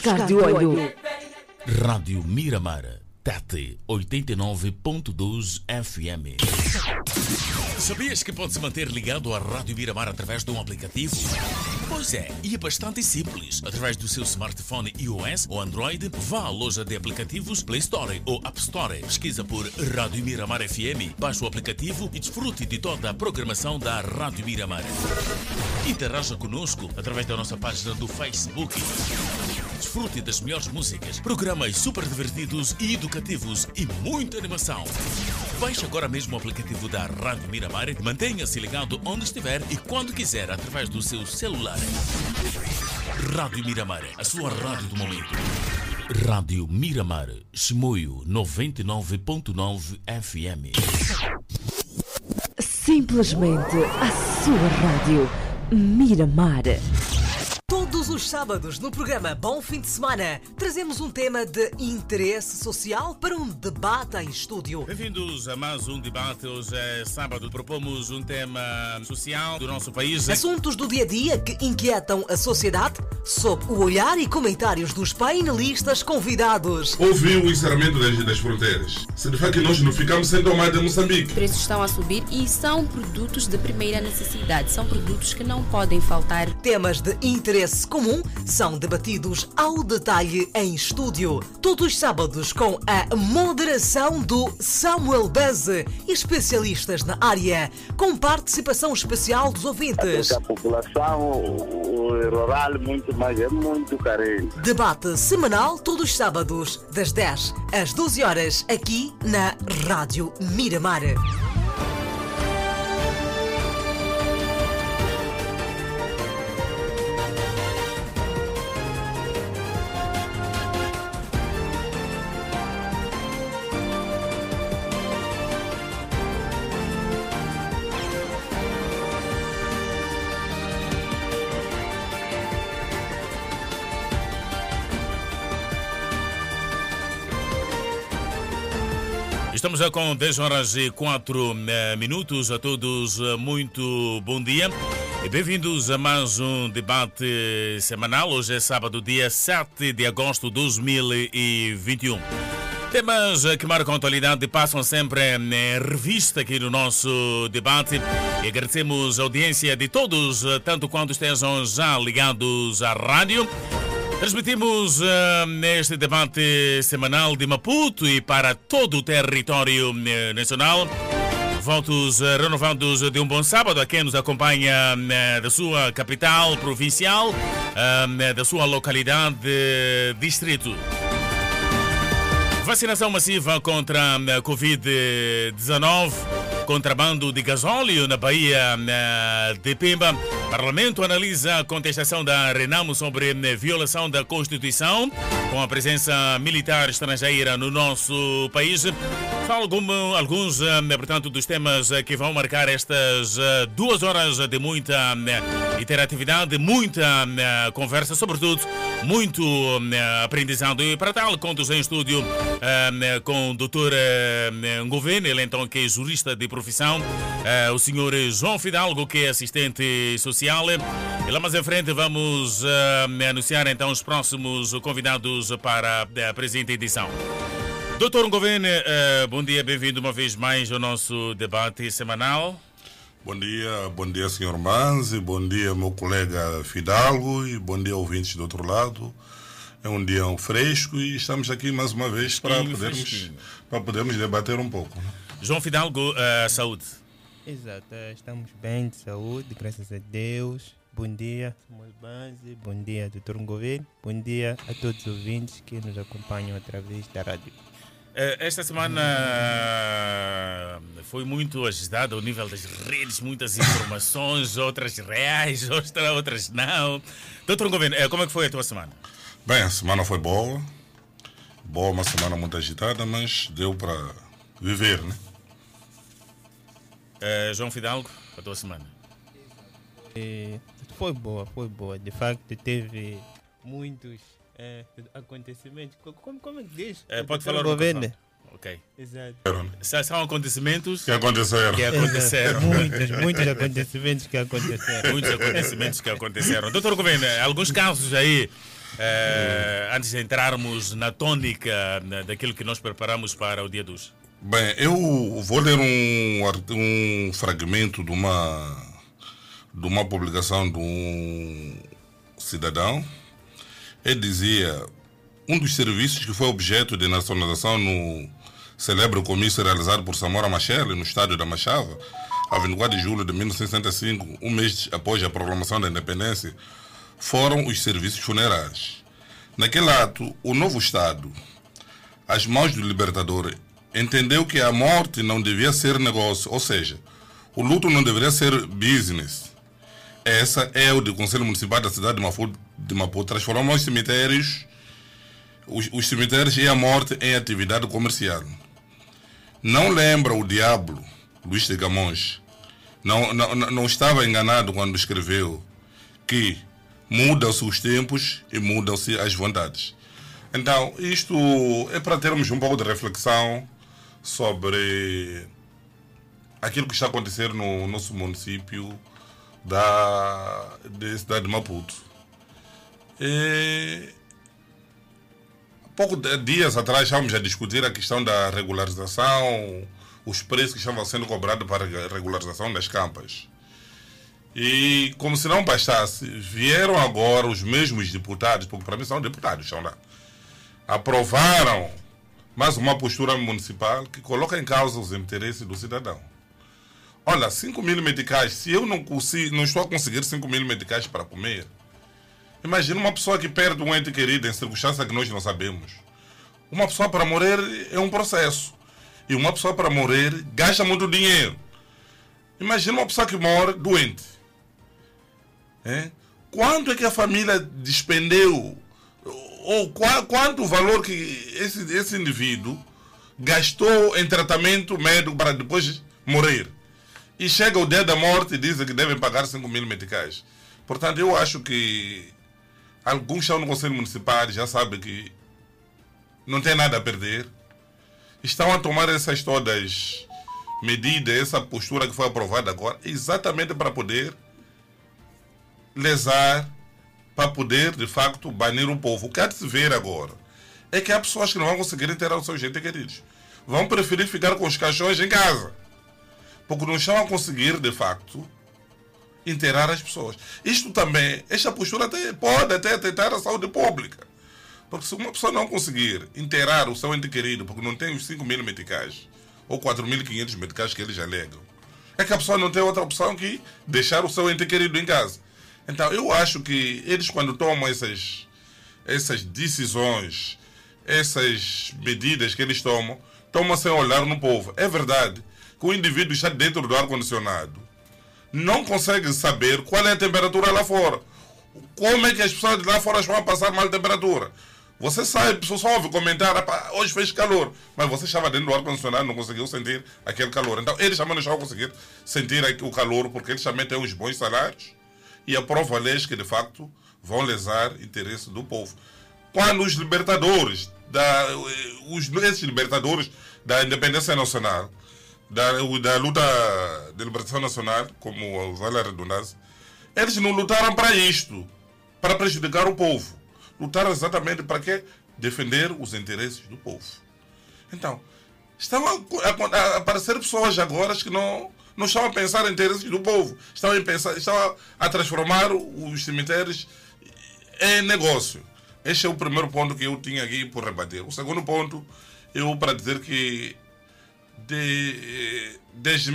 Oscar de Olho. Rádio Miramar, TET 89.2 FM. Sabias que pode se manter ligado à Rádio Miramar através de um aplicativo? Pois é, e é bastante simples. Através do seu smartphone iOS ou Android, vá à loja de aplicativos Play Store ou App Store. Pesquisa por Rádio Miramar FM, baixe o aplicativo e desfrute de toda a programação da Rádio Miramar. Interaja conosco através da nossa página do Facebook. Desfrute das melhores músicas, programas super divertidos e educativos e muita animação. Baixe agora mesmo o aplicativo da Rádio Miramar mantenha-se ligado onde estiver e quando quiser através do seu celular. Rádio Miramar, a sua rádio do momento. Rádio Miramar, Chimoio 99.9 FM. Simplesmente a sua rádio. Miramar. Todos os sábados no programa Bom Fim de Semana trazemos um tema de interesse social para um debate em estúdio. Bem-vindos a mais um debate. Hoje é sábado. Propomos um tema social do nosso país. Assuntos do dia a dia que inquietam a sociedade, sob o olhar e comentários dos painelistas convidados. Houve o encerramento das, fronteiras. Significa que nós não ficamos sem tomar de Moçambique. Os preços estão a subir e são produtos de primeira necessidade. São produtos que não podem faltar. Temas de interesse comum são debatidos ao detalhe em estúdio. Todos os sábados com a moderação do Samuel Beze especialistas na área, com participação especial dos ouvintes. A população rural muito mais é muito carente. Debate semanal todos os sábados, das 10 às 12 horas, aqui na Rádio Miramar. Já com 10 horas e 4 eh, minutos. A todos, eh, muito bom dia e bem-vindos a mais um debate semanal. Hoje é sábado, dia 7 de agosto de 2021. Temas que marcam a atualidade passam sempre em revista aqui no nosso debate e agradecemos a audiência de todos, tanto quanto estejam já ligados à rádio. Transmitimos uh, neste debate semanal de Maputo e para todo o território uh, nacional. Votos uh, renovados de um bom sábado a quem nos acompanha da sua capital provincial, da sua localidade, distrito. Vacinação massiva contra a Covid-19 contrabando de gasóleo na Bahia de Pemba. Parlamento analisa a contestação da Renamo sobre violação da Constituição com a presença militar estrangeira no nosso país. Falo como alguns, portanto, dos temas que vão marcar estas duas horas de muita interatividade, muita conversa, sobretudo muito aprendizado. E para tal, contos em estúdio com o doutor Governo, ele então que é jurista de profissão, o senhor João Fidalgo, que é assistente social. E lá mais em frente vamos anunciar então os próximos convidados para a presente edição. Doutor Governo, bom dia, bem-vindo uma vez mais ao nosso debate semanal. Bom dia, bom dia, senhor Manzi, bom dia, meu colega Fidalgo e bom dia, ouvintes do outro lado. É um dia fresco e estamos aqui mais uma vez para podermos, para podermos debater um pouco. Né? João Fidalgo, uh, saúde. Exato, estamos bem de saúde, graças a Deus. Bom dia, Samuel Banzi, bom dia, Dr. Governo, bom dia a todos os ouvintes que nos acompanham através da rádio. Esta semana foi muito agitada ao nível das redes, muitas informações, outras reais, outras não. Doutor Governo, como é que foi a tua semana? Bem, a semana foi boa. Boa, uma semana muito agitada, mas deu para viver, né? Uh, João Fidalgo, a tua semana? Foi boa, foi boa. De facto, teve muitos é, acontecimentos. Como, como é que diz? É, pode falar o governo. Ok. Exato. São acontecimentos que aconteceram. Que aconteceram. muitos, muitos acontecimentos que aconteceram. Muitos acontecimentos que aconteceram. Doutor Governo, alguns casos aí Eh, antes de entrarmos na tônica né, daquilo que nós preparamos para o dia dos. Bem, eu vou ler um, um fragmento de uma, de uma publicação de um cidadão. Ele dizia: um dos serviços que foi objeto de nacionalização no celebre comício realizado por Samora Machel no estádio da Machava, a 24 de julho de 1965, um mês após a proclamação da independência, foram os serviços funerários. Naquele ato, o novo Estado, às mãos do libertador, entendeu que a morte não devia ser negócio, ou seja, o luto não deveria ser business. Essa é o do Conselho Municipal da cidade de Maputo, de Maputo transformou os cemitérios, os, os cemitérios e a morte em atividade comercial. Não lembra o diabo, Luís de Camões, não, não, não estava enganado quando escreveu que mudam-se os tempos e mudam-se as vontades. Então, isto é para termos um pouco de reflexão sobre aquilo que está a acontecer no nosso município da de cidade de Maputo. E, há pouco de dias atrás estávamos a discutir a questão da regularização, os preços que estavam sendo cobrados para a regularização das campas. E como se não bastasse, vieram agora os mesmos deputados, porque para mim são deputados, estão lá, aprovaram mais uma postura municipal que coloca em causa os interesses do cidadão. Olha, 5 mil medicais, se eu não, consigo, não estou a conseguir 5 mil medicais para comer, imagina uma pessoa que perde um ente querido em circunstâncias que nós não sabemos. Uma pessoa para morrer é um processo. E uma pessoa para morrer gasta muito dinheiro. Imagina uma pessoa que morre doente. É? Quanto é que a família despendeu? Ou qua- quanto o valor que esse, esse indivíduo gastou em tratamento médico para depois morrer? E chega o dia da morte e dizem que devem pagar 5 mil meticais. Portanto, eu acho que alguns estão no Conselho Municipal já sabem que não tem nada a perder. Estão a tomar essas todas medidas, essa postura que foi aprovada agora, exatamente para poder lesar, para poder, de facto, banir o povo. O que há de se ver agora é que há pessoas que não vão conseguir enterrar os seus entes queridos. Vão preferir ficar com os caixões em casa. Porque não estão a conseguir, de facto, enterrar as pessoas. Isto também, esta postura até pode até tentar a saúde pública. Porque se uma pessoa não conseguir enterrar o seu ente querido porque não tem os 5 mil meticais ou 4.500 meticais que eles alegam, é que a pessoa não tem outra opção que deixar o seu ente querido em casa. Então, eu acho que eles, quando tomam essas, essas decisões, essas medidas que eles tomam, tomam sem olhar no povo. É verdade que o indivíduo está dentro do ar-condicionado, não consegue saber qual é a temperatura lá fora. Como é que as pessoas lá fora vão passar mal temperatura? Você sabe, só ouve comentar, "Rapaz, hoje fez calor, mas você estava dentro do ar-condicionado não conseguiu sentir aquele calor. Então, eles também não estão a conseguir sentir o calor, porque eles também têm uns bons salários e aprovam leis que, de facto, vão lesar o interesse do povo. Quando os libertadores, da, os, esses libertadores da independência nacional, da, da luta de libertação nacional, como vale a redundância, eles não lutaram para isto, para prejudicar o povo. Lutaram exatamente para quê? Defender os interesses do povo. Então, estão a, a- a aparecer pessoas agora que não, não estão a pensar em interesses do povo. Estão a, pensar, estão a, a transformar os cemitérios em negócio. Este é o primeiro ponto que eu tinha aqui por rebater. O segundo ponto, eu para dizer que de, desde,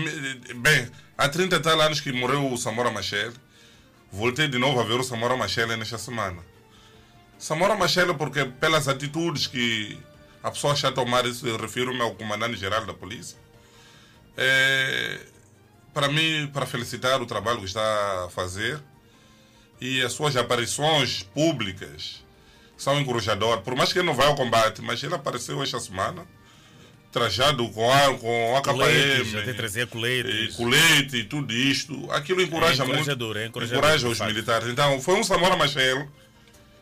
bem, há 30 e tal anos que morreu o Samora Machel, voltei de novo a ver o Samora Machel nesta semana. Samora Machel, porque pelas atitudes que a pessoa está a tomar, isso refiro-me ao comandante-geral da polícia, é, para mim, para felicitar o trabalho que está a fazer e as suas aparições públicas são encorajadoras. Por mais que ele não vá ao combate, mas ele apareceu esta semana trajado com a, com a Coletes, KPM, até trazer e colete e tudo isto. Aquilo encoraja É muito. é encoraja os militares. Então, foi um Samora Machel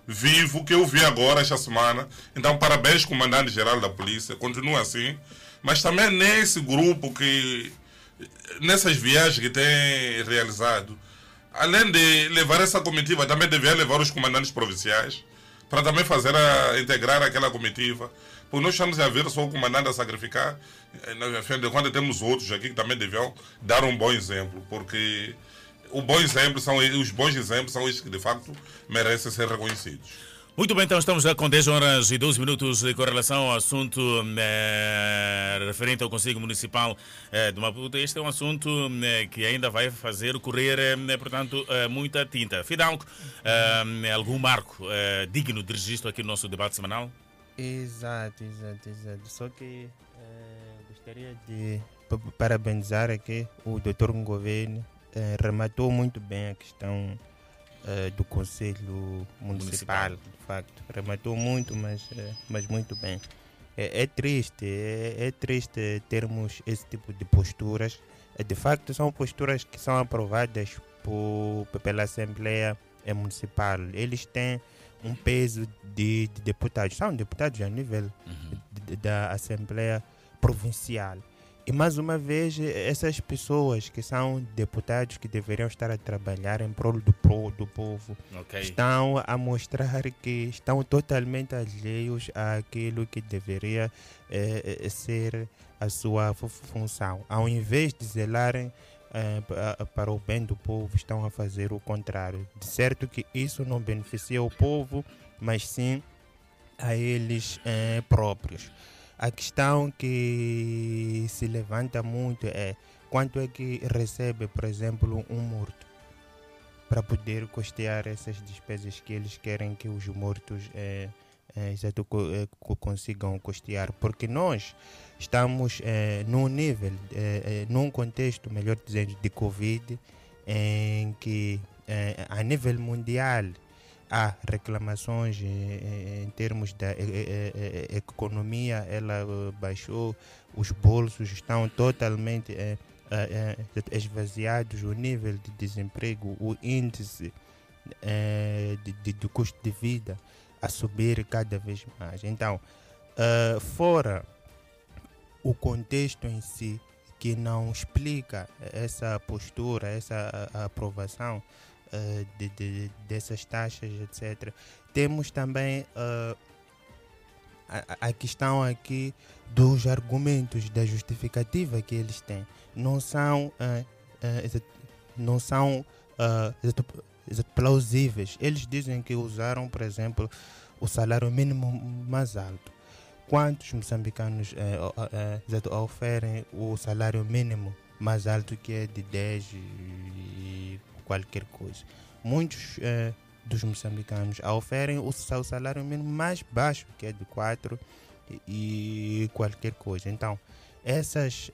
vivo que eu vi agora esta semana. Então, parabéns, comandante-geral da polícia. Continua assim. Mas também nesse grupo que, nessas viagens que tem realizado, além de levar essa comitiva, também devia levar os comandantes provinciais, para também fazer a, integrar aquela comitiva. Porque nós estamos a ver só o comandante a sacrificar, de quando temos outros aqui que também deviam dar um bom exemplo, porque o bom exemplo são, os bons exemplos são esses que de facto merecem ser reconhecidos. Muito bem, então estamos já com 10 horas e 12 minutos com relação ao assunto eh, referente ao Conselho Municipal eh, de Maputo. Este é um assunto eh, que ainda vai fazer correr, eh, portanto, eh, muita tinta. Fidalgo, eh, algum marco digno de registro aqui no nosso debate semanal? Exato, exato, exato. Só que gostaria de parabenizar aqui o Dr. Ngoven, rematou muito bem a questão uh, do Conselho Municipal, Municipal, de facto. Rematou muito, mas, mas muito bem. É, é triste, é, é, triste termos esse tipo de posturas. Eh, de facto, são posturas que são aprovadas por, pela Assembleia Municipal. Eles têm um peso de, de deputados, são deputados a nível uhum. de, da Assembleia Provincial. E mais uma vez, essas pessoas que são deputados que deveriam estar a trabalhar em prol do, do povo okay. estão a mostrar que estão totalmente alheios àquilo que deveria eh, ser a sua função. Ao invés de zelarem eh, para o bem do povo, estão a fazer o contrário. De certo que isso não beneficia o povo, mas sim a eles eh, próprios. A questão que se levanta muito é quanto é que recebe, por exemplo, um morto para poder custear essas despesas que eles querem que os mortos é, é, exato, é, consigam custear. Porque nós estamos é, num nível, é, é, num contexto, melhor dizendo, de Covid, em que é, a nível mundial há reclamações em, termos da economia, ela baixou, os bolsos estão totalmente é, é, esvaziados, o nível de desemprego, o índice é, de, de, de, custo de vida a subir cada vez mais. Então, uh, fora o contexto em si, que não explica essa postura, essa aprovação, uh, de, de, dessas taxas, etc. Temos também uh, a, a, questão aqui dos argumentos da justificativa que eles têm. Não são, uh, não são plausíveis. Eles dizem que usaram, por exemplo, o salário mínimo mais alto. Quantos moçambicanos oferem o salário mínimo mais alto que é de 10 e qualquer coisa. Muitos eh, dos moçambicanos oferem o salário mínimo mais baixo, que é de 4 e, e qualquer coisa. Então, essas,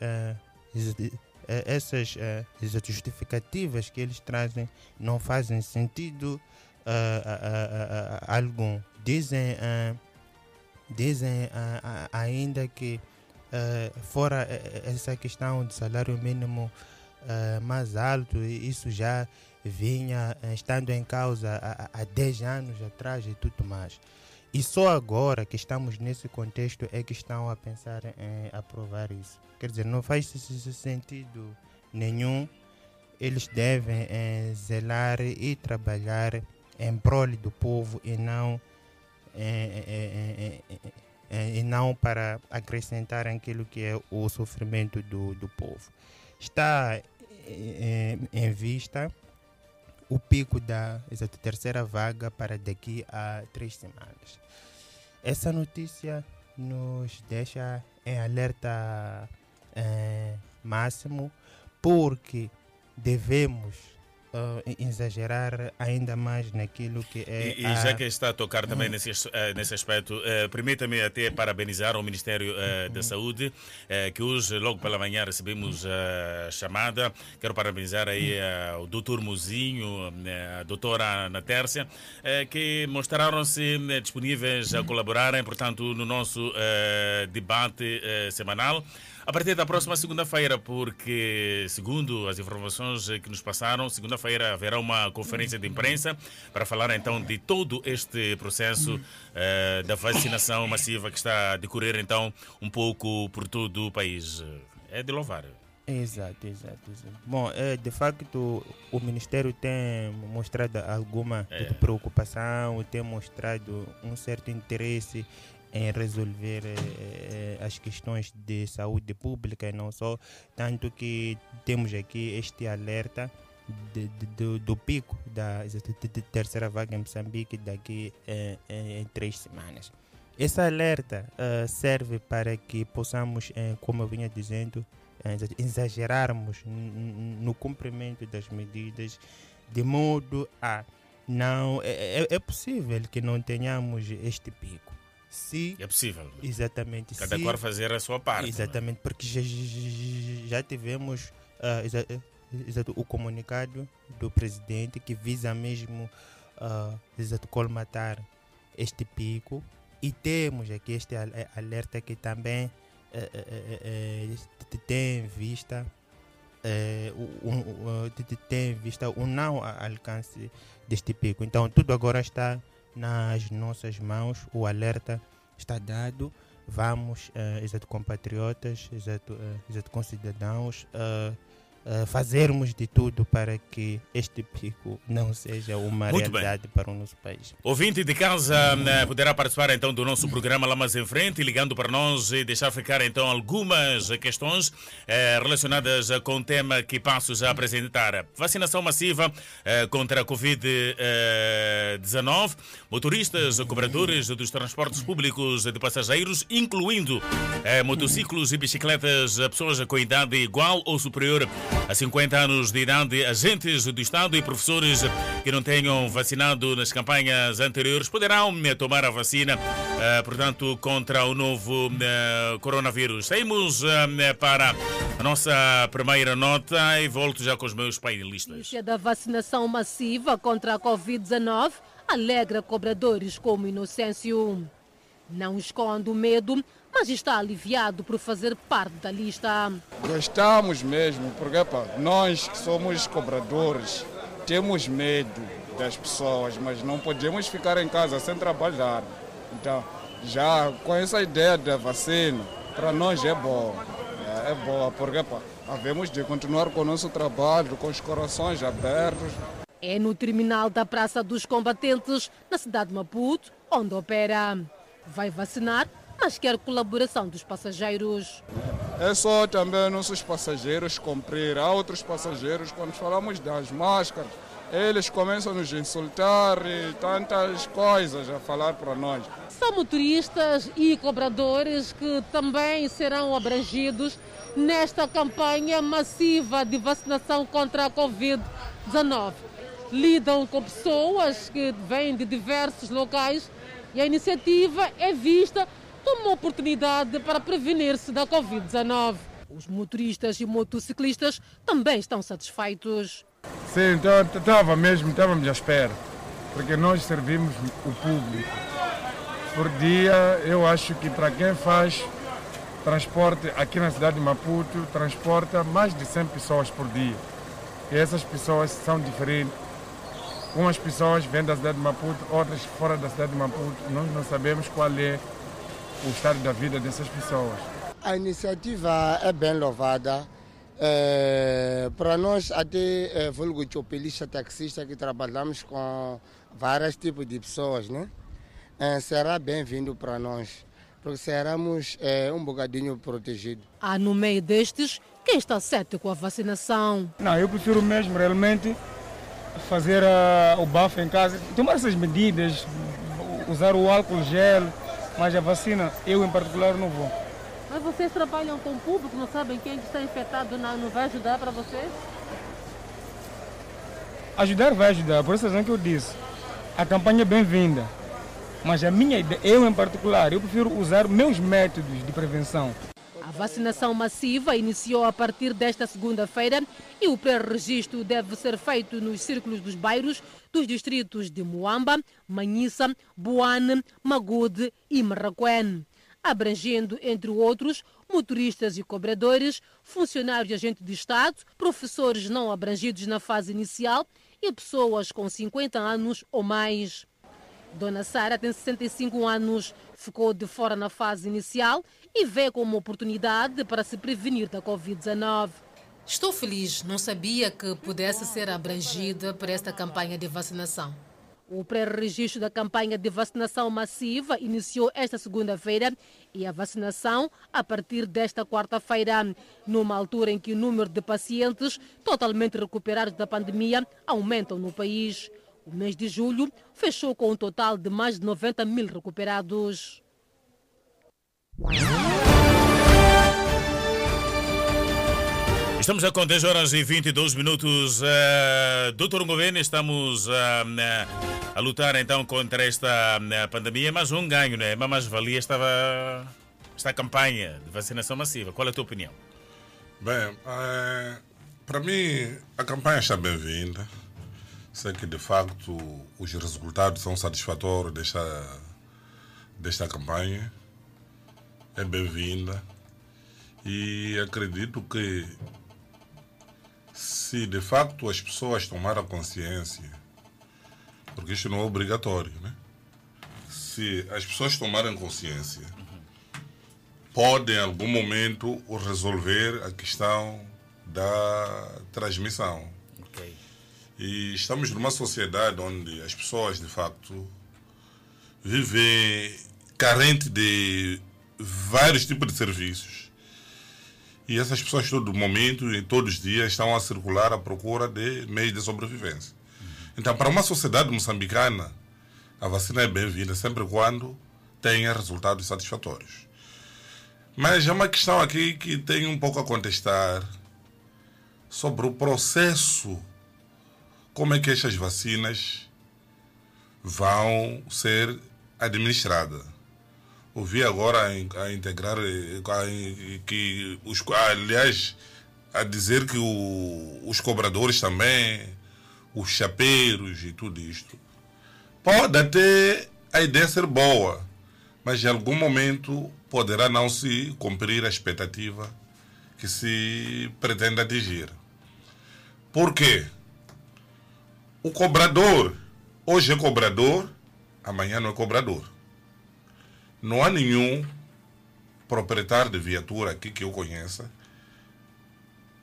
eh, eh, essas justificativas que eles trazem não fazem sentido algum. Dizem, dizem ainda que fora essa questão do salário mínimo mais alto, isso já vinha uh, estando em causa há, há 10 anos atrás e tudo mais. E só agora que estamos nesse contexto é que estão a pensar em aprovar isso. Quer dizer, não faz sentido nenhum. Eles devem eh, zelar e trabalhar em prol do povo e não, eh, eh, e não para acrescentar aquilo que é o sofrimento do, do povo está em vista o pico da exato, terceira vaga para daqui a três semanas. Essa notícia nos deixa em alerta é, máximo porque devemos uh, exagerar ainda mais naquilo que é. E, e já que está a tocar também hum. nesse, uh, nesse aspecto, uh, permita-me até parabenizar o Ministério uh, da Saúde, que hoje, logo pela manhã, recebemos a chamada. Quero parabenizar aí o doutor Mozinho, a doutora Ana Tércia, que mostraram-se disponíveis a colaborarem, portanto, no nosso debate semanal a partir da próxima segunda-feira, porque, segundo as informações que nos passaram, segunda-feira haverá uma conferência de imprensa para falar então de todo este processo uh, da vacinação massiva que está a decorrer então um pouco por todo o país. É de louvar. Exato, exato, exato. Bom, é, de facto, o Ministério tem mostrado alguma É. preocupação, tem mostrado um certo interesse em resolver eh, eh, as questões de saúde pública e não só, tanto que temos aqui este alerta de- de- do, do pico da terceira vaga em Moçambique daqui eh, em, em três semanas. Esse alerta eh, serve para que possamos, eh, como eu vinha dizendo, eh, exa- exagerarmos no cumprimento das medidas de modo a não é, é- é possível que não tenhamos este pico se É possível. exatamente Cada se, qual fazer a sua parte. exatamente porque já, já- tivemos ah, exa- eh, exato, o comunicado do presidente que visa mesmo ah, exato, colmatar este pico e temos aqui este eh, alerta que também tem em vista o- t- t- tem em vista o não a- alcance deste pico. Então tudo agora está nas nossas mãos, o alerta está dado. Vamos, eh, exato, compatriotas, exato, eh, exato, concidadãos, eh, eh, fazermos de tudo para que este pico não seja uma Muito bem. realidade para o nosso país. Ouvinte de casa né, poderá participar então do nosso programa lá mais em frente, ligando para nós e deixar ficar então algumas questões eh, relacionadas com o tema que passo já a apresentar. Vacinação massiva eh, contra a Covid-19, motoristas, cobradores dos transportes públicos de passageiros, incluindo eh, motociclos e bicicletas, eh, pessoas com idade igual ou superior a 50 anos de idade, agentes do Estado e professores que não tenham vacinado nas campanhas anteriores poderão eh, tomar a vacina, eh, portanto, contra o novo eh, coronavírus. Saímos para a nossa primeira nota e volto já com os meus painelistas. notícia da vacinação massiva contra a Covid-19 alegra cobradores como Inocêncio. Não esconde o medo, mas está aliviado por fazer parte da lista. Gostamos mesmo, porque pá, nós que somos cobradores temos medo das pessoas, mas não podemos ficar em casa sem trabalhar. Então, já com essa ideia da vacina, para nós é bom. É, é boa, porque pá, havemos de continuar com o nosso trabalho, com os corações abertos. É no terminal da Praça dos Combatentes, na cidade de Maputo, onde opera. Vai vacinar, mas quer colaboração dos passageiros. É só também nossos passageiros cumprir. Há outros passageiros, quando falamos das máscaras, eles começam a nos insultar e tantas coisas a falar para nós. São motoristas e cobradores que também serão abrangidos nesta campanha massiva de vacinação contra a Covid-19. Lidam com pessoas que vêm de diversos locais e a iniciativa é vista como oportunidade para prevenir-se da Covid-19. Os motoristas e motociclistas também estão satisfeitos. Sim, então estava mesmo, estávamos à espera, porque nós servimos o público. Por dia, eu acho que para quem faz transporte aqui na cidade de Maputo, transporta mais de 100 pessoas por dia. E essas pessoas são diferentes. Umas pessoas vêm da cidade de Maputo, outras fora da cidade de Maputo. Nós não sabemos qual é o estado da vida dessas pessoas. A iniciativa é bem louvada. É, para nós, até é, vulgo chopelista taxista, que trabalhamos com vários tipos de pessoas, né? É, será bem-vindo para nós, porque seremos é, um bocadinho protegidos. Há no meio destes quem está cético com a vacinação. Não, eu prefiro mesmo realmente fazer ah, o bafo em casa, tomar essas medidas, usar o álcool gel, mas a vacina, eu em particular não vou. Mas vocês trabalham com o público, não sabem quem está infectado, não, não vai ajudar para vocês? Ajudar vai ajudar, por essa razão que eu disse. A campanha é bem-vinda, mas a minha ideia, eu em particular, eu prefiro usar meus métodos de prevenção. A vacinação massiva iniciou a partir desta segunda-feira e o pré-registro deve ser feito nos círculos dos bairros dos distritos de Moamba, Manhissa, Boane, Magude e Marraquém, abrangendo, entre outros, motoristas e cobradores, funcionários e agentes de Estado, professores não abrangidos na fase inicial e pessoas com 50 anos ou mais. Dona Sara tem 65 anos, ficou de fora na fase inicial e vê como oportunidade para se prevenir da Covid-19. Estou feliz, não sabia que pudesse ser abrangida por esta campanha de vacinação. O pré-registro da campanha de vacinação massiva iniciou esta segunda-feira e a vacinação a partir desta quarta-feira, numa altura em que o número de pacientes totalmente recuperados da pandemia aumentam no país. O mês de julho fechou com um total de mais de 90 mil recuperados. Estamos a com 10 horas e 22 minutos. Uh, Doutor Governo, estamos uh, a lutar então contra esta uh, pandemia, mas um ganho, né? Uma mais-valia estava esta campanha de vacinação massiva. Qual é a tua opinião? Bem, para mim a campanha está bem-vinda. Sei que de facto os resultados são satisfatórios desta, desta campanha. É bem-vinda. E acredito que se de facto as pessoas tomaram consciência, porque isto não é obrigatório, né? Se as pessoas tomarem consciência, podem em algum momento resolver a questão da transmissão. Okay. E estamos numa sociedade onde as pessoas de facto vivem carente de vários tipos de serviços e essas pessoas, todo momento e todos os dias, estão a circular à procura de meios de sobrevivência. Então, para uma sociedade moçambicana, a vacina é bem-vinda sempre quando tenha resultados satisfatórios. Mas há uma questão aqui que tem um pouco a contestar sobre o processo, como é que estas vacinas vão ser administradas ouvi agora a, integrar eh, a, que os aliás a dizer que o, os cobradores também os chapeiros e tudo isto pode até a ideia ser boa mas em algum momento poderá não se cumprir a expectativa que se pretende atingir por quê? o cobrador hoje é cobrador amanhã não é cobrador não há nenhum proprietário de viatura aqui que eu conheça,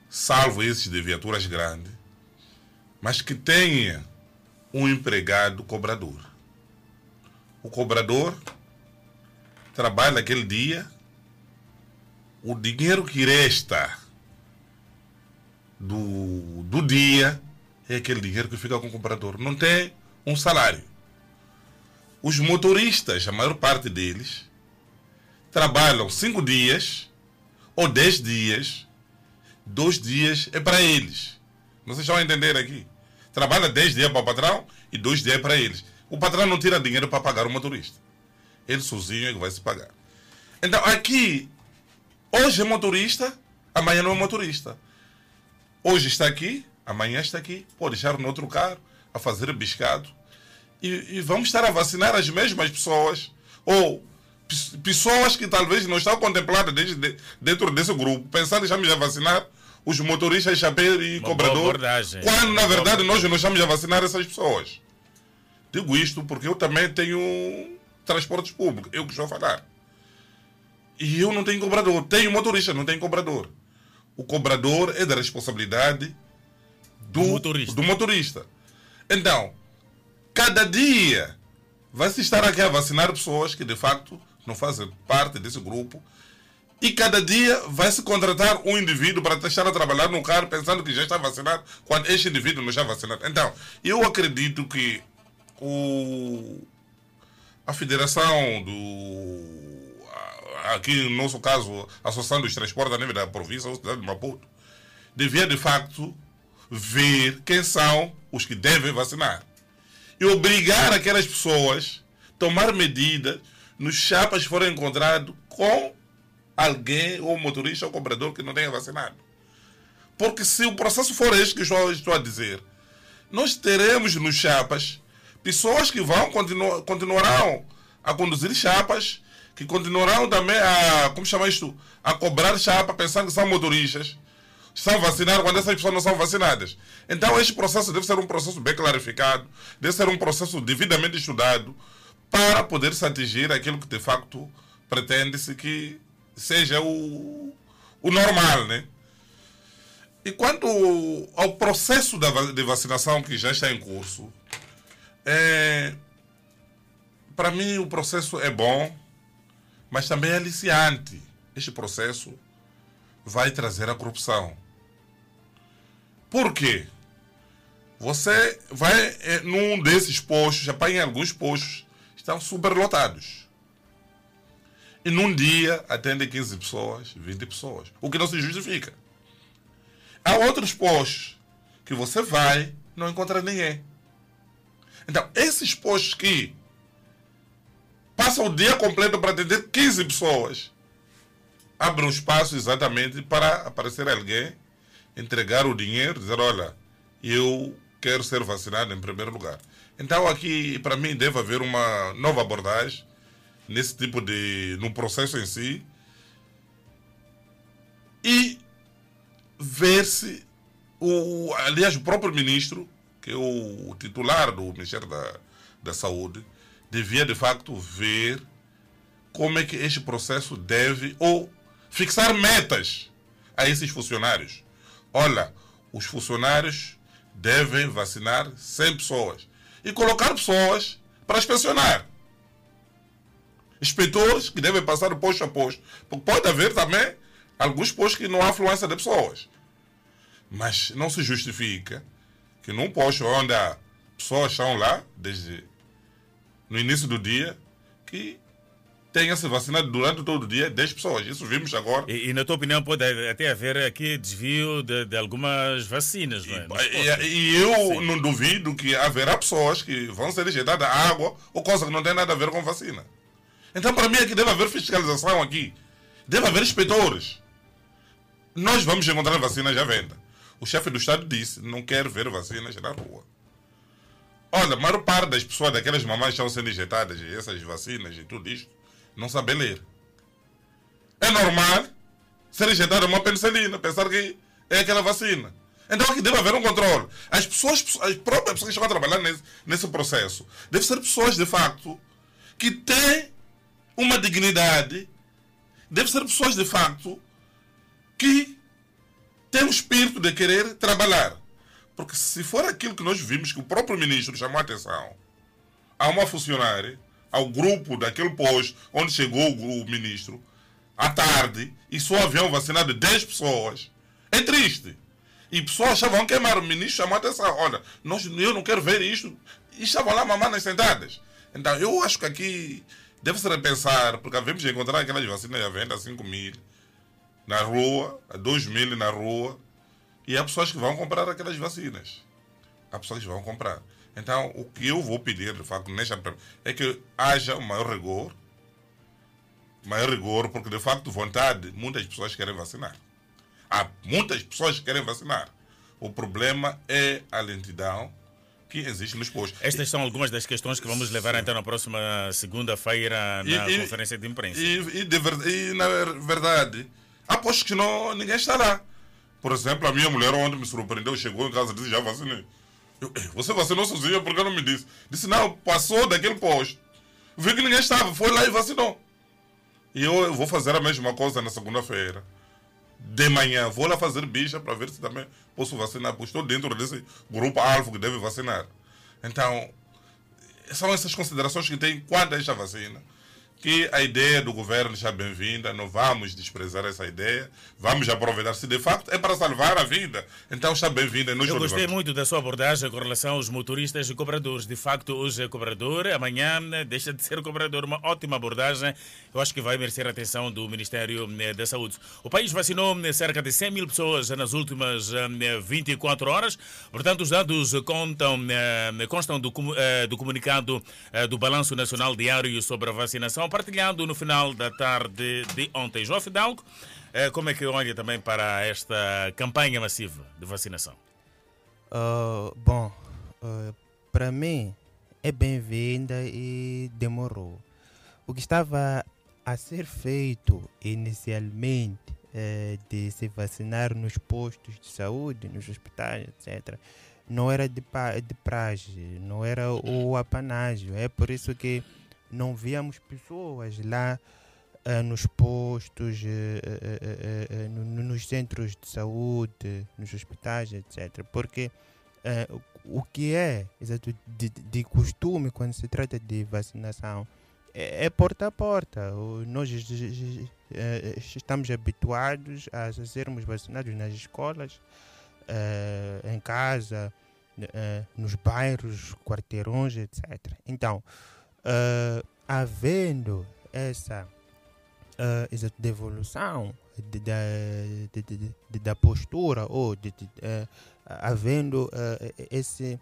salvo esses de viaturas grandes, mas que tenha um empregado cobrador. O cobrador trabalha aquele dia, o dinheiro que resta do, do dia é aquele dinheiro que fica com o cobrador. Não tem um salário. Os motoristas, a maior parte deles, trabalham cinco dias ou dez dias, dois dias é para eles. Vocês a entender aqui? Trabalha dez dias para o patrão e dois dias é para eles. O patrão não tira dinheiro para pagar o motorista. Ele sozinho é que vai se pagar. Então aqui, hoje é motorista, amanhã não é motorista. Hoje está aqui, amanhã está aqui, pode deixar no outro carro a fazer biscado e, e vamos estar a vacinar as mesmas pessoas ou pessoas que talvez não estão contempladas desde, dentro desse grupo, pensando que estamos a vacinar os motoristas, chapéu e Uma cobrador, quando na verdade nós não estamos a vacinar essas pessoas. Digo isto porque eu também tenho transportes públicos, eu que estou a falar. E eu não tenho cobrador. Tenho motorista, não tenho cobrador. O cobrador é da responsabilidade do, do motorista. Do motorista. Então, cada dia vai se estar aqui a vacinar pessoas que de facto não fazem parte desse grupo. E cada dia vai se contratar um indivíduo para estar a trabalhar no carro pensando que já está vacinado, quando este indivíduo não está vacinado. Então, eu acredito que o, a federação do. Aqui no nosso caso, a Associação dos Transportes a nível da província ou cidade de Maputo, devia de facto ver quem são os que devem vacinar e obrigar aquelas pessoas a tomar medidas nos chapas que foram encontrados com alguém, ou motorista ou comprador que não tenha vacinado. Porque se o processo for este que estou, estou a dizer, nós teremos nos chapas pessoas que vão continuar, continuarão a conduzir chapas, que continuarão também a, como chama isto, a cobrar chapa pensando que são motoristas são vacinados quando essas pessoas não são vacinadas. Então, este processo deve ser um processo bem clarificado, deve ser um processo devidamente estudado para poder se atingir aquilo que de facto pretende-se que seja o, o normal, né? E quanto ao processo de vacinação que já está em curso, é, para mim o processo é bom, mas também é aliciante. Este processo vai trazer a corrupção. Por quê? Você vai é, num desses postos, apanha alguns postos, estão superlotados. E num dia atende 15 pessoas, 20 pessoas. O que não se justifica. Há outros postos que você vai não encontra ninguém. Então, esses postos que passam o dia completo para atender 15 pessoas, abrem um espaço exatamente para aparecer alguém, entregar o dinheiro, dizer: Olha, eu quero ser vacinado em primeiro lugar. Então, aqui, para mim, deve haver uma nova abordagem nesse tipo de. no processo em si. E ver se. O, aliás, o próprio ministro, que é o titular do Ministério da, da Saúde, devia de facto ver como é que este processo deve, ou fixar metas a esses funcionários. Olha, os funcionários devem vacinar 100 pessoas e colocar pessoas para inspecionar. Inspetores que devem passar posto a posto. Porque pode haver também alguns postos que não há afluência de pessoas. Mas não se justifica que num posto onde há pessoas estão lá, desde no início do dia, que tenha se vacinado durante todo o dia 10 pessoas. Isso vimos agora. E, e, na tua opinião pode até haver aqui desvio de, de algumas vacinas, não é? E, e, eu Sim. não duvido que haverá pessoas que vão ser injetadas água ou coisa que não tem nada a ver com vacina. Então, para mim, aqui deve haver fiscalização aqui. Deve haver inspetores. Nós vamos encontrar vacinas à venda. O chefe do Estado disse não quer ver vacinas na rua. Olha, a maior parte das pessoas, daquelas mamães que estão sendo injetadas, essas vacinas e tudo isto, não sabem ler. É normal ser injetada uma penicilina, pensar que é aquela vacina. Então aqui deve haver um controle. As pessoas, as próprias pessoas que estão a trabalhar nesse, nesse processo, devem ser pessoas de facto que têm uma dignidade, devem ser pessoas de facto que têm o espírito de querer trabalhar. Porque se for aquilo que nós vimos que o próprio ministro chamou a atenção a uma funcionária, ao grupo daquele posto onde chegou o ministro, à tarde, e só haviam vacinado 10 pessoas, é triste. E pessoas estavam a queimar. O ministro chamou atenção. Olha, nós, eu não quero ver isto. E estavam lá mamando sentadas. Então, eu acho que aqui Deve-se repensar, porque devemos encontrar aquelas vacinas à venda a 5 mil na rua, a 2 mil na rua, e há pessoas que vão comprar aquelas vacinas. Há pessoas que vão comprar. Então, o que eu vou pedir, de facto, nesta é que haja um maior rigor, maior rigor, porque, de facto, vontade, muitas pessoas querem vacinar. Há muitas pessoas que querem vacinar. O problema é a lentidão que existe nos postos. Estas são algumas das questões que vamos levar então na próxima segunda-feira na e, conferência de imprensa. E, e, de, e, na verdade, há postos que não, ninguém está lá. Por exemplo, a minha mulher ontem me surpreendeu, chegou em casa e disse, já vacinei. Eu, você vacinou sozinha, por que não me disse? Disse, não, passou daquele posto. Vi que ninguém estava, foi lá e vacinou. E eu vou fazer a mesma coisa na segunda-feira de manhã. Vou lá fazer bicha para ver se também posso vacinar, porque estou dentro desse grupo alvo que deve vacinar. Então, são essas considerações que tem quanto a esta vacina que a ideia do governo está bem-vinda, não vamos desprezar essa ideia, vamos aproveitar. Se de facto é para salvar a vida, então está bem-vinda. Eu gostei muito da sua abordagem com relação aos motoristas e cobradores. De facto, hoje é cobrador, amanhã né, deixa de ser cobrador. Uma ótima abordagem, eu acho que vai merecer a atenção do Ministério né, da Saúde. O país vacinou né, cerca de 100 mil pessoas nas últimas 24 horas, portanto, os dados contam, constam do, eh, do comunicado eh, do Balanço Nacional Diário sobre a vacinação partilhando no final da tarde de ontem. João Fidalgo, eh, como é que olha também para esta campanha massiva de vacinação? Uh, bom, uh, para mim é bem-vinda e demorou. O que estava a ser feito inicialmente é, de se vacinar nos postos de saúde, nos hospitais, etc., não era de, de praxe, não era o apanágio. É por isso que não víamos pessoas lá uh, nos postos, uh, no, nos centros de saúde, nos hospitais, etc. Porque o que é exato, de, de, costume quando se trata de vacinação é, é porta a porta. Nós estamos habituados a sermos vacinados nas escolas, em casa, nos bairros, quarteirões, etc. Então, havendo essa uh, devolução de, de, de, da postura ou de, uh, havendo uh, esse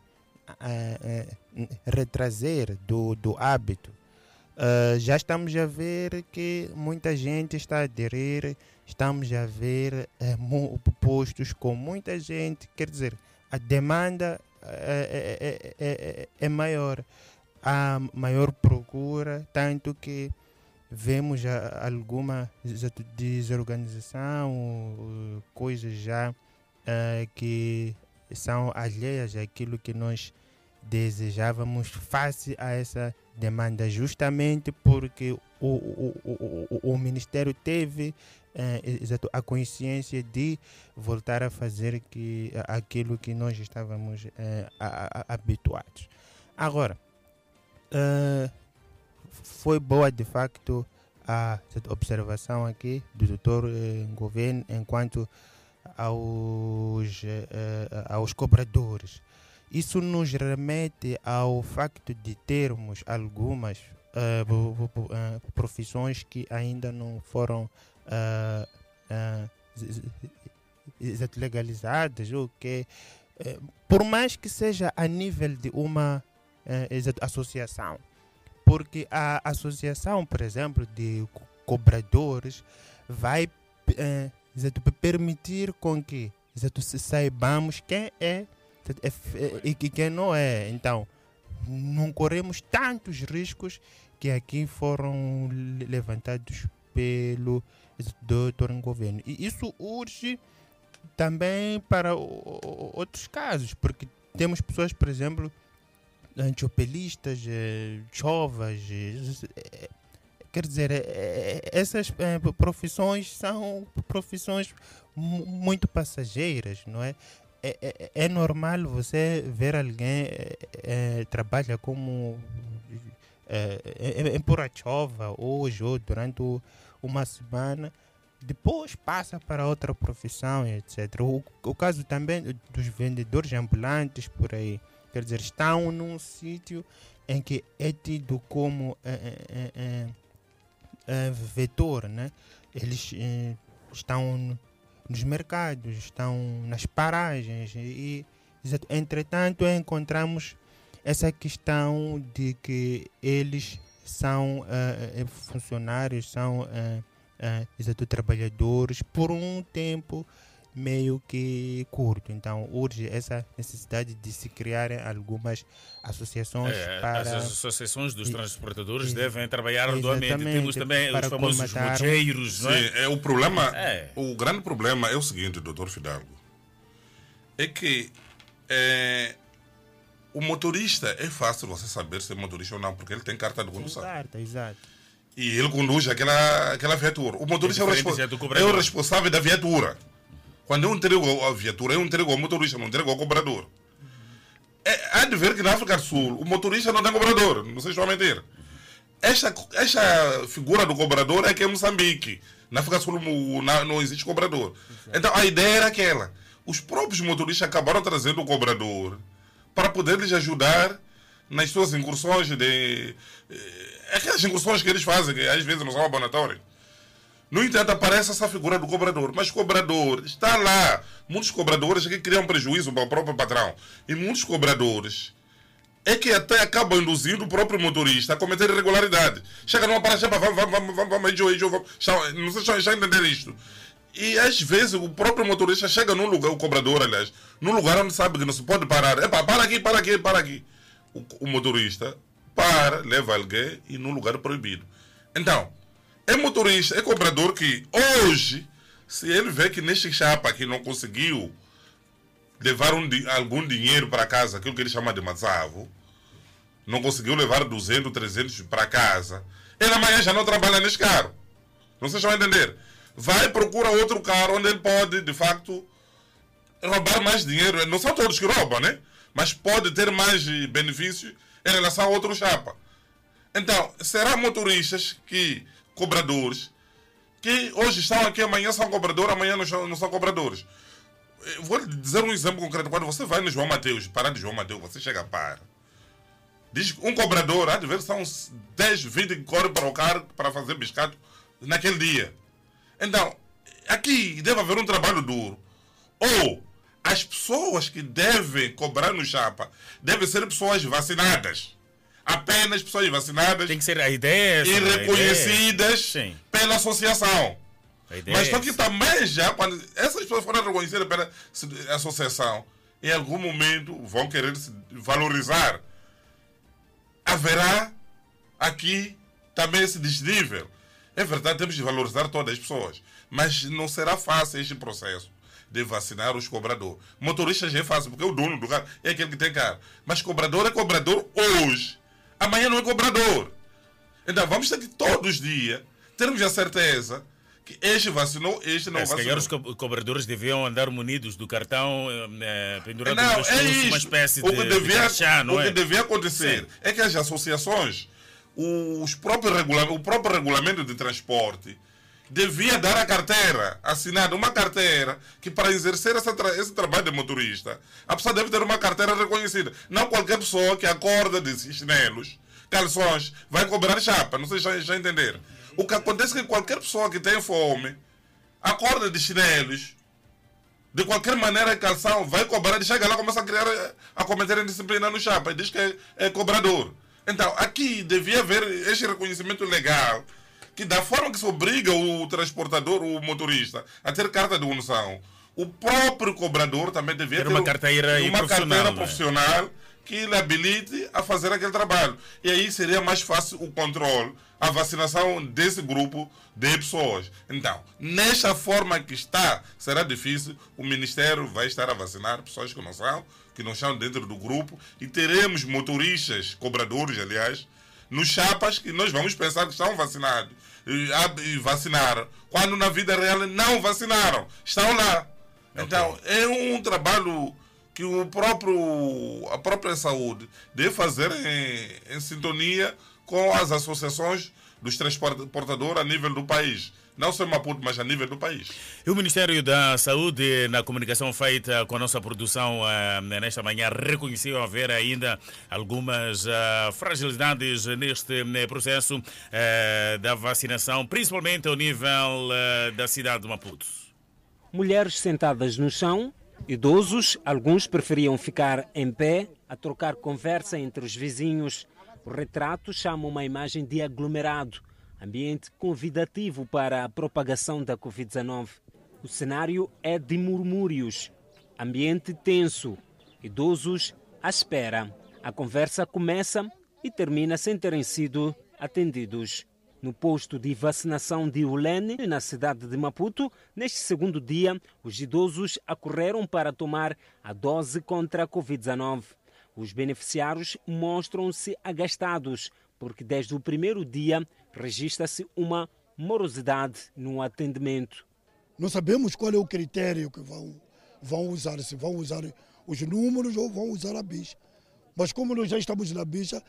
uh, do, do hábito. já estamos a ver que muita gente está a aderir, estamos a ver postos com muita gente, quer dizer, a demanda é, é, é, é maior, há maior procura, tanto que vemos alguma desorganização, coisas já uh, que são alheias àquilo que nós desejávamos face a essa demanda, justamente porque o, o, o, o Ministério teve uh, a consciência de voltar a fazer que, aquilo que nós estávamos uh, a, a, habituados. Agora, uh, foi boa de facto a observação aqui do doutor eh, governo enquanto aos, eh, aos cobradores. Isso nos remete ao facto de termos algumas uh, profissões que ainda não foram uh, uh, legalizadas, ou que, por mais que seja a nível de uma associação, porque a associação, por exemplo, de cobradores vai é, permitir com que exato, saibamos quem é, é, é e quem não é. Então, não corremos tantos riscos que aqui foram levantados pelo doutor em governo. E isso urge também para outros casos, porque temos pessoas, por exemplo, antiopelistas, eh, chovas, eh, quer dizer, eh, essas profissões são profissões muito passageiras, não é? É, é, é normal você ver alguém é, trabalha como é, em Purachova hoje ou durante uma semana, depois passa para outra profissão, etc. O, o caso também dos vendedores ambulantes por aí quer dizer, estão num sítio em que é tido como é, é, é, vetor, né? Eles eh, estão nos mercados, estão nas paragens e, entretanto, encontramos essa questão de que eles são uh, funcionários, são exato, trabalhadores por um tempo meio que curto. Então, urge essa necessidade de se criarem algumas associações é, para... As associações dos transportadores e, devem trabalhar arduamente. Temos também os famosos mojeiros, não é? Sim, é, o problema, é. o grande problema é o seguinte, doutor Fidalgo, é que é, o motorista, é fácil você saber se é motorista ou não, porque ele tem carta de condução. Carta, exato. E ele conduz aquela, aquela viatura. O motorista é, é, o, respo é o responsável da viatura. Quando eu entrego a viatura, eu entrego ao motorista, não entrego ao cobrador. É, há de ver que na África do Sul o motorista não tem cobrador, não sei se vão mentir. Esta, esta figura do cobrador é que é Moçambique. Na África do Sul não, não existe cobrador. Então a ideia era aquela. Os próprios motoristas acabaram trazendo o cobrador para poder lhes ajudar nas suas incursões de. Eh, aquelas incursões que eles fazem, que às vezes não são abonatórias. No entanto, aparece essa figura do cobrador. Mas cobrador está lá. Muitos cobradores é que criam prejuízo para o próprio patrão. E muitos cobradores é que até acabam induzindo o próprio motorista a cometer irregularidade. Chega numa parada, vamos, vamos, vamos, vamos, vamos, vamos, vamos. Não sei se já entenderam isto. E às vezes o próprio motorista chega num lugar, o cobrador, aliás, num lugar onde sabe que não se pode parar. Epa, para aqui, para aqui, para aqui. O, o motorista para, leva alguém e num lugar proibido. Então, é motorista, é cobrador que hoje, se ele vê que neste chapa aqui não conseguiu levar um, algum dinheiro para casa, aquilo que ele chama de mazavo, não conseguiu levar 200, 300 para casa, ele amanhã já não trabalha nesse carro. Não sei se vão entender. Vai procura outro carro onde ele pode, de facto, roubar mais dinheiro. Não são todos que roubam, né? Mas pode ter mais benefícios em relação a outro chapa. Então, será motoristas que, cobradores, que hoje estão aqui, amanhã são cobradores, amanhã não são, não são cobradores. Eu vou dizer um exemplo concreto. Quando você vai no João Mateus, parar de João Mateus, você chega a. Diz um cobrador, há de ver, são 10, 20 que correm para o carro para fazer biscato naquele dia. Então, aqui deve haver um trabalho duro. Ou as pessoas que devem cobrar no chapa devem ser pessoas vacinadas. Apenas pessoas vacinadas. Tem que ser a ideia. E reconhecidas pela associação. Mas só que também já, quando essas pessoas forem reconhecidas pela associação, em algum momento vão querer se valorizar. Haverá aqui também esse desnível. É verdade, temos de valorizar todas as pessoas, mas não será fácil este processo de vacinar os cobradores. Motoristas já é fácil, porque o dono do carro é aquele que tem carro. Mas cobrador é cobrador hoje. Amanhã não é cobrador. Então vamos ter que todos os dias termos a certeza que este vacinou, este não é, vacinou. Se calhar os cobradores deviam andar munidos do cartão é, pendurado não, é uma espécie o que de, devia, de crachá, O é? que devia acontecer Sim. é que as associações, os próprios o próprio regulamento de transporte, devia dar a carteira, assinada uma carteira, que para exercer essa tra esse trabalho de motorista, a pessoa deve ter uma carteira reconhecida. Não qualquer pessoa que acorda de chinelos, calções, vai cobrar chapa. Não sei se já, já entenderam. O que acontece é que qualquer pessoa que tem fome, acorda de chinelos, de qualquer maneira, calção, vai cobrar e chega lá começa a criar, a cometer indisciplina no chapa e diz que é, é cobrador. Então, aqui devia haver este reconhecimento legal que da forma que se obriga o transportador, o motorista, a ter carta de unção, o próprio cobrador também devia ter, ter uma carteira, uma profissional, carteira né? profissional que lhe habilite a fazer aquele trabalho. E aí seria mais fácil o controle, a vacinação desse grupo de pessoas. Então, nesta forma que está, será difícil. O Ministério vai estar a vacinar pessoas que não são, que não estão dentro do grupo, e teremos motoristas, cobradores, aliás, nos chapas que nós vamos pensar que estão vacinados vacinaram, quando na vida real não vacinaram, estão lá. Então, é um trabalho que o próprio, a própria saúde deve fazer em, em sintonia com as associações dos transportadores a nível do país. Não só em Maputo, mas a nível do país. E o Ministério da Saúde, na comunicação feita com a nossa produção uh, nesta manhã, reconheceu haver ainda algumas uh, fragilidades neste uh, processo da vacinação, principalmente ao nível da cidade de Maputo. Mulheres sentadas no chão, idosos, alguns preferiam ficar em pé a trocar conversa entre os vizinhos. O retrato chama uma imagem de aglomerado ambiente convidativo para a propagação da Covid-19. O cenário é de murmúrios, ambiente tenso, idosos à espera. A conversa começa e termina sem terem sido atendidos. No posto de vacinação de Ulene, na cidade de Maputo, neste segundo dia, os idosos acorreram para tomar a dose contra a Covid-19. Os beneficiários mostram-se agastados, porque desde o primeiro dia registra-se uma morosidade no atendimento. Não sabemos qual é o critério que vão, vão usar, se vão usar os números ou vão usar a bicha. Mas como nós já estamos na bicha,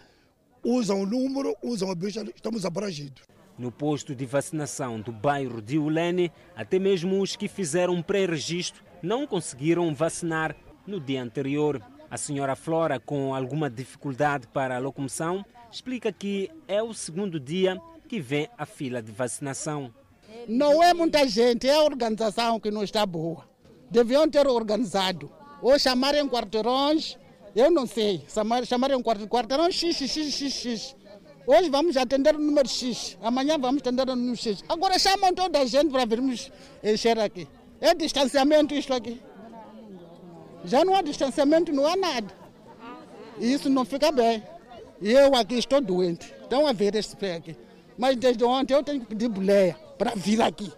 usam o número, usam a bicha, estamos abrangidos. No posto de vacinação do bairro de Ulene, até mesmo os que fizeram pré-registro não conseguiram vacinar no dia anterior. A senhora Flora, com alguma dificuldade para a locomoção, explica que é o segundo dia que vem a fila de vacinação. Não é muita gente, é a organização que não está boa. Deviam ter organizado. Ou chamarem quarteirões, eu não sei, chamarem quarteirões X, X, X, X. Hoje vamos atender o número X, amanhã vamos atender o número X. Agora chamam toda a gente para virmos encher aqui. É distanciamento isto aqui. Já não há distanciamento, não há nada. E isso não fica bem. Eu aqui estou doente. Estão a ver esse pé aqui. Mas desde ontem eu tenho que pedir boleia para vir aqui.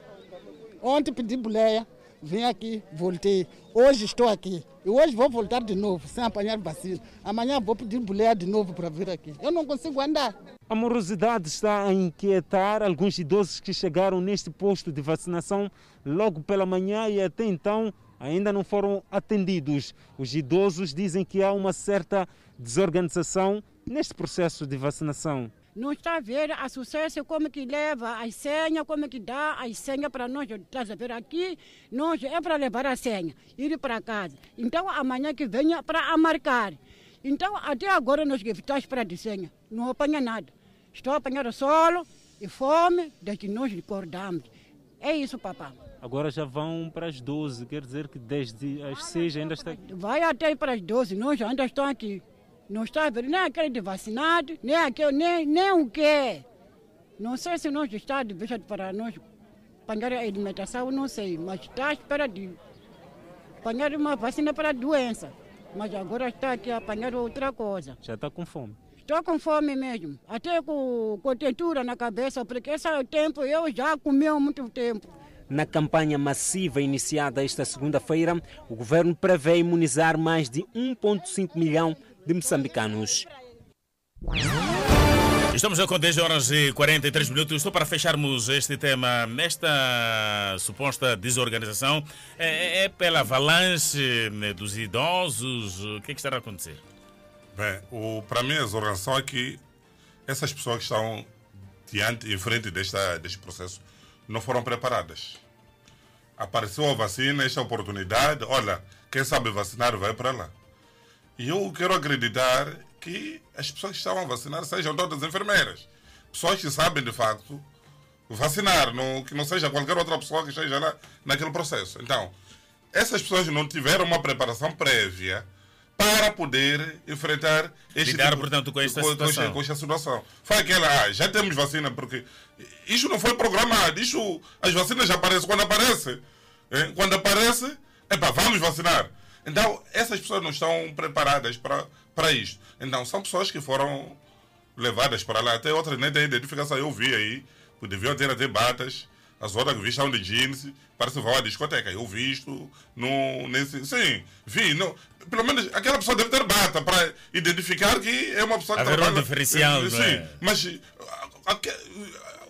Ontem pedi boleia, vim aqui, voltei. Hoje estou aqui. E hoje vou voltar de novo, sem apanhar vacina. Amanhã vou pedir boleia de novo para vir aqui. Eu não consigo andar. A morosidade está a inquietar alguns idosos que chegaram neste posto de vacinação logo pela manhã e até então ainda não foram atendidos. Os idosos dizem que há uma certa desorganização neste processo de vacinação. Não está a ver a sucesso como que leva as senhas, como que dá as senhas para nós. Estás a ver aqui, nós é para levar a senha, ir para casa. Então amanhã que venha para marcar. Então até agora nós que estamos para de senha, não apanha nada. Estou apanhando solo e fome desde que nós acordamos. É isso, papá. Agora já vão para as 12, quer dizer que desde as 6 ainda está. Vai até para as 12, nós ainda estamos aqui. Não está a ver nem aquele de vacinado, nem aquele, nem, nem o que. Não sei se nós está de vez para nós apanhar a alimentação, não sei, mas está à espera de apanhar uma vacina para a doença. Mas agora está aqui a apanhar outra coisa. Já está com fome? Estou com fome mesmo, até com, com tentura na cabeça, porque esse é o tempo, eu já comi há muito tempo. Na campanha massiva iniciada esta segunda-feira, o governo prevê imunizar mais de 1,5 milhão de moçambicanos. Estamos com 10 horas e 43 minutos. Estou para fecharmos este tema. Nesta suposta desorganização, é, é pela avalanche né, dos idosos? O que, é que estará a acontecer? Bem, o, para mim a desorganização é que essas pessoas que estão diante, em frente desta, deste processo não foram preparadas. Apareceu a vacina, esta oportunidade, olha, quem sabe vacinar vai para lá. E eu quero acreditar que as pessoas que estavam a vacinar sejam todas enfermeiras. Pessoas que sabem, de facto, vacinar, não, que não seja qualquer outra pessoa que esteja lá naquele processo. Então, essas pessoas não tiveram uma preparação prévia para poder enfrentar este Lidar, tipo, portanto, com esta com, situação. Com esta situação. Foi aquela, ah, já temos vacina, porque isto não foi programado. Isto, as vacinas já aparecem quando aparece. Quando aparece, epa, vamos vacinar. Então, essas pessoas não estão preparadas para, para isto. Então, são pessoas que foram levadas para lá. Até outras nem têm identificação. Eu vi aí, deviam ter até batas. As outras que vi estão de jeans, parece que vão à discoteca. Eu vi isto no, nesse. Sim, vi. Pelo menos aquela pessoa deve ter bata para identificar que é uma pessoa que Haver um trabalha. diferencial, não Sim, é? mas a- a-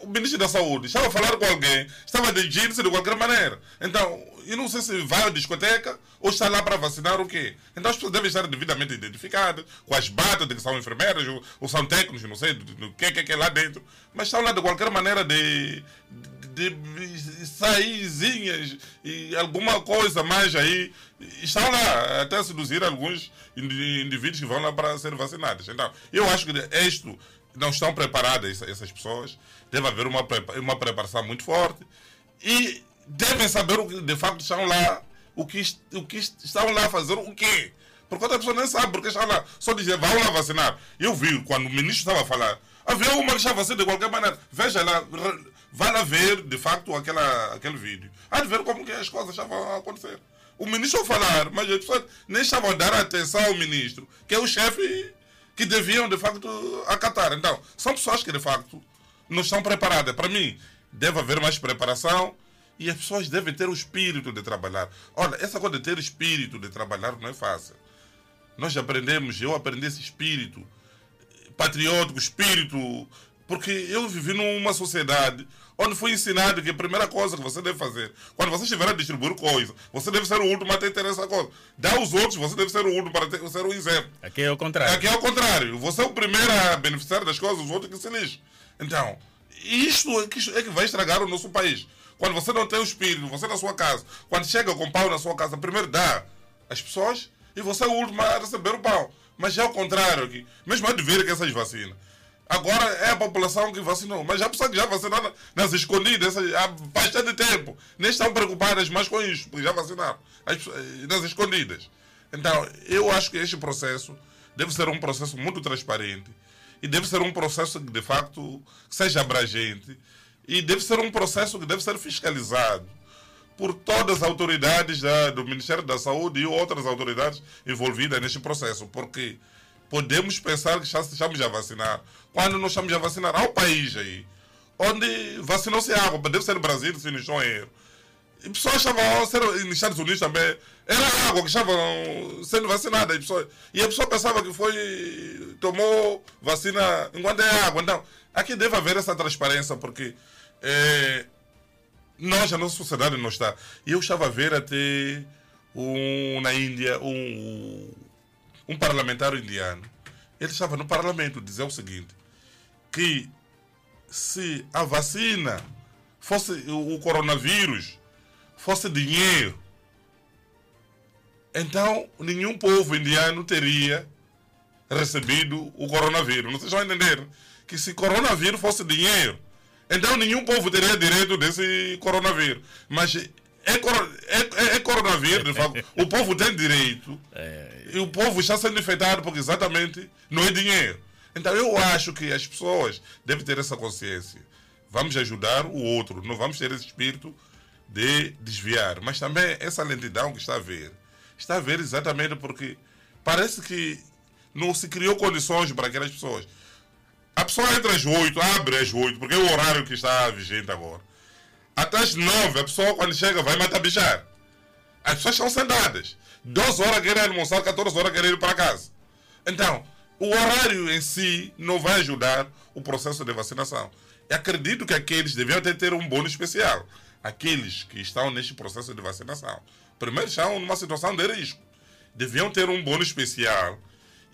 o ministro da Saúde estava a falar com alguém, estava de jeans de qualquer maneira. Então, eu não sei se vai à discoteca ou está lá para vacinar o quê. Então as pessoas devem estar devidamente identificadas, com as batas de que são enfermeiras ou, ou são técnicos, não sei do, que, que, que é lá dentro, mas estão lá de qualquer maneira de, de, de saízinhas e alguma coisa mais aí. Estão lá até seduzir alguns indi- indivíduos que vão lá para ser vacinados. Então, eu acho que isto não estão preparadas essas pessoas. Deve haver uma, uma preparação muito forte e devem saber o que de facto estão lá, o que, o que est- estão lá a fazer o quê. Porque outra pessoa nem sabe porque estão lá. Só dizer, vão lá vacinar. Eu vi quando o ministro estava a falar, havia uma que a de qualquer maneira. Veja lá, vá lá ver de facto aquela, aquele vídeo. Há de ver como que as coisas estavam a acontecer. O ministro falar, mas as pessoas nem estavam a dar atenção ao ministro, que é o chefe que deviam de facto acatar. Então, são pessoas que de facto não estão preparadas. Para mim, deve haver mais preparação e as pessoas devem ter o espírito de trabalhar. Olha, essa coisa de ter espírito de trabalhar não é fácil. Nós aprendemos, eu aprendi esse espírito patriótico, espírito, porque eu vivi numa sociedade onde foi ensinado que a primeira coisa que você deve fazer, quando você estiver a distribuir coisa, você deve ser o último a ter ter essa coisa. Dá aos outros, você deve ser o último para ter, ser o exemplo. Aqui é o contrário. Aqui é o contrário. Você é o primeiro a beneficiar das coisas, os outros que se lixam. Então, isto é que, é que vai estragar o nosso país. Quando você não tem o espírito, você na sua casa, quando chega com pão na sua casa, primeiro dá às pessoas e você é o último a receber o pão. Mas é o contrário aqui. Mesmo a de ver que essas vacinas. Agora é a população que vacinou. Mas já pessoas que já vacinaram nas escondidas há bastante tempo. Nem estão preocupadas mais com isso, porque já vacinaram as pessoas- nas escondidas. Então, eu acho que este processo deve ser um processo muito transparente e deve ser um processo que, de facto, seja abrangente e deve ser um processo que deve ser fiscalizado por todas as autoridades da- do Ministério da Saúde e outras autoridades envolvidas neste processo, porque podemos pensar que já estamos a vacinar. Quando não estamos a vacinar, há um país aí onde vacinou-se água, deve ser Brasil, se não estou erro. E pessoas estavam sendo, nos Estados Unidos também, era água que estavam sendo vacinadas. E, pessoas, e a pessoa pensava que foi, tomou vacina enquanto é água. Então, aqui deve haver essa transparência, porque é, nós, a nossa sociedade não está. E eu estava a ver até um, na Índia um, um parlamentar indiano. Ele estava no parlamento dizer o seguinte, que se a vacina fosse o coronavírus, fosse dinheiro, então nenhum povo indiano teria recebido o coronavírus. Vocês vão entender que se coronavírus fosse dinheiro, então nenhum povo teria direito desse coronavírus. Mas é, é, é coronavírus, de facto. o povo tem direito. E o povo está sendo infectado porque exatamente não é dinheiro. Então eu acho que as pessoas devem ter essa consciência. Vamos ajudar o outro, não vamos ter esse espírito de desviar. Mas também essa lentidão que está a ver, está a ver exatamente porque parece que não se criou condições para aquelas pessoas. A pessoa entra às 8, abre às 8, porque é o horário que está vigente agora. Até às 9, a pessoa quando chega vai matar bichar. As pessoas estão sentadas. 12 horas querem almoçar, 14 horas querem ir para casa. Então, o horário em si não vai ajudar o processo de vacinação. E acredito que aqueles deviam até ter um bônus especial. Aqueles que estão neste processo de vacinação. Primeiro estão numa situação de risco. Deviam ter um bônus especial.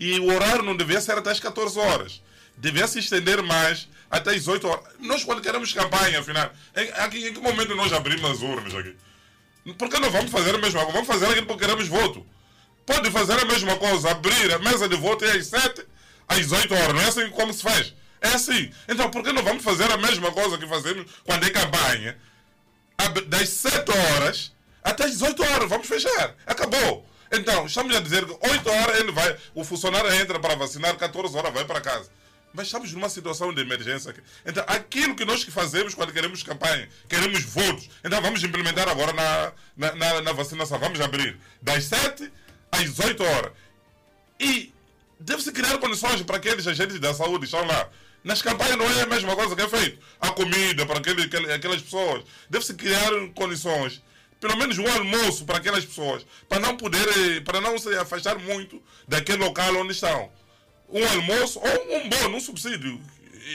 E o horário não devia ser até as 14 horas. Devia se estender mais até as 8 horas. Nós, quando queremos campanha, afinal, em, aqui, em que momento nós abrimos as urnas aqui? Por que não vamos fazer a mesma coisa? Vamos fazer aquilo porque queremos voto. Pode fazer a mesma coisa, abrir a mesa de voto às 7, às 8 horas. Não é assim como se faz. É assim. Então, por que não vamos fazer a mesma coisa que fazemos quando é campanha? Das 7 horas até as 18 horas. Vamos fechar. Acabou. Então, estamos a dizer que 8 horas ele vai, o funcionário entra para vacinar, 14 horas vai para casa. Mas estamos numa situação de emergência. Então, aquilo que nós fazemos quando queremos campanha, queremos votos, então vamos implementar agora na, na, na, na vacinação. Vamos abrir das 7 às 8 horas. E deve-se criar condições para aqueles agentes da saúde estão lá. Nas campanhas não é a mesma coisa que é feito. A comida para aquele, aquelas pessoas. Deve-se criar condições pelo menos um almoço para aquelas pessoas, para não poder, para não se afastar muito daquele local onde estão um almoço ou um bônus, um subsídio.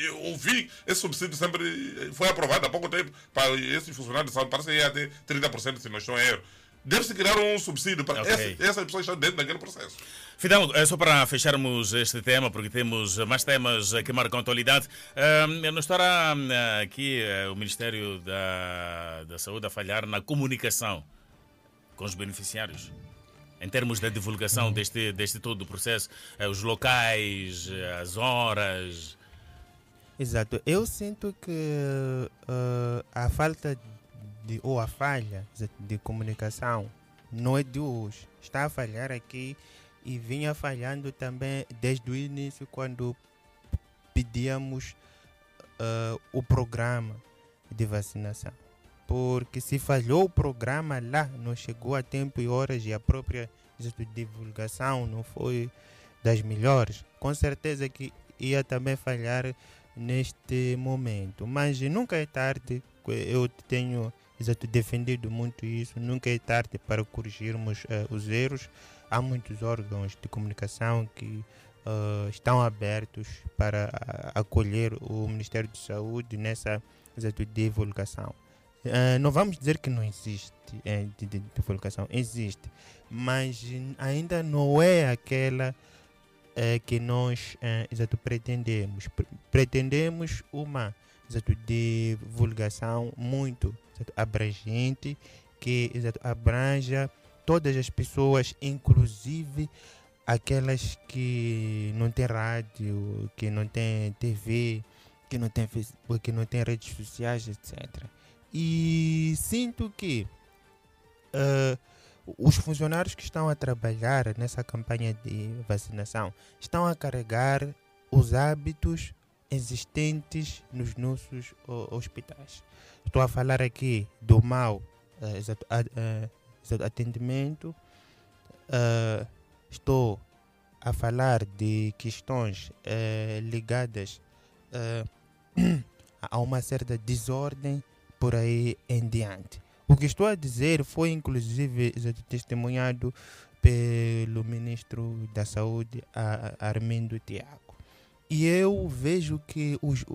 Eu ouvi, esse subsídio sempre foi aprovado há pouco tempo para esses funcionários de saúde, parece que ia ter 30% se não estou em erro. Deve-se criar um subsídio para okay. essa, essas pessoas estão dentro daquele processo. Fidel, é só para fecharmos este tema, porque temos mais temas que marcam a atualidade. Uh, não estará aqui o Ministério da, da Saúde a falhar na comunicação com os beneficiários? Em termos da divulgação uhum. deste, deste todo o processo, eh, os locais, eh, as horas. Exato. Eu sinto que uh, a falta de, ou a falha de comunicação não é de hoje. Está a falhar aqui e vinha falhando também desde o início, quando pedíamos uh, o programa de vacinação porque se falhou o programa lá, não chegou a tempo e horas e a própria divulgação não foi das melhores, com certeza que ia também falhar neste momento. Mas nunca é tarde, eu tenho exato, defendido muito isso, nunca é tarde para corrigirmos uh, os erros. Há muitos órgãos de comunicação que uh, estão abertos para uh, acolher o Ministério de Saúde nessa exato, divulgação. Uh, não vamos dizer que não existe é, de, de, divulgação, existe, mas ainda não é aquela é, que nós é, exato, pretendemos. Pretendemos uma exato, divulgação muito exato, abrangente, que exato, abranja todas as pessoas, inclusive aquelas que não têm rádio, que não têm TV, que não têm que não têm redes sociais, etc. E sinto que uh, os funcionários que estão a trabalhar nessa campanha de vacinação estão a carregar os hábitos existentes nos nossos hospitais. Estou a falar aqui do mau uh, atendimento, estou a falar de questões ligadas a uma certa desordem por aí em diante. O que estou a dizer foi inclusive testemunhado pelo ministro da Saúde, Armindo Tiago. E eu vejo que os,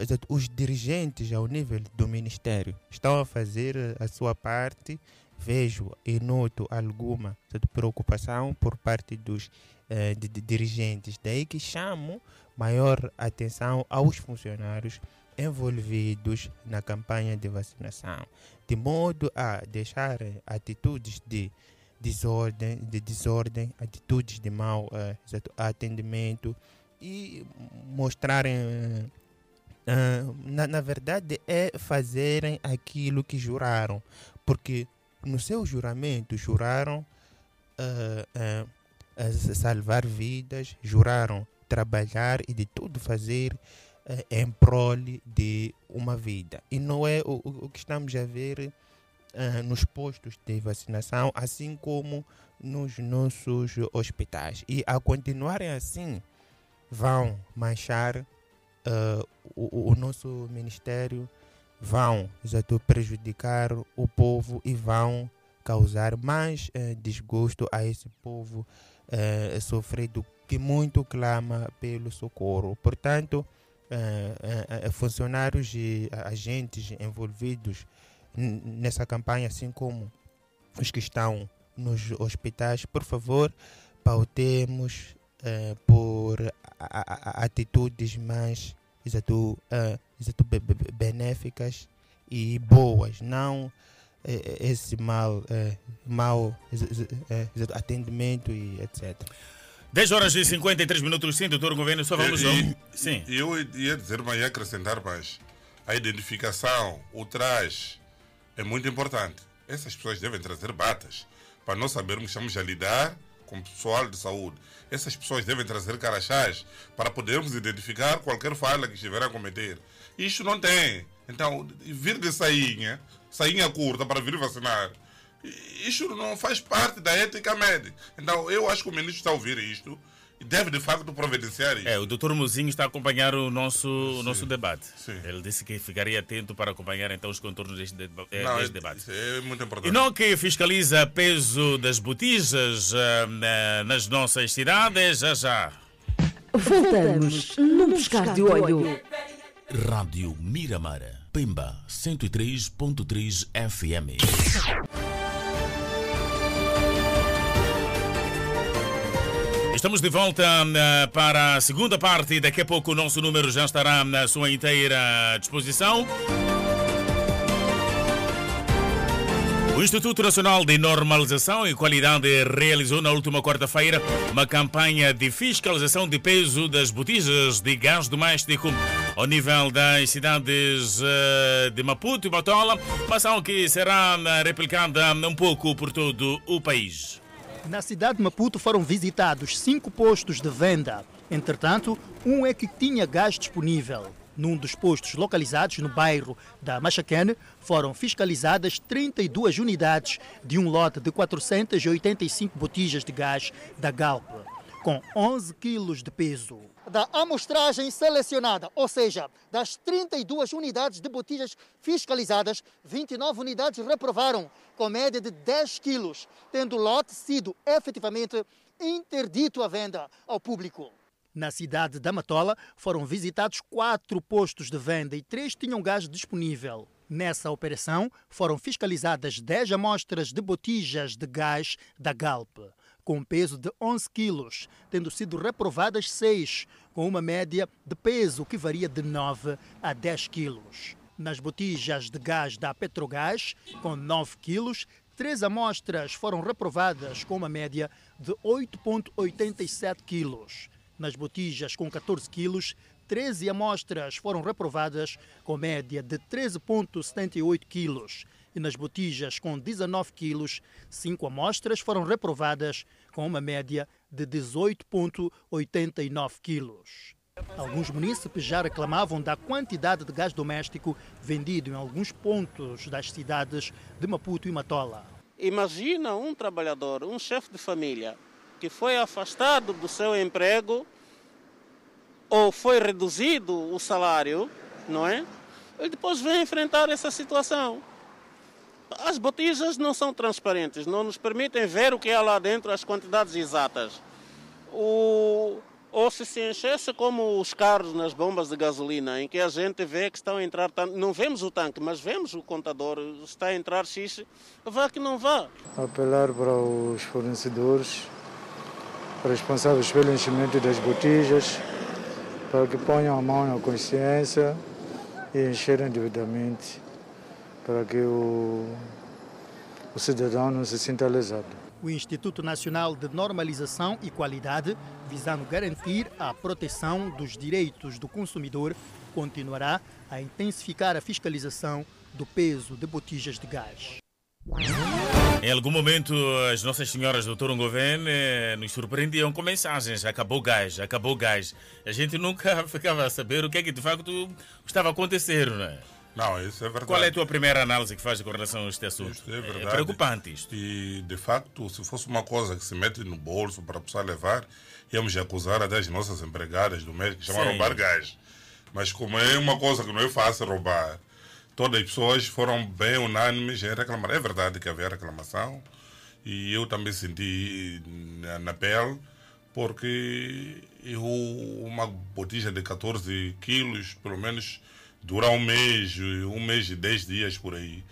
exato, os dirigentes ao nível do ministério estão a fazer a sua parte. Vejo e noto alguma preocupação por parte dos eh, de- de dirigentes. Daí que chamo maior atenção aos funcionários envolvidos na campanha de vacinação, de modo a deixar eh, atitudes de desordem, de desordem, atitudes de mau exato, atendimento e mostrarem, ah, na, na verdade, é fazerem aquilo que juraram, porque no seu juramento juraram ah, ah, salvar vidas, juraram trabalhar e de tudo fazer em prol de uma vida. E não é o, o- que estamos a ver eh, nos postos de vacinação, assim como nos nossos hospitais. E a continuarem assim, vão manchar eh, o, o nosso ministério, vão exato, prejudicar o povo e vão causar mais eh, desgosto a esse povo eh, sofrido que muito clama pelo socorro. Portanto, eh, eh, eh, funcionários e agentes envolvidos nessa campanha, assim como os que estão nos hospitais, por favor, pautemos eh, por atitudes mais exato, eh, exato, be- be- benéficas e boas, não esse mal, exato, atendimento e etc. 10 horas e 53 minutos, sim, doutor Governo, só vamos E- ao... e- Sim. Eu ia dizer, mas ia acrescentar mais. A identificação, o traje, é muito importante. Essas pessoas devem trazer batas para nós sabermos que estamos a lidar com pessoal de saúde. Essas pessoas devem trazer carachás para podermos identificar qualquer falha que estiver a cometer. Isto não tem. Então, vir de sainha, sainha curta para vir vacinar, isto não faz parte da ética médica. Então, eu acho que o ministro está a ouvir isto e deve, de facto, providenciar isso. É, o doutor Mozinho está a acompanhar o nosso, o nosso debate. Ele disse que ficaria atento para acompanhar então os contornos deste, deba- eh, Não, deste é- debate. isso é muito importante. E não que fiscaliza peso das botijas na- nas nossas cidades, já já. Voltamos num piscar de olho. Rádio Miramar, Pemba 103.3 FM. Estamos de volta ah, para a segunda parte. Daqui a pouco o nosso número já estará na sua inteira disposição. O Instituto Nacional de Normalização e Qualidade realizou na última quarta-feira uma campanha de fiscalização de peso das botijas de gás doméstico ao nível das cidades eh, de Maputo e Matola, uma ação que será eh, replicada um pouco por todo o país. Na cidade de Maputo foram visitados cinco postos de venda. Entretanto, um é que tinha gás disponível. Num dos postos localizados no bairro da Machacane, foram fiscalizadas 32 unidades de um lote de 485 botijas de gás da Galp, com 11 quilos de peso. Da amostragem selecionada, ou seja, das 32 unidades de botijas fiscalizadas, 29 unidades reprovaram, com média de 10 quilos, tendo o lote sido efetivamente interdito à venda ao público. Na cidade da Matola foram visitados quatro postos de venda e três tinham gás disponível. Nessa operação foram fiscalizadas 10 amostras de botijas de gás da Galp, com peso de 11 quilos, tendo sido reprovadas 6, com uma média de peso que varia de 9 a 10 quilos. Nas botijas de gás da Petrogás, com 9 quilos, três amostras foram reprovadas com uma média de 8,87 quilos. Nas botijas com 14 quilos, 13 amostras foram reprovadas com média de 13,78 quilos. E nas botijas com 19 quilos, 5 amostras foram reprovadas com uma média de 18,89 quilos. Alguns munícipes já reclamavam da quantidade de gás doméstico vendido em alguns pontos das cidades de Maputo e Matola. Imagina um trabalhador, um chefe de família, que foi afastado do seu emprego ou foi reduzido o salário, não é? Ele depois vem enfrentar essa situação. as botijas não são transparentes, não nos permitem ver o que há lá dentro, as quantidades exatas. O, ou se se enchesse como os carros nas bombas de gasolina, em que a gente vê que estão a entrar, não vemos o tanque, mas vemos o contador, está a entrar X, vá que não vá. Apelar para os fornecedores responsáveis pelo enchimento das botijas, para que ponham a mão na consciência e encherem devidamente, para que o, o cidadão não se sinta lesado. O Instituto Nacional de Normalização e Qualidade, visando garantir a proteção dos direitos do consumidor, continuará a intensificar a fiscalização do peso de botijas de gás. Em algum momento, as Nossas Senhoras do Torongoven eh, nos surpreendiam com mensagens: acabou gás, acabou gás. A gente nunca ficava a saber o que é que de facto estava a acontecer, não é? Não, isso é verdade. Qual é a tua primeira análise que faz com relação a este assunto? Isto é verdade. É preocupante isto. E, de facto, se fosse uma coisa que se mete no bolso para a pessoa levar, íamos acusar até as nossas empregadas do médico que chamam Sim. roubar gás. Mas como é uma coisa que não é fácil roubar, todas as pessoas foram bem unânimes em reclamar. É verdade que havia reclamação e eu também senti na, na pele, porque eu, uma botija de 14 quilos, pelo menos, dura um mês, um mês e 10 dias por aí.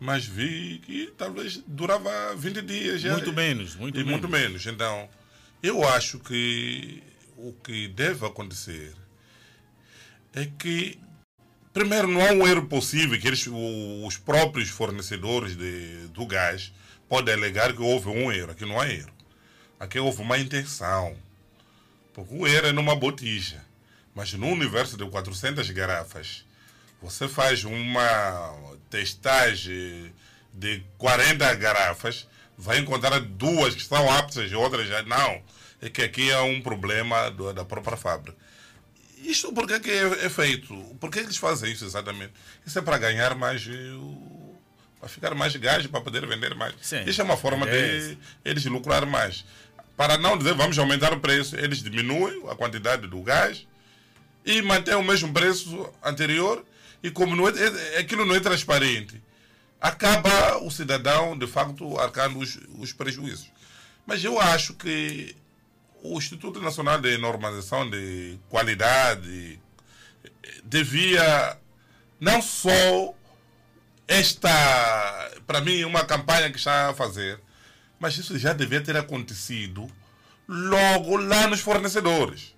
Mas vi que talvez durava 20 dias. Muito menos, muito e muito menos. menos. Então, eu acho que o que deve acontecer é que Primeiro, não há um erro possível que eles, os próprios fornecedores de, do gás podem alegar que houve um erro. Aqui não há erro. Aqui houve uma intenção. Porque o erro é numa botija. Mas no universo de 400 garrafas, você faz uma testagem de 40 garrafas, vai encontrar duas que estão aptas e outras já não. É que aqui é um problema do- da própria fábrica. Isto por que, que é, é feito? Por que eles fazem isso exatamente? Isso é para ganhar mais. eh, Para ficar mais gás, para poder vender mais. Sim. Isso é uma forma É de eles lucrar mais. Para não dizer vamos aumentar o preço, eles diminuem a quantidade do gás e mantêm o mesmo preço anterior. E como não é, é- aquilo não é transparente, acaba o cidadão, de facto, arcando os, os prejuízos. Mas eu acho que o Instituto Nacional de Normalização de Qualidade eh, devia não só esta, para mim, uma campanha que está a fazer, mas isso já devia ter acontecido logo lá nos fornecedores.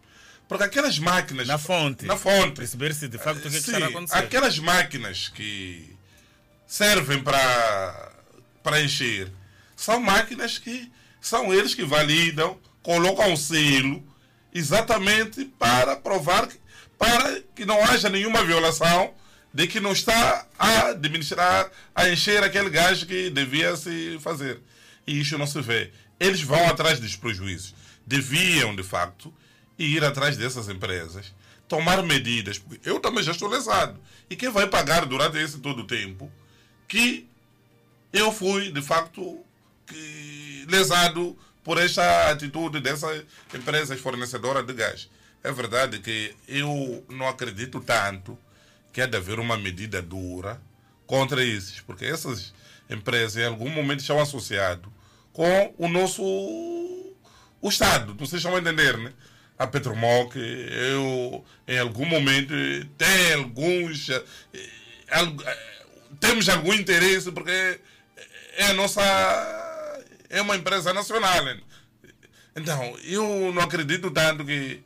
Porque aquelas máquinas. Na fonte. Na fonte. Perceber se de facto o que, Sim, está a acontecer. aquelas máquinas que servem para para encher são máquinas que são eles que validam, colocam um selo exatamente para provar que, para que não haja nenhuma violação de que não está a administrar, a encher aquele gás que devia se fazer. E isso não se vê. Eles vão atrás dos prejuízos. Deviam, de facto, ir atrás dessas empresas, tomar medidas. Porque eu também já estou lesado. E quem vai pagar durante esse todo o tempo que eu fui, de facto, lesado por esta atitude dessas empresas fornecedoras de gás. É verdade que eu não acredito tanto que há de haver uma medida dura contra esses, porque essas empresas em algum momento estão associadas com o nosso o Estado. Vocês estão a entender, né? A Petromol, que eu, em algum momento, tem alguns. eh, eh, temos algum interesse, porque é a nossa. É uma empresa nacional. Então, eu não acredito tanto que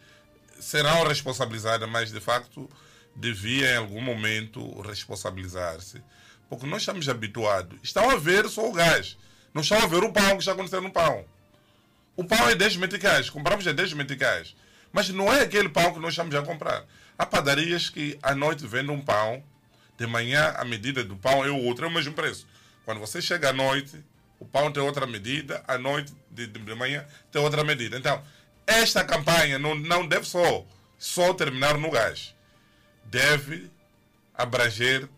serão responsabilizadas, mas de facto devia em algum momento responsabilizar-se. Porque nós estamos habituados. Estão a ver só o gás. Não estão a ver o pão que está acontecendo no pão. O pão é 10 meticais. Compramos a 10 meticais. Mas não é aquele pão que nós estamos a comprar. Há padarias que à noite vendem um pão. De manhã a medida do pão é o outro, é o mesmo preço. Quando você chega à noite, o pão tem outra medida, à noite de de manhã tem outra medida. Então, esta campanha não, não deve só, só terminar no gás. Deve abranger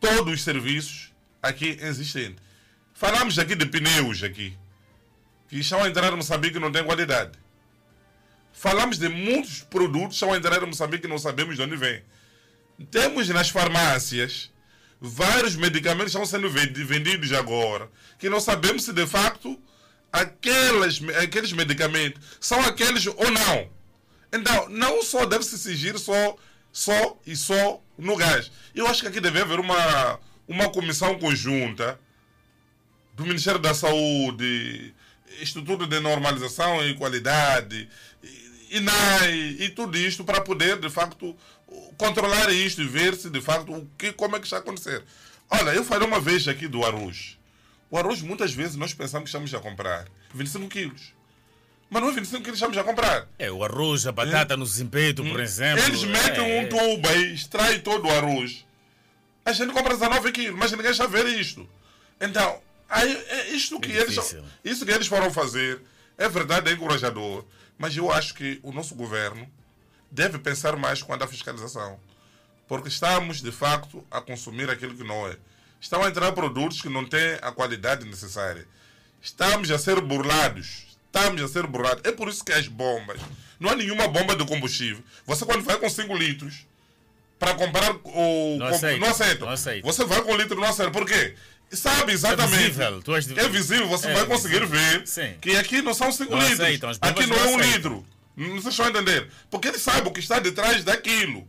todos os serviços aqui existentes. Falamos aqui de pneus aqui, que estão a entrar em Moçambique e não têm qualidade. Falamos de muitos produtos que estão a entrar em Moçambique e não sabemos de onde vem. Temos nas farmácias vários medicamentos estão sendo vendidos agora, que não sabemos se de facto aquelas, aqueles medicamentos são aqueles ou não. Então, não só deve se exigir só, só e só no gás. Eu acho que aqui deve haver uma, uma comissão conjunta do Ministério da Saúde, Instituto de Normalização e Qualidade, INAI e tudo isto para poder, de facto, controlar isto e ver se, de facto, o que, como é que está a acontecer. Olha, eu falei uma vez aqui do arroz. O arroz, muitas vezes, nós pensamos que estamos a comprar 25 quilos. Mas não é 25 quilos que estamos a comprar. É, o arroz, a batata é. no zimpeto, por hum. exemplo. Eles metem é. um tubo aí, extrai todo o arroz. A gente compra 19 quilos, mas ninguém está a ver isto. Então, aí, é isto que, é eles, isso que eles foram fazer, é verdade, é encorajador. Mas eu acho que o nosso governo deve pensar mais quanto à fiscalização. Porque estamos, de facto, a consumir aquilo que não é. Estão a entrar produtos que não têm a qualidade necessária. Estamos a ser burlados. Estamos a ser burlados. É por isso que as bombas. Não há nenhuma bomba de combustível. Você, quando vai com 5 litros para comprar o. Não aceita. Não aceita. Não aceita. Você vai com um litro, não aceita. Por quê? Sabe exatamente. É visível. É visível, você é vai conseguir visível. ver Sim. que aqui não são 5 litros. Aceitam. Aqui não é um litro. Não vocês estão a entender. Porque ele sabe o que está detrás daquilo.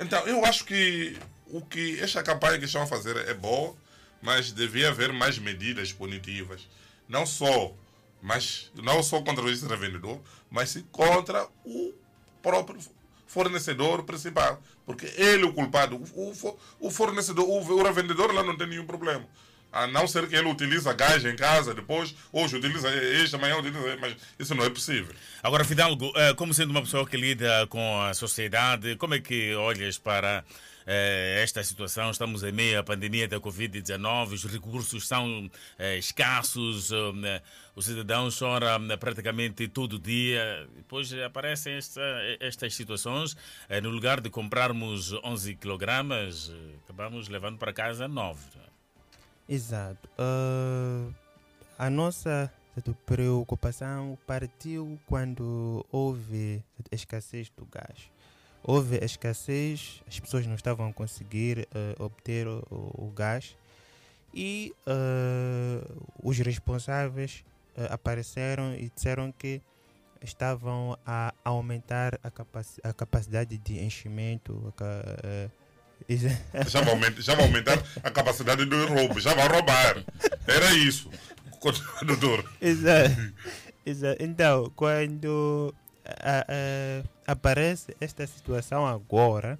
Então, eu acho que o que esta campanha que estão a fazer é boa, mas devia haver mais medidas punitivas. Não só, mas, não só contra o vendedor, mas sim contra o próprio fornecedor principal. Porque ele é o culpado. O, o, fornecedor, o, o revendedor lá não tem nenhum problema. A não ser que ele utiliza gás em casa, depois, hoje utiliza este, amanhã utiliza, mas isso não é possível. Agora, Fidalgo, eh, como sendo uma pessoa que lida com a sociedade, como é que olhas para esta situação? Estamos em meio à pandemia da Covid-19, os recursos são eh, escassos, os cidadãos choram praticamente todo dia. Depois aparecem esta, estas situações. no lugar de comprarmos 11 quilogramas, acabamos levando para casa 9. Exato. Uh, a nossa preocupação partiu quando houve escassez do gás. Houve escassez, as pessoas não estavam a conseguir uh, obter o, o, gás e uh, os responsáveis apareceram e disseram que estavam a aumentar a, capaci a capacidade de enchimento, já vai, aumentar, já vai aumentar a capacidade do roubo, já vai roubar. Era isso. Doutor. Exato. Exato. Então, quando a, a, aparece esta situação agora,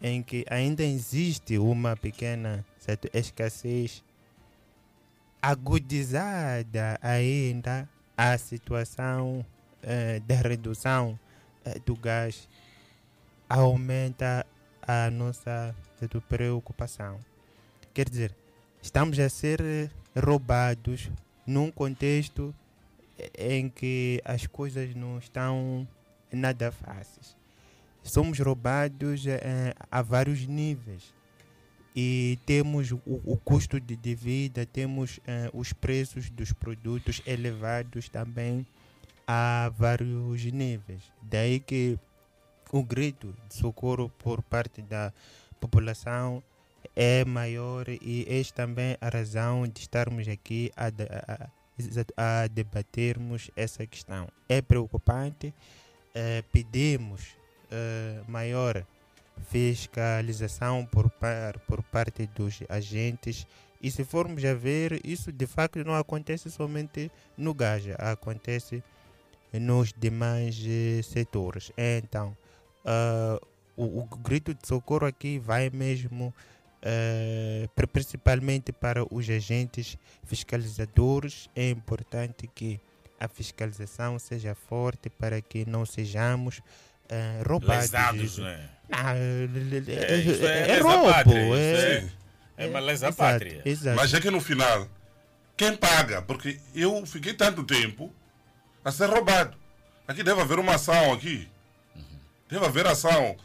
em que ainda existe uma pequena certo, escassez agudizada ainda a situação eh, de redução eh, do gás aumenta a nossa preocupação. Quer dizer, estamos a ser roubados num contexto em que as coisas não estão nada fáceis. Somos roubados eh, a vários níveis e temos o, o custo de, de, vida, temos eh, os preços dos produtos elevados também a vários níveis. Daí que o grito de socorro por parte da população é maior e esta também a razão de estarmos aqui a, a, a debatermos essa questão. É preocupante, eh, pedimos eh, maior fiscalização por, par, por parte dos agentes e se formos a ver, isso de facto não acontece somente no Gaja, acontece nos demais eh, setores. Então, uh, o, o, grito de socorro aqui vai mesmo uh, principalmente para os agentes fiscalizadores. É importante que a fiscalização seja forte para que não sejamos uh, roubados. Lesados, né? Ah, é, é, é, é roubo. Pátria, é, é, uma lesa pátria. Exato. Mas é que no final, quem paga? Porque eu fiquei tanto tempo a ser roubado. Aqui deve haver uma ação aqui Deve haver ação.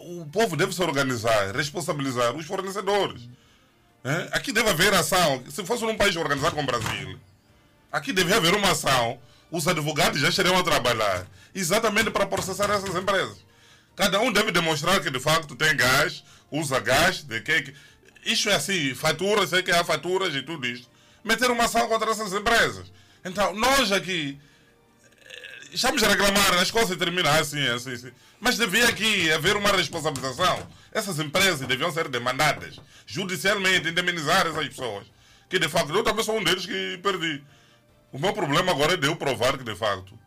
O, povo deve se organizar, responsabilizar os fornecedores. É? Aqui deve haver ação. Se fosse num país organizado como o Brasil, aqui deve haver uma ação. Os advogados já estariam a trabalhar exatamente para processar essas empresas. Cada um deve demonstrar que de facto tem gás, usa gás, de que, isto é assim, faturas, sei que há faturas e tudo isto. Meter uma ação contra essas empresas. Então, nós aqui estamos a reclamar, as coisas terminam assim, assim, assim. Mas devia aqui haver uma responsabilização. Essas empresas deviam ser demandadas judicialmente, indemnizar essas pessoas. Que de facto, eu também sou um deles que perdi. O meu problema agora é de eu provar que de facto.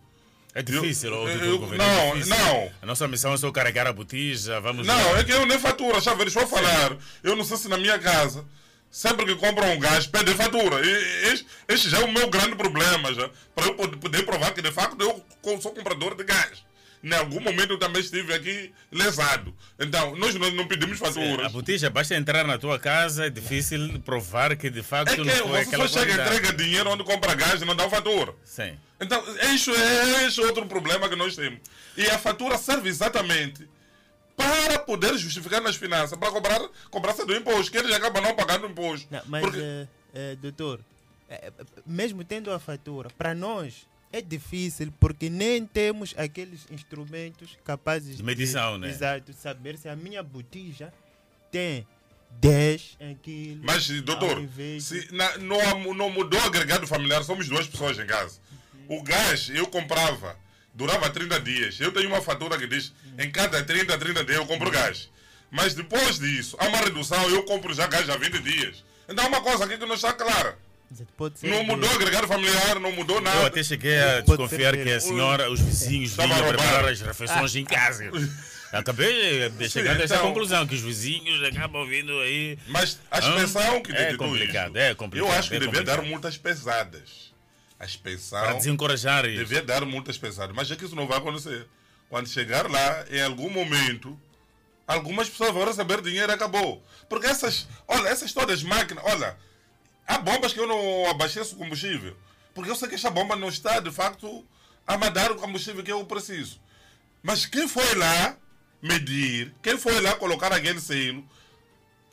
É difícil, eu, ou eu, eu, governo, não, é difícil. não. A nossa missão é só carregar a botija, vamos Não, é que eu nem fatura, já ver, deixa eu falar. Eu não sei se na minha casa, sempre que compram um gás, pedem fatura. E, este, este já é o meu grande problema, já. Para eu poder- provar que de facto eu sou comprador de gás. Em algum momento eu também estive aqui lesado. Então, nós não, não pedimos faturas. A botija, basta entrar na tua casa, é difícil provar que de facto É que não foi você aquela só chega qualidade. entrega dinheiro onde compra gás e não dá fatura. Sim. Então, isso é esse outro problema que nós temos. E a fatura serve exatamente para poder justificar nas finanças, para cobrar cobrança do imposto, que eles acabam não pagando o imposto. Não, mas, Porque- eh, eh, doutor, eh, mesmo tendo a fatura, para nós é difícil porque nem temos aqueles instrumentos capazes De medição, né? Exato, saber se a minha botija tem 10 em quilos. Mas, doutor, de- se na- não, não mudou o agregado familiar, somos duas pessoas em casa. O gás eu comprava, durava 30 dias. Eu tenho uma fatura que diz em cada 30, 30 dias eu compro gás. Mas depois disso, há uma redução, eu compro já gás há 20 dias. Então há uma coisa aqui que não está clara. Pode ser Não que- mudou o agregado familiar, não mudou nada. Eu até cheguei a Pode desconfiar que a que- senhora, os vizinhos Estava vinham a roubar. preparar as refeições em casa. Acabei de Sim, chegar a essa então- conclusão, que os vizinhos acabam vindo aí. Mas a Hã? inspeção que É de tudo complicado, é complicado. Eu acho que é devia dar multas pesadas. A inspeção. Para desencorajar isso. Devia dar multas pesadas. Mas é que isso não vai acontecer. Quando chegar lá, em algum momento, algumas pessoas vão receber dinheiro e acabou. Porque essas. Olha, essas todas máquinas. Olha, há bombas que eu não abasteço combustível. Porque eu sei que esta bomba não está, de facto, a me dar o combustível que eu preciso. Mas quem foi lá medir, quem foi lá colocar aquele selo,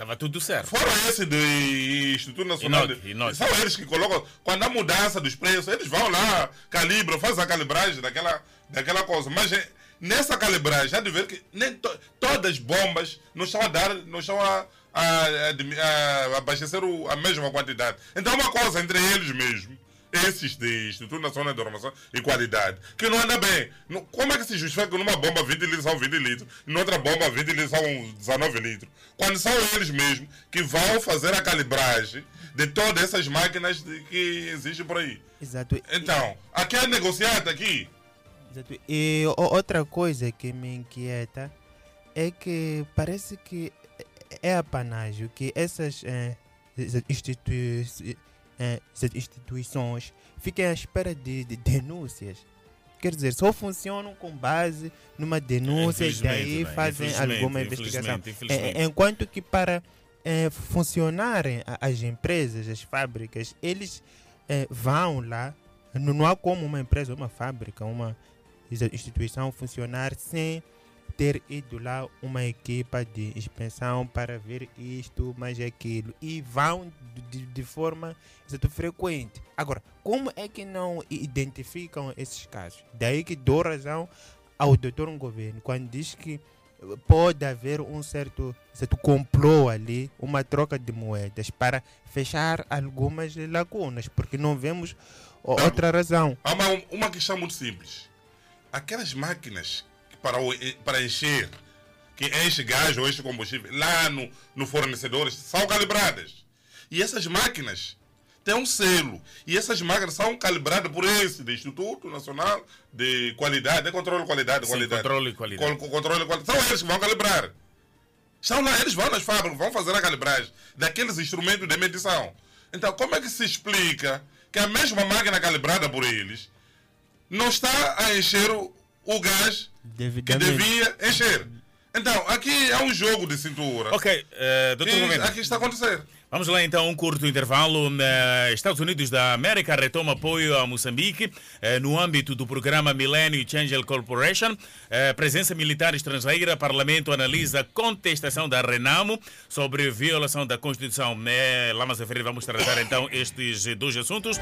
Estava tudo certo. Fora esse do Instituto Nacional. Inoc, de, Inoc. São eles que colocam. Quando há mudança dos preços, eles vão lá, calibram, fazem a calibragem daquela, daquela coisa. Mas é, nessa calibragem, já de ver que nem to- todas as bombas não estão a dar, não estão a, a, a- a abastecer o- a mesma quantidade. Então, uma coisa entre eles mesmo. Esses de Instituto Nacional de Informação e Qualidade, que não anda bem. Como é que se justifica que numa bomba 20 litros são 20 litros, e noutra bomba 20 litros são 19 litros? Quando são eles mesmos que vão fazer a calibragem de todas essas máquinas que existem por aí. Exato. Então, aqui é negociado aqui. Exato. E outra coisa que me inquieta é que parece que é apanágio que essas eh, essas institui- eh, essas instituições fiquem à espera de, de denúncias. Quer dizer, só funcionam com base numa denúncia e daí Infelizmente, né? fazem Infelizmente, alguma investigação. infelizmente, infelizmente. Eh, Enquanto que para eh, funcionarem as empresas, as fábricas, eles eh, vão lá, não, não há como uma empresa, uma fábrica, uma instituição funcionar sem ter ido lá uma equipa de inspeção para ver isto, mais aquilo. E vão de, de forma frequente. Agora, como é que não identificam esses casos? Daí que dou razão ao doutor governo quando diz que pode haver um certo, certo complô ali, uma troca de moedas para fechar algumas lacunas, porque não vemos outra razão. Há uma, uma questão muito simples. Aquelas máquinas para, o- para encher, que enche gás ou enche combustível, lá no, no fornecedores, são calibradas. E essas máquinas têm um selo. E essas máquinas são calibradas por esse, do Instituto Nacional de Qualidade, de Controle de Qualidade. Sim, qualidade. controle de qualidade. Con- controle de qualidade. São eles que vão calibrar. Estão lá, eles vão nas fábricas, vão fazer a calibragem daqueles instrumentos de medição. Então, como é que se explica que a mesma máquina calibrada por eles não está a encher o, o gás que Devidamente. devia encher? Então, aqui é um jogo de cintura. Ok, eh, doutor que Governo. aqui está a acontecer. Vamos lá então, um curto intervalo. Eh, Estados Unidos da América retoma apoio a Moçambique eh, no âmbito do programa Millennium Change Corporation. Eh, Presença militar estrangeira, Parlamento analisa contestação da Renamo sobre violação da Constituição. À frente vamos tratar então estes dois assuntos.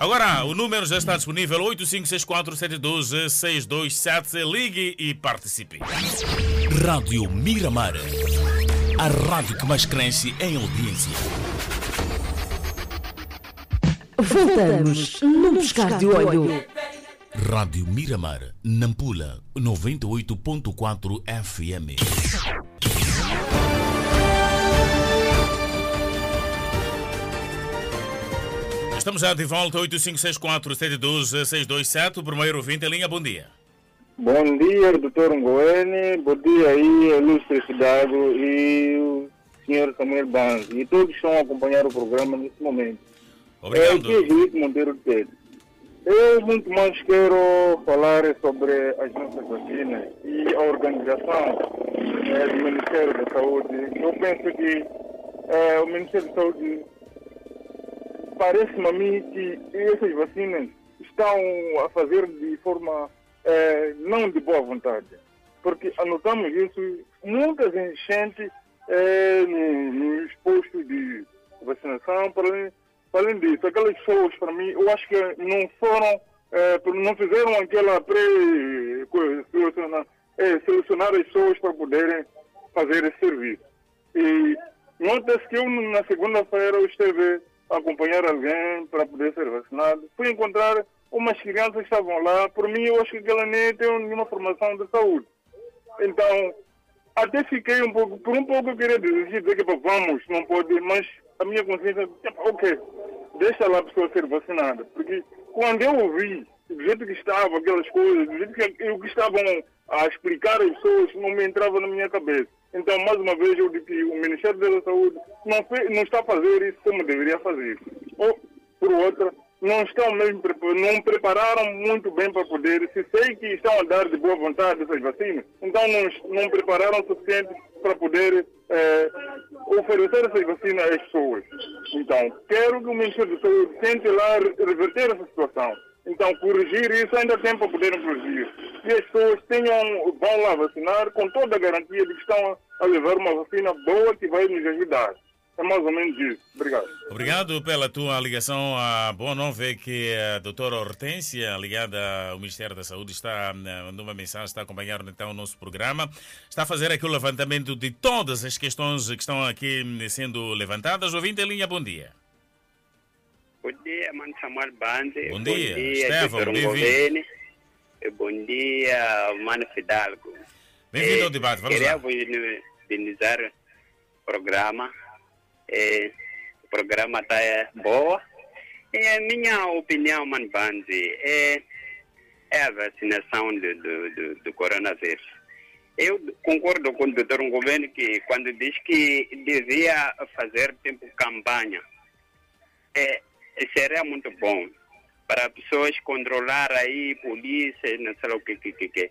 Agora, o número já está disponível: 8564-712-627. Ligue e participe. Rádio Miramar. A rádio que mais cresce em audiência. Voltamos no buscar de olho. Rádio Miramar, Nampula, 98.4 FM. Estamos já de volta, 8564-712-627. O primeiro ouvinte em linha, bom dia. Bom dia, doutor Ngoene. Bom dia aí, ilustre cidade e o senhor Samuel Banz. E todos estão a acompanhar o programa nesse momento. Obrigado. É, aqui é Felipe Monteiro de Pedro. Eu muito mais quero falar sobre as nossas vacinas e a organização eh, do Ministério da Saúde. Eu penso que eh, o Ministério da Saúde parece-me a mim que essas vacinas estão a fazer de forma eh, não de boa vontade. Porque anotamos isso, muitas enchentes no- nos postos de vacinação, para além, para além disso, aquelas pessoas, para mim, eu acho que não foram, eh, não fizeram aquela pré-selecionar eh, selecionar as pessoas para poderem fazer esse serviço. E nota-se que eu, na segunda-feira, eu esteve a acompanhar alguém para poder ser vacinado. Fui encontrar umas crianças estavam lá. Por mim, eu acho que aquela nem tem nenhuma formação de saúde. Então, até fiquei um pouco, por um pouco eu queria desistir, dizer que vamos, não pode, mas a minha consciência, ok, deixa lá a pessoa ser vacinada. Porque quando eu ouvi, do jeito que estava, aquelas coisas, do jeito que o que estavam a explicar às pessoas, não me entrava na minha cabeça. Então, mais uma vez, eu digo que o Ministério da Saúde não, fe- não está a fazer isso como deveria fazer. Ou, por outra, não estão mesmo, não prepararam muito bem para poder, se sei que estão a dar de boa vontade essas vacinas, então não, não prepararam o suficiente para poder eh, oferecer essas vacinas às pessoas. Então, quero que o Ministério da Saúde tente lá re- reverter essa situação. Então, corrigir isso ainda tem para poderem corrigir. E as pessoas tenham, vão lá vacinar com toda a garantia de que estão a levar uma vacina boa que vai nos ajudar. É mais ou menos isso. Obrigado. Obrigado pela tua ligação. A boa nova é que a doutora Hortência, ligada ao Ministério da Saúde, está eh, mandando uma mensagem, está a acompanhar então o nosso programa. Está a fazer aqui o levantamento de todas as questões que estão aqui eh, sendo levantadas. Ouvinte em linha, bom dia. Bom dia, Mano Samuel Bande. Bom dia, Bom dia, Estevão, Dr. bem-vindo. Govene. E Bom dia, Mano Fidalgo. Bem-vindo Eh, ao debate, vamos queria lá. vos benizar o programa. Eh, o programa está boa. E a minha opinião, Mano Bande, é, é a vacinação do, do, do, do coronavírus. Eu concordo com o doutor Governo que quando diz que devia fazer tempo campanha, é, seria muito bom para pessoas controlar aí, polícia, não sei o que, que, que, que.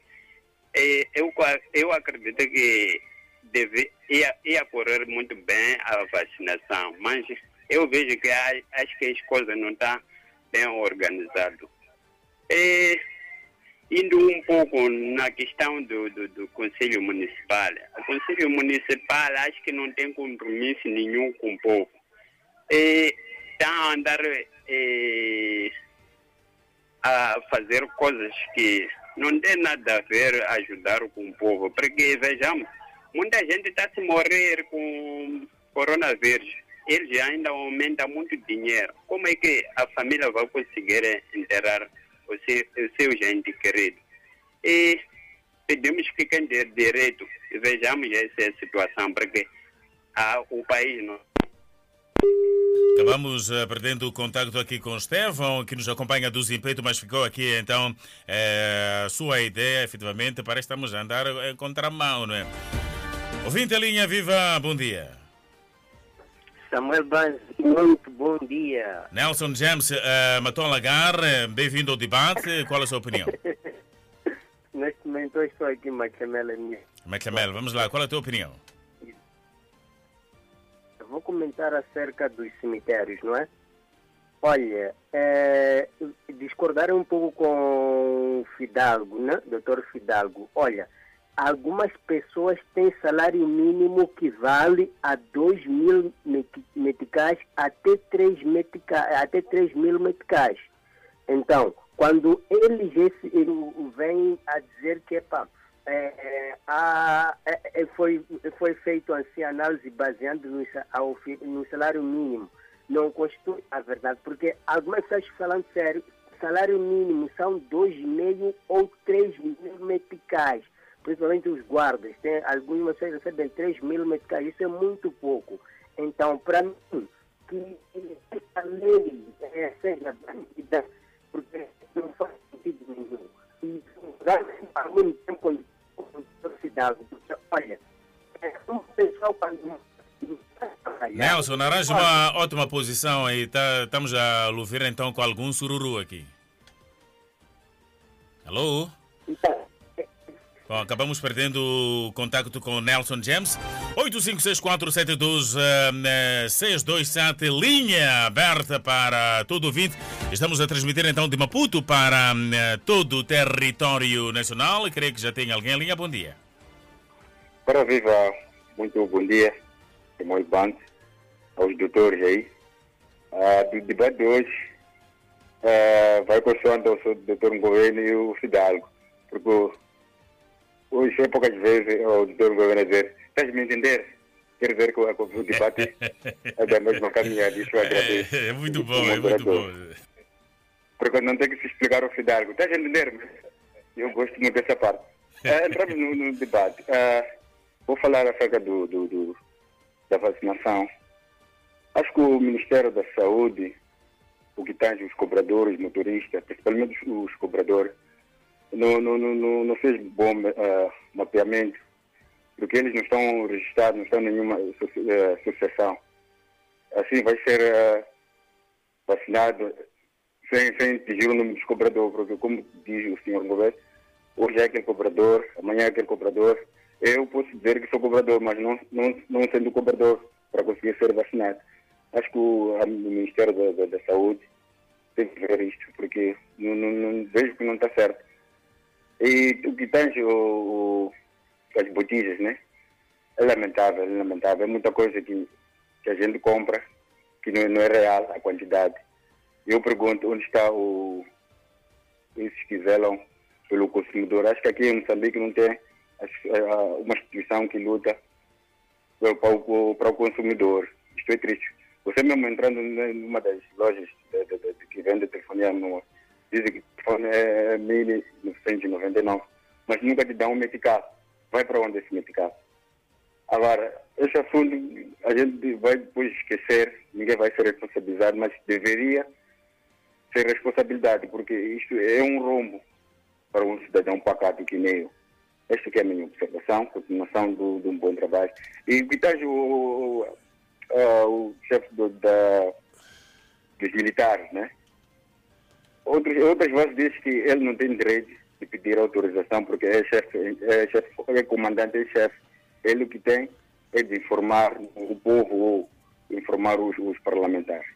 É, eu, eu acredito que deve, ia, ia correr muito bem a vacinação, mas eu vejo que a- acho que as coisas não estão bem organizadas. Indo um pouco na questão do, do, do Conselho Municipal. O Conselho Municipal acho que não tem compromisso nenhum com o povo. E está a andar eh, a fazer coisas que não tem nada a ver ajudar com o povo. Porque, vejamos, muita gente está se morrer com coronavírus. Eles ainda aumentam muito dinheiro. Como é que a família vai conseguir enterrar o seu, o seu gente querido? E pedimos que quem der direito, vejamos essa situação, porque ah, o país não Acabamos eh, perdendo o contato aqui com o Estevão, que nos acompanha do Zimpeito, mas ficou aqui então eh, a sua ideia, efetivamente, que estamos a andar em contramão, não é? Ouvinte a linha, viva, bom dia. Samuel Banz, muito bom dia. Nelson James uh, Maton Lagar, bem-vindo ao debate, qual é a sua opinião? Neste momento eu estou aqui em Machamela minha. Maclamel, vamos lá, qual é a tua opinião? Eu vou comentar acerca dos cemitérios, não é? Olha, é, discordar um pouco com o Fidalgo, né? Doutor Fidalgo. Olha, algumas pessoas têm salário mínimo que vale a 2 mil meti- meticais até 3, metica, até 3 mil meticais. Então, quando eles ele vêm a dizer que epa, é, a, é, é, foi, foi feito assim análise baseando no, ao no salário mínimo. Não constitui a verdade, porque algumas pessoas falando sério, salário mínimo são 2,5 ou 3 mil meticais, principalmente os guardas. Tem, algumas pessoas recebem 3 mil meticais, isso é muito pouco. Então, para mim, que essa lei eh, seja bandida, porque não faz sentido nenhum. E ao mesmo tempo com velocidade. Porque, olha, é, um pessoal quando Nelson, arranja uma ótima posição aí. Tá, estamos a ouvir então com algum sururu aqui. Alô? Bom, acabamos perdendo o contato com o Nelson James. 856472-627, linha aberta para todo o ouvinte. Estamos a transmitir então de Maputo para eh, todo o território nacional. Creio que já tem alguém em linha. Bom dia. Para viva, muito bom dia, Samuel Band, aos doutores aí. Ah, do debate de hoje ah, vai consoante o doutor Governo e o Fidalgo, porque hoje é poucas vezes o doutor Governo dizer, estás me entender? Quer dizer que o, o debate é da mesma caminhada, isso eu agradeço. É muito bom, O é muito bom. Porque não tem que se explicar ao Fidalgo. Estás a entender? Eu gosto muito dessa parte. Ah, entramos no, no debate. Ah, vou falar acerca do, do- do- da vacinação. Acho que o Ministério da Saúde, o que tange os cobradores, motoristas, principalmente os, os cobradores, não, não, não, não, fez bom ah, mapeamento, porque eles não estão registrados, não estão em nenhuma eh, associação. Assim vai ser ah, vacinado sem, sem atingir o número dos cobradores, porque como diz o senhor governo, hoje é aquele cobrador, amanhã é aquele cobrador. Eu posso dizer que sou cobrador, mas não, não, não sendo cobrador para conseguir ser vacinado. Acho que o, o Ministério da, da, da Saúde tem que ver isto, porque não, não, não- vejo que não está certo. E o que tange o, o, as botijas, né? É lamentável, é lamentável. É muita coisa que, que a gente compra que não, não é real a quantidade. Eu pergunto onde está o esses que zelam pelo consumidor. Acho que aqui em Moçambique não tem as- ah, uma instituição que luta para o, para o consumidor. Isto é triste. Você mesmo entrando numa das lojas de, de, de, que vende telefonia, no, dizem que o é 1999, mas nunca te dá um medical. Vai para onde esse medical? Agora, esse assunto a gente vai depois esquecer, ninguém vai ser responsabilizado, mas deveria ser responsabilidade, porque isto é um rombo para um cidadão pacato que nem eu. Esta é a minha observação, continuação do, de um bom trabalho. E tal o, o, ah, o chefe do- da, dos militares, né? Outros, outras vozes dizem que ele não tem direito de pedir autorização porque é chefe, é, chefe, é comandante, é chefe. Ele que tem é de informar o povo ou informar os, os parlamentares.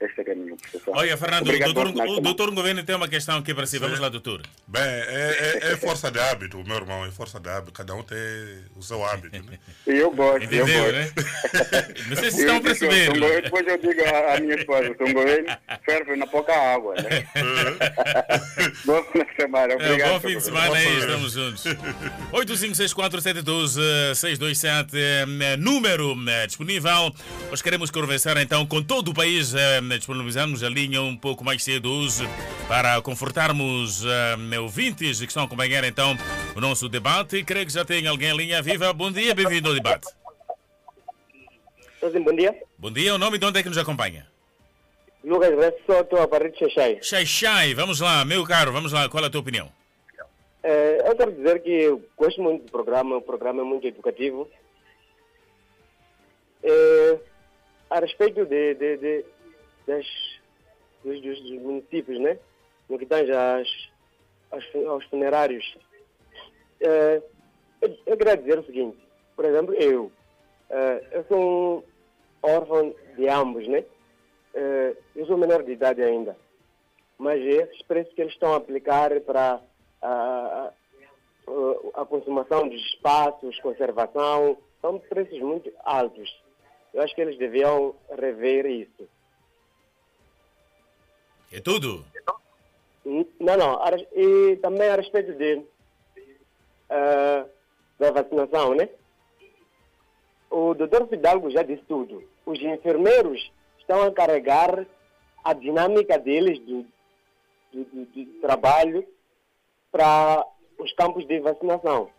Esta é a minha observação. Olha, Fernando, o Obrigado, doutor, final de o doutor Governo tem uma questão aqui para si. Vamos lá, doutor. Bem, é, é- é força de hábito, meu irmão, é força de hábito. Cada um tem o seu hábito, né? Eu gosto, Entendeu, eu gosto. né? Não sei se Eu estão percebendo. Governo- Depois eu digo à minha esposa, São Governo ferve na pouca água, né? bom fim de semana, É, obrigado. bom fim de semana aí, estamos juntos. 856472-627, eh, número eh, disponível. Nós queremos conversar então com todo o país. Disponibilizamos a linha um pouco mais cedo hoje para confortarmos eh, ouvintes que estão a acompanhar então o nosso debate. Creio que já tem alguém em linha viva. Bom dia, bem-vindo ao debate. Bom dia. Bom dia, o nome de onde é que nos acompanha? Lucas estou a partir de Xaxai. Xaixai, vamos lá, meu caro, vamos lá, qual é a tua opinião? É, eu quero dizer que eu gosto muito do programa, o programa é muito educativo. É, a respeito de, de, de- das, dos, dos- municípios, né? No que tange às, aos, aos funerários, é, eu, eu queria dizer o seguinte, por exemplo, eu, é, eu sou um órfão de ambos, né? É, eu sou menor de idade ainda, mas esses preços que eles estão a aplicar para a, a, a consumação dos espaços, conservação, são preços muito altos. Eu acho que eles deviam rever isso. É tudo? N- Não, não. E também a respeito de, ah, da vacinação, né? O doutor Fidalgo já disse tudo. Os enfermeiros estão a carregar a dinâmica deles do, do, trabalho para os campos de vacinação.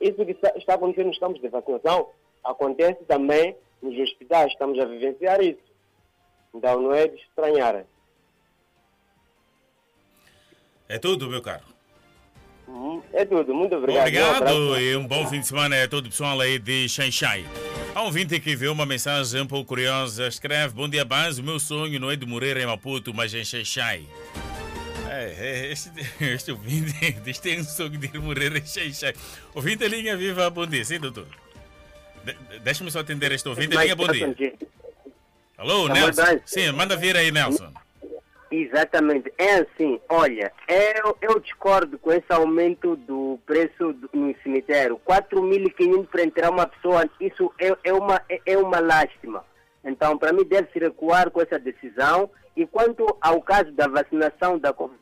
Isso que está acontecendo nos campos de vacinação acontece também nos hospitais. Estamos a vivenciar isso. Então não é de estranhar. É tudo, meu caro. Hum, É tudo. Muito obrigado. Obrigado e um bom fim de semana a todo o pessoal aí de Xanxai. Há um ouvinte que viu uma mensagem um pouco curiosa. Escreve: Bom dia, Bans. O meu sonho não é de morrer em Maputo, mas em Xanxai. É, é, este, este ouvinte diz que tem um sonho de ir morrer em Xanxai. Ouvinte, linha viva, bom dia. Sim, doutor. De, de- Deixa-me só atender este ouvinte. Linha, bom dia. Alô, Amor Nelson. Bans. Sim, manda vir aí, Nelson. Exatamente. É assim, olha, eu, eu discordo com esse aumento do preço do- no cemitério. 4.500 para entrar uma pessoa, isso é, é, uma, é, é uma lástima. Então, para mim, deve-se recuar com essa decisão. E quanto ao caso da vacinação da Covid,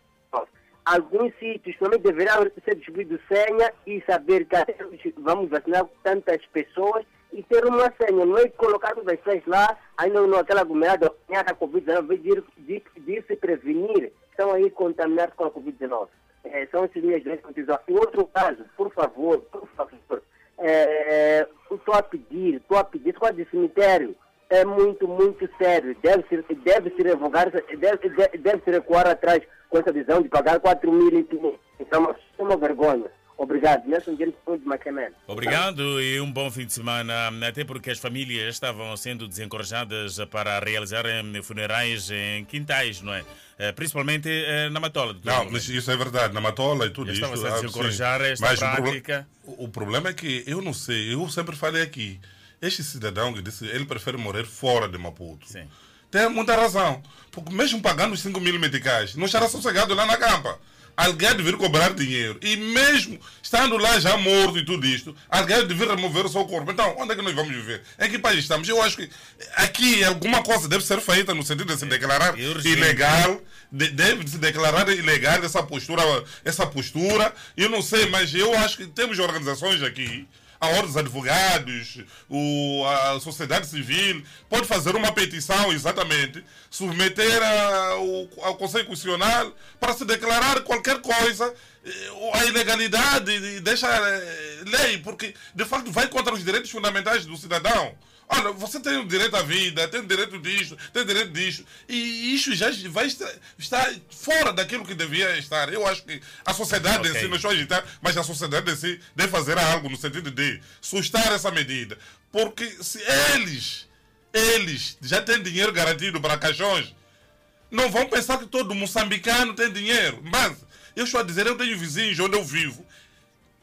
alguns sítios também deverão ser distribuídos senha e saber que vamos vacinar tantas pessoas e ter uma senha, não é colocar as pessoas lá, ainda naquela aglomerada, apanhar a Covid-19, de, de, de se prevenir, estão aí contaminados com a Covid-19. É, são essas minhas grandes contribuições. Em outro caso, por favor, por favor, é, estou a pedir, estou a pedir, escola de cemitério é muito, muito sério. Deve-se deve -se revogar, deve, deve, deve-se recuar atrás com essa visão de pagar 4 mil e 500. Então, é uma vergonha. Obrigado. Nelson James de. Obrigado e um bom fim de semana, até porque as famílias estavam sendo desencorajadas para realizar eh, funerais em quintais, não é? Eh, Principalmente eh, na Matola. Não, mas isso é verdade, na Matola e tudo isso. estava-se a ah, desencorajar esta Mas prática. O, o problema é que eu não sei, eu sempre falei aqui, este cidadão que disse ele prefere morrer fora de Maputo. Sim. Tem muita razão. Porque mesmo pagando os 5 mil meticais, não estará sossegado lá na campa. Alguém há de vir cobrar dinheiro. E mesmo estando lá já morto e tudo isto, alguém há de vir remover o seu corpo. Então, onde é que nós vamos viver? Em que país estamos? Eu acho que aqui alguma coisa deve ser feita no sentido de se declarar urgente. ilegal, de- deve se declarar ilegal essa postura, essa postura. Eu não sei, mas eu acho que temos organizações aqui a ordem dos advogados, o, a sociedade civil, pode fazer uma petição, exatamente, submeter a- o- ao Conselho Constitucional para se declarar qualquer coisa, eh, a ilegalidade, deixa eh, lei, porque de facto vai contra os direitos fundamentais do cidadão. Olha, você tem o direito à vida, tem o direito disto, tem o direito disto. E isso já vai estar, fora daquilo que devia estar. Eu acho que a sociedade em Ok. si, não estou a agitar, mas a sociedade em si deve fazer algo no sentido de sustar essa medida. Porque se eles, eles já têm dinheiro garantido para caixões, não vão pensar que todo moçambicano tem dinheiro. Mas eu estou a dizer, eu tenho vizinhos onde eu vivo,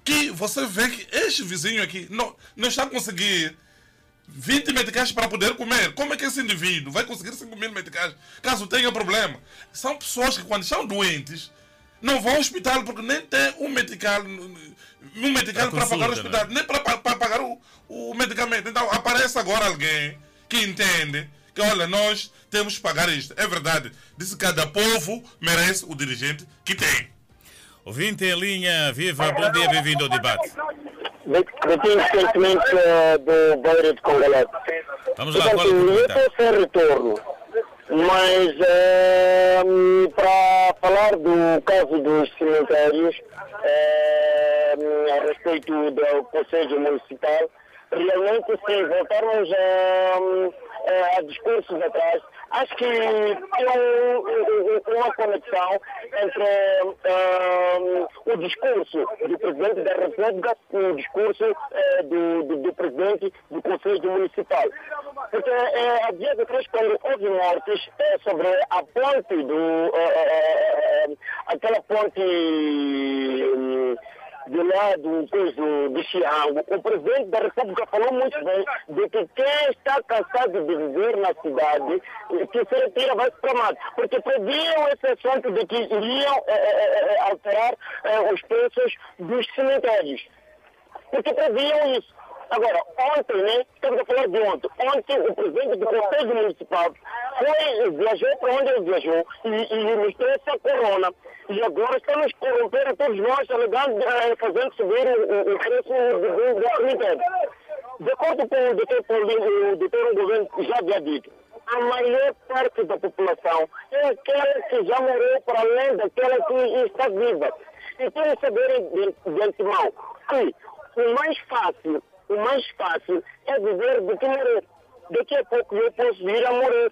que você vê que este vizinho aqui não, não está a conseguir 20 meticais para poder comer. Como é que esse indivíduo vai conseguir 5 mil meticais caso tenha problema? São pessoas que, quando estão doentes, não vão ao hospital porque nem tem um medical, um medical Para pagar o consulta, hospital, nem para, para pagar o, o medicamento. Então aparece agora alguém que entende que, olha, nós temos que pagar isto. É verdade. Disse que cada povo merece o dirigente que tem. Ouvinte em linha, viva, bom dia, bem-vindo ao debate. Recentemente eh, do Beira de Congalete. Vamos lá, Portanto, eu estou sem retorno, mas eh, para falar do caso dos cemitérios, eh, a respeito do Conselho Municipal, realmente se voltarmos a, a, a discursos atrás, acho que tem um- um- uma conexão entre eh, o discurso do Presidente da República e o discurso eh, do, do, do Presidente do Conselho Municipal. Porque eh, há dias atrás, quando houve mortes eh, sobre a ponte do... eh, aquela ponte... de lá do coisa de Chiango, o presidente da República falou muito bem de que quem está cansado de viver na cidade, que se retira vai para mato. Porque previam esse assunto de que iriam eh, eh, alterar os preços dos cemitérios. Porque previam isso. Agora, ontem, né, estamos a falar de ontem, ontem o presidente do Conselho Municipal foi, viajou para onde ele viajou e, e mostrou essa corona. E agora estamos corrompendo todos nós, alegando, eh, fazendo subir o, preço do, do. De acordo com o doutor Paulinho, o doutor governo já havia dito, a maior parte da população é aquela que já morreu para além daquela que está viva. E tem que saber de, de antemão que o mais fácil, o mais fácil é viver do que morrer. Daqui a pouco eu posso vir a morrer.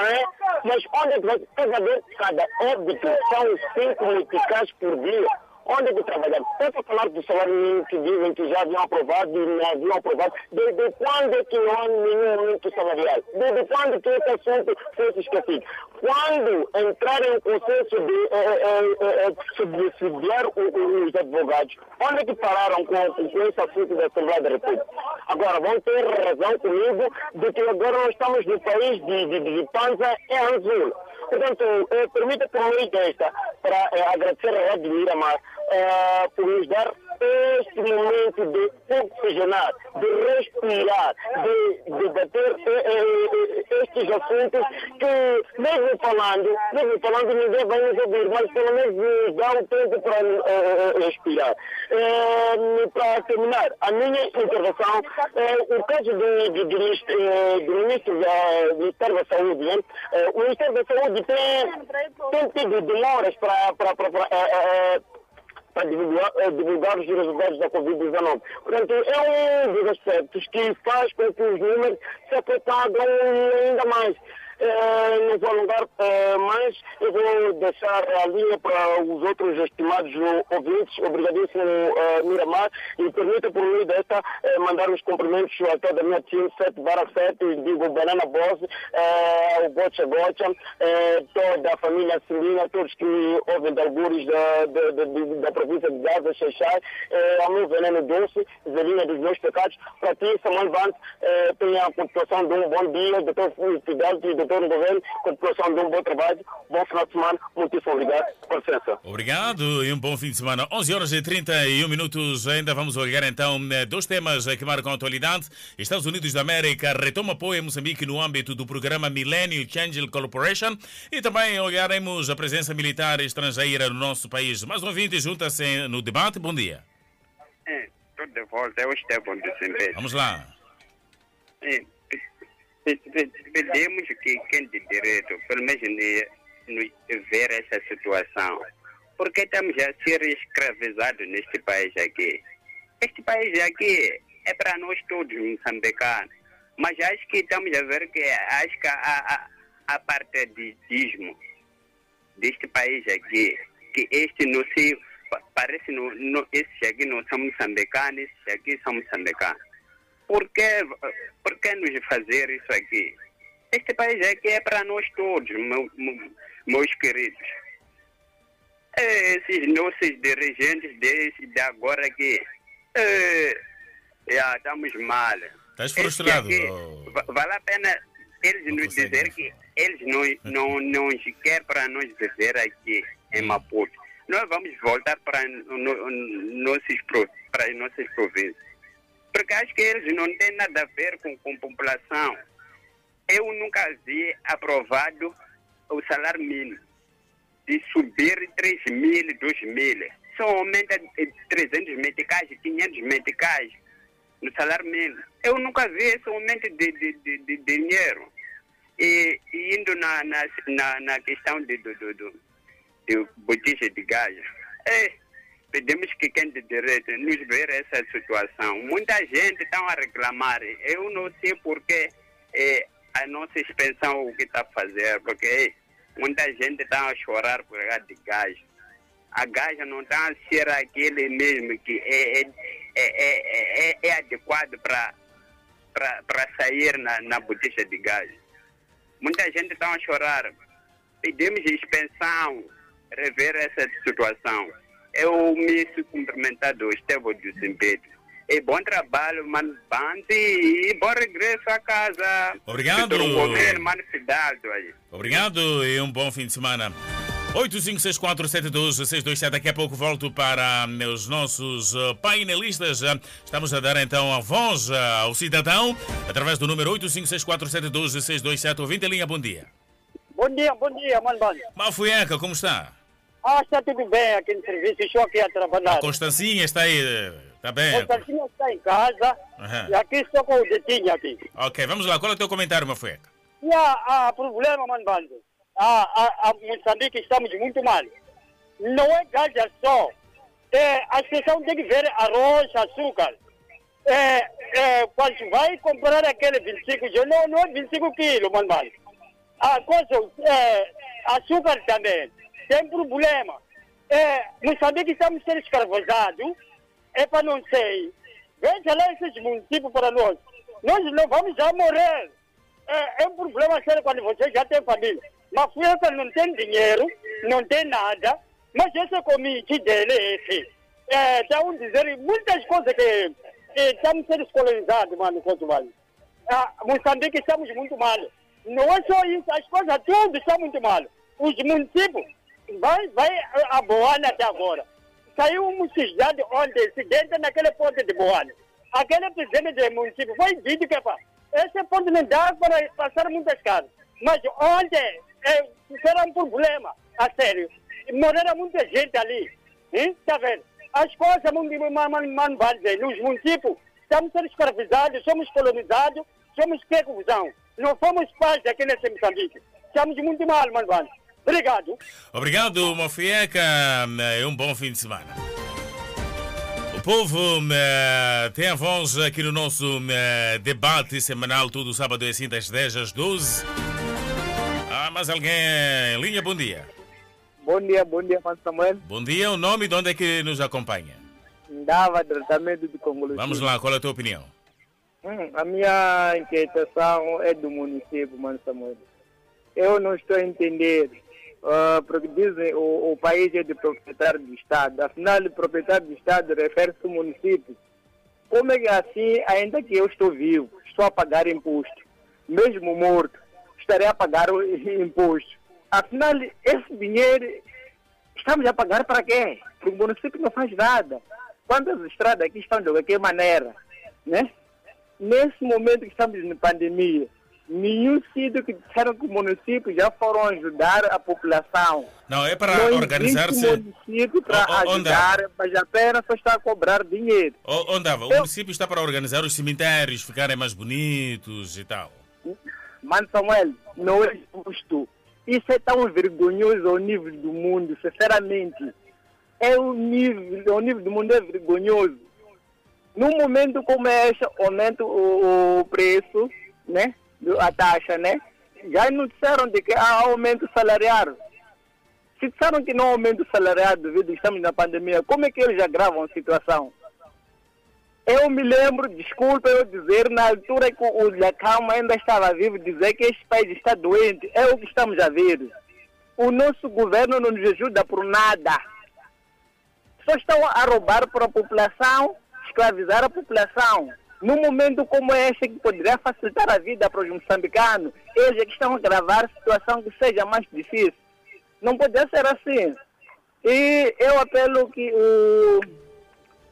É? Mas que vai? Cada vez, cada óbito são cinco meticais por dia. Onde que trabalhar? Tanto falar do salário mínimo que dizem que já haviam aprovado e não haviam aprovado. Desde quando é que não há nenhum aumento salarial? Desde quando que esse assunto foi esquecido? Quando entrarem em consenso de eh, eh, eh, subsidiar os advogados, onde é que pararam com, com esse assunto da Assembleia da República? Agora, vão ter razão comigo de que agora nós estamos no país de, de, de panza e azul. Portanto, eh, permita por meio desta, para eh, agradecer a Rádio Miramar. Eh, por nos dar este momento de oxigenar, de respirar, de debater eh, eh, estes assuntos que, mesmo falando, mesmo falando, ninguém vai nos ouvir, mas pelo menos nos dá o tempo para eh, respirar. Eh, para terminar, a minha intervenção, eh, o caso do, do, do, ministro, do ministro da, Ministério da Saúde, o Ministério da Saúde tem, tem tido demoras para, para, para, para para divulgar, eh, divulgar os resultados da Covid-19. Portanto, é um dos aspectos que faz com que os números se propagam ainda mais. Eh, não vou alongar eh, mais, eu vou deixar a linha para os outros estimados ouvintes. Obrigadíssimo, eh, Miramar, e permita por meio desta mandar os cumprimentos a toda a minha time 7 barra 7, digo Banana Boss, o Gocha Gocha, toda a família Celina, todos que ouvem de algures da, da, da, da- da província de Gaza, Xexai, ao meu veneno doce, Zelina dos meus pecados, para ti, Samuel Vance, tenha a continuação de um bom dia, doutor Fidel e doutor Governo, continuação de um bom trabalho, bom final de semana, muitíssimo obrigado, com licença. Obrigado e um bom fim de semana. 11 horas e 31 minutos. Ainda vamos olhar então eh, dois temas eh, que marcam a atualidade. Estados Unidos da América retoma apoio a Moçambique no âmbito do programa Millennium Change Corporation e também olharemos a presença militar estrangeira no nosso país. Mais um ouvinte junta-se no debate. Bom dia. É, tudo de volta, é o Estevão de Sembeiro. Vamos lá. É, pe- pe- pedimos que quem de direito, pelo menos ver essa situação. Porque estamos a ser escravizados neste país aqui. Este país aqui é para nós todos moçambicanos. Mas acho que estamos a ver que acho que a, a, a partidismo deste país aqui, que este não se pa- parece não, não esses aqui não são moçambicanos, esses aqui são moçambicanos. Por que, por que nos fazer isso aqui? Este país aqui é para nós todos, meu- meu- meus queridos. É, Esses nossos dirigentes desse de agora aqui, é, já estamos mal. Estás frustrado? aqui, va- vale a pena eles nos dizer que eles não, não, não querem para nós viver aqui em Hum. Maputo. Nós vamos voltar para, no, no- nossos, para as nossas províncias. Porque acho que eles não têm nada a ver com, com população. Eu nunca vi aprovado o salário mínimo de subir 3 mil, 2 mil. Só aumenta eh, 300 meticais, 500 meticais no salário mínimo. Eu nunca vi esse aumento de, de, de, de dinheiro. E, indo na, na, na, na questão do, do, do, de botija de gás, é, pedimos que quem de direito nos ver essa situação. Muita gente está a reclamar. Eu não sei porque é, a nossa expansão o que está a fazer, porque é, muita gente está a chorar por causa de gás. A gás não está a ser aquele mesmo que é, é, é, é, é, é adequado para para sair na, na botija de gás. Muita gente está a chorar. Pedimos expansão, rever essa situação. Eu me sou cumprimentado, Estevão do Zimpeto. E bom trabalho, mano Bante, e bom regresso a casa. Obrigado. Governo, mano Fidalgo aí. Obrigado e um bom fim de semana. 8564726227. Daqui a pouco volto para os nossos uh, painelistas. Uh, Estamos a dar então a voz uh, ao cidadão através do número 8564726227. Ouvinte linha, bom dia. Bom dia, bom dia, mano. Mafueca, como está? Ah, está tudo bem aqui no serviço, estou aqui a trabalhar. A Constancinha está aí, está bem? Constantinha está em casa Aham. e aqui estou com o detinho aqui. Ok, vamos lá. Qual é o teu comentário, Mafueca? E há, há problema, mano, mano. A, a, a Moçambique estamos muito mal. Não é gaja só. É, a pessoas têm que ver arroz, açúcar. É, é, quando vai comprar aquele 25 quilos, não, não é 25 quilos, mano, mano. A coisa, é, açúcar também. Tem problema. É, Moçambique estamos sendo escravizados. É para não sei. Veja lá esses municípios para nós. Nós não vamos já morrer. É, é um problema sério quando você já tem família. Mas Fueca não tem dinheiro, não tem nada, mas esse comite dele é esse. É, estão dizendo muitas coisas que, estamos sendo colonizados, mano, quanto vale. Ah, Moçambique estamos muito mal. Não é só isso, as coisas tudo estão muito mal. Os municípios, vai, vai a Boana até agora. Saiu uma cidade ontem, se dentro naquele ponto de Boana. Aquele presidente do município foi dito que pá, esse ponto não dá para passar muitas casas. Mas ontem, é, era um problema, a sério. Morreram muita gente ali. Está vendo? As coisas, man, man, man, vai dizer, nos municípios, estamos sendo escravizados, somos colonizados, somos que confusão. Não fomos paz aqui nesse Moçambique. Estamos muito mal, mano. Obrigado. Obrigado, Mafueca. E um bom fim de semana. O povo eh, tem a voz aqui no nosso eh, debate semanal, todo sábado assim das 10 às 12. Ah, mas alguém em linha, bom dia. Bom dia, bom dia, Mano Samuel. Bom dia, o nome de onde é que nos acompanha? Dava tratamento de Congolo. Vamos lá, qual é a tua opinião? Hum, a minha inquietação é do município, Mano Samuel. Eu não estou a entender, ah, porque dizem o, o país é de proprietário do Estado. Afinal, proprietário do Estado refere-se ao município. Como é que assim, ainda que eu estou vivo, estou a pagar imposto, mesmo morto, estarei a pagar o imposto? Afinal, esse dinheiro estamos a pagar para quê? Porque o município não faz nada. Quantas estradas aqui estão de qualquer maneira? Né? Nesse momento que estamos na pandemia, nenhum sítio que disseram que o município já foram ajudar a população. Não, é para organizar-se. existe município para O- o- onde ajudar, mas apenas só está a cobrar dinheiro. O- Onde O município está para organizar os cemitérios, ficarem mais bonitos e tal. Mano Samuel, não é justo. Isso é tão vergonhoso ao nível do mundo, sinceramente. É o nível, o nível do mundo é vergonhoso. Num momento como este, aumenta o, o preço, né? Do- A taxa, né? Já não disseram de que há aumento salarial. Se disseram que não há aumento salarial devido a estamos na pandemia, como é que eles agravam a situação? Eu me lembro, desculpa eu dizer, na altura que o Lacama ainda estava vivo, dizer que este país está doente. É o que estamos a ver. O nosso governo não nos ajuda por nada. Só estão a roubar para a população, escravizar a população. Num momento como este, que poderia facilitar a vida para os moçambicanos, eles é que estão a agravar a situação que seja mais difícil. Não pode ser assim. E eu apelo que o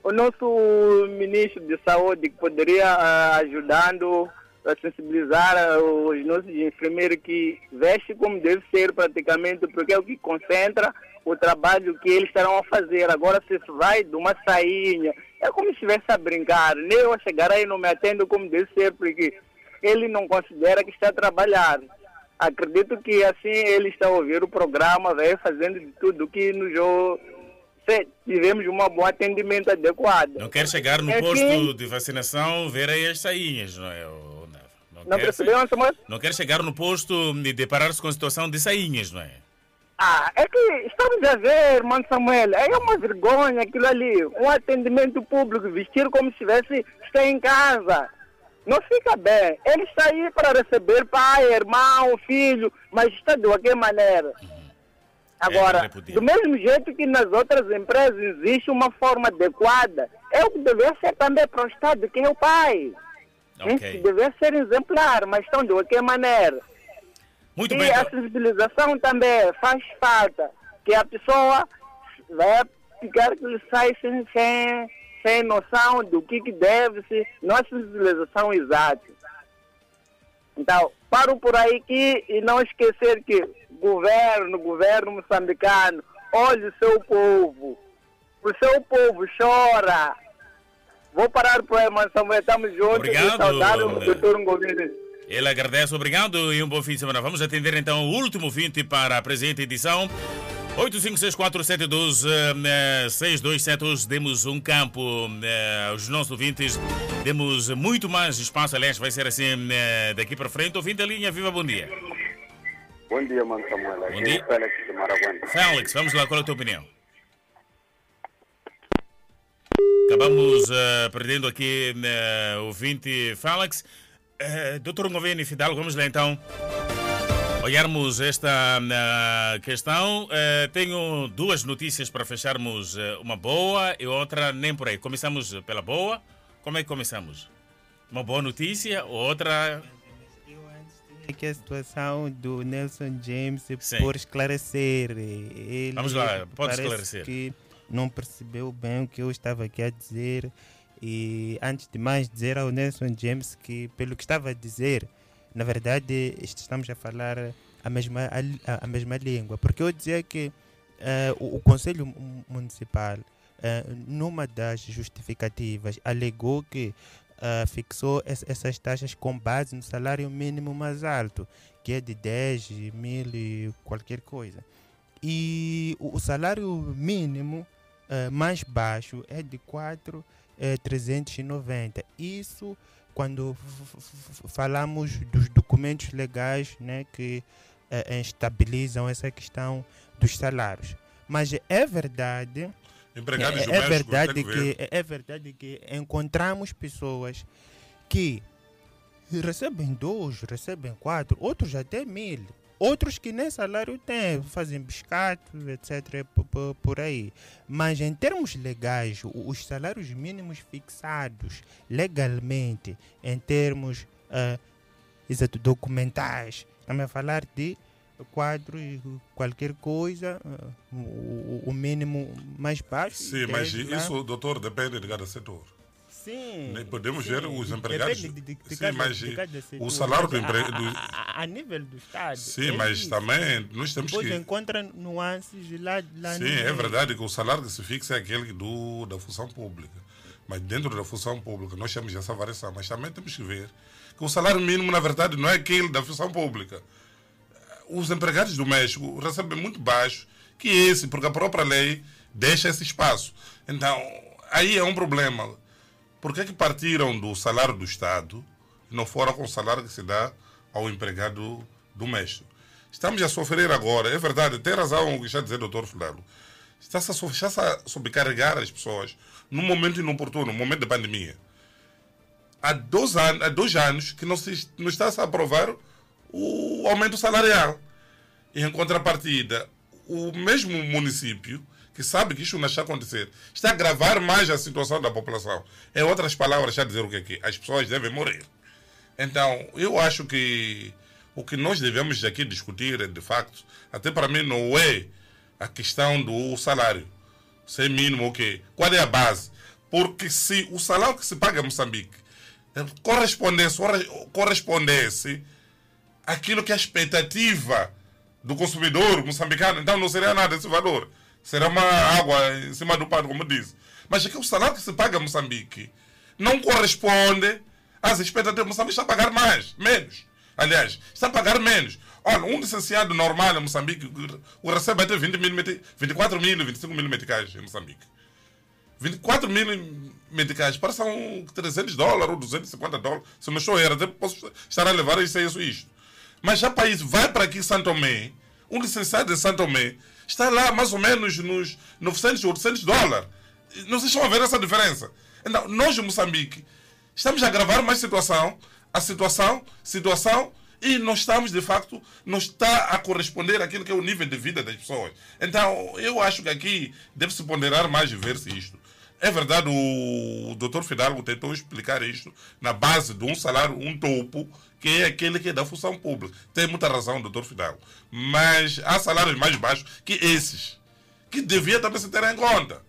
o nosso ministro de saúde que poderia ah, ajudando a sensibilizar ah, os nossos enfermeiros que veste como deve ser praticamente, porque é o que concentra o trabalho que eles estarão a fazer. Agora se vai de uma sainha, é como se estivesse a brincar. Nem eu a chegar aí não me atendo como deve ser, porque ele não considera que está a trabalhar. Acredito que assim ele está a ouvir o programa, vai fazendo de tudo que nos se tivemos um bom atendimento adequado. Não quer chegar no Enfim, posto de vacinação ver aí as sainhas, não é? Neva? Não, Não quer percebeu? Não quer chegar no posto e deparar-se com a situação de sainhas, não é? Ah, é que estamos a ver, mano Samuel, é uma vergonha aquilo ali. Um atendimento público, vestir como se estivesse está em casa. Não fica bem. Ele está aí para receber pai, irmão, filho, mas está de qualquer maneira. Agora, do mesmo jeito que nas outras empresas existe uma forma adequada, é o que deve ser também para o Estado, que é o pai. Ok. Deve ser exemplar, mas estão de qualquer maneira. Muito e bem, a sensibilização também faz falta, que a pessoa vai ficar que sai sem, sem, sem noção do que, que deve-se, não é sensibilização exata. Então, paro por aí que, e não esquecer que governo, governo moçambicano, olhe o seu povo. O seu povo chora. Vou parar por aí, mas Samuel, estamos juntos. Obrigado. E saudar o doutor Ngovides. Ele agradece, obrigado e um bom fim de semana. Vamos atender então o último 20 para a presente edição. 85647262 hoje demos um campo eh, aos nossos ouvintes, demos muito mais espaço, aliás, vai ser assim eh, daqui para frente. Ouvinte a linha, viva, bom dia. Bom dia, mano Samuel. Bom Aqui dia. é Félix de Maraguana. Félix, vamos lá, qual é a tua opinião? Acabamos eh, perdendo aqui eh, o ouvinte Félix. Uh, Doutor Goveni Fidalgo, vamos lá então olharmos esta uh, questão. Uh, tenho duas notícias para fecharmos, uma boa e outra nem por aí. Começamos pela boa. Como é que começamos? Uma boa notícia, outra. É que a situação do Nelson James por esclarecer. Ele Vamos lá, pode esclarecer. que não percebeu bem o que eu estava aqui a dizer. E antes de mais dizer ao Nelson James que pelo que estava a dizer, na verdade estamos a falar a mesma, a, a mesma língua. Porque eu dizia que eh, o, o Conselho Mu- Municipal, eh, numa das justificativas, alegou que eh, fixou es- essas taxas com base no salário mínimo mais alto, que é de 10 mil e qualquer coisa. E o o salário mínimo mais baixo é de 4 eh, 390. Isso quando falamos dos documentos legais né, que eh, estabilizam essa questão dos salários. Mas é verdade, Empregados é, é verdade que é, é verdade que encontramos pessoas que recebem dois, recebem quatro, outros até mil. Outros que nem salário têm, fazem biscatos, etc. Por, aí. Mas em termos legais, os salários mínimos fixados legalmente, em termos ah, exato, documentais, estamos a falar de quadros, qualquer coisa, ah, o, o mínimo mais baixo. Sim, mas lá- isso, doutor, depende de cada setor. Sim. Podemos ver os empregados. depende de- de sim, mas de o salário do mas empre... a- do- a, a- a nível do Estado. Sim, é mas isso. também nós temos Depois que. encontra nuances lá, lá Sim, é verdade que o salário que se fixa é aquele do, da função pública. Mas dentro da função pública nós temos essa variação. Mas também temos que ver que o salário mínimo, na verdade, não é aquele da função pública. Os empregados domésticos recebem muito baixo que esse, porque a própria lei deixa esse espaço. Então, aí é um problema. Por que, que partiram do salário do Estado e não foram com o salário que se dá ao empregado doméstico? Estamos a sofrer agora, é verdade, tem razão o que está a dizer o doutor Fulano. Está-se a, está-se a sobrecarregar as pessoas num momento inoportuno, no momento da pandemia. Há dois, anos, há dois anos que não, se, não está-se a aprovar o aumento salarial. Em contrapartida, o mesmo município, que sabe que isso não está a acontecer, está a agravar mais a situação da população. Em outras palavras, está a dizer o que é que as pessoas devem morrer. Então, eu acho que o que nós devemos aqui discutir, de facto, até para mim não é a questão do salário. Ser mínimo, o quê? Qual é a base? Porque se o salário que se paga em Moçambique eh, correspondesse, corre- correspondesse àquilo que é a expectativa do consumidor moçambicano, então não seria nada esse valor. Será uma água em cima do pano, como disse. Mas aqui o salário que se paga em Moçambique não corresponde às expectativas. Moçambique está a pagar mais, menos. Aliás, está a pagar menos. Olha, um licenciado normal em Moçambique o recebe até 20 mil, meti- 24 mil, 25 mil meticais em Moçambique. 24 mil meticais, parece são 300 dólares ou 250 dólares. Se não estou errado, posso estar a levar isso, isso, isto. Mas já país vai para aqui São Tomé, um licenciado de São Tomé, está lá mais ou menos nos 900, 800 dólares. Vocês estão a ver essa diferença. Então, nós em Moçambique estamos a agravar mais situação, a situação, situação, e não estamos, de facto, não está a corresponder àquilo que é o nível de vida das pessoas. Então, eu acho que aqui deve-se ponderar mais e ver-se isto. É verdade, o Dr. Fidalgo tentou explicar isto na base de um salário, um topo, que é aquele que é da função pública. Tem muita razão, Dr. Fidalgo. Mas há salários mais baixos que esses, que devia também se ter em conta.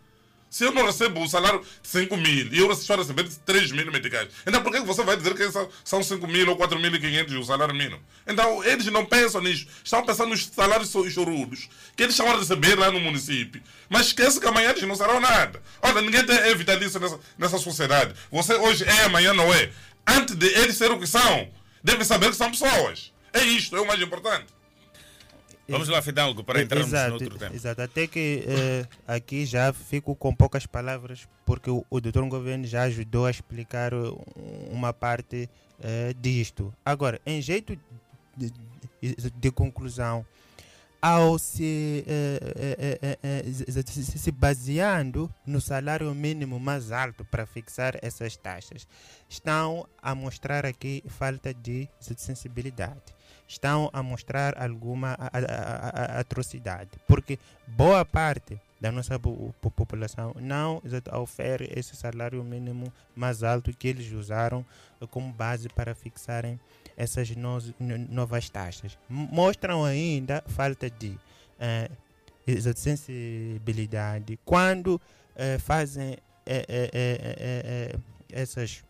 Se eu não recebo o salário de 5 mil e eu estou a receber 3 mil meticais, então por que você vai dizer que são, são 5 mil ou 4.500 o salário mínimo? Então eles não pensam nisso. Estão pensando nos salários chorudos que eles estão a receber lá no município. Mas esquece que amanhã eles não serão nada. Olha, ninguém tem é vitalício nessa, nessa sociedade. Você hoje é, amanhã não é. Antes de eles serem o que são, devem saber que são pessoas. É isto, é o mais importante. Vamos lá, Fidalgo, para entrarmos exato, no outro tema. Exato, até que eh, aqui já fico com poucas palavras, porque o, o doutor Governo já ajudou a explicar uh, uma parte eh, disto. Agora, em jeito de, de- de conclusão, ao se, eh, eh, eh, eh, eh, se- se baseando no salário mínimo mais alto para fixar essas taxas, estão a mostrar aqui falta de sensibilidade. Estão a mostrar alguma atrocidade, porque boa parte da nossa po- po- população não oferece esse salário mínimo mais alto que eles usaram eh, como base para fixarem essas no- novas taxas. Mostram ainda falta de exato, sensibilidade quando fazem essas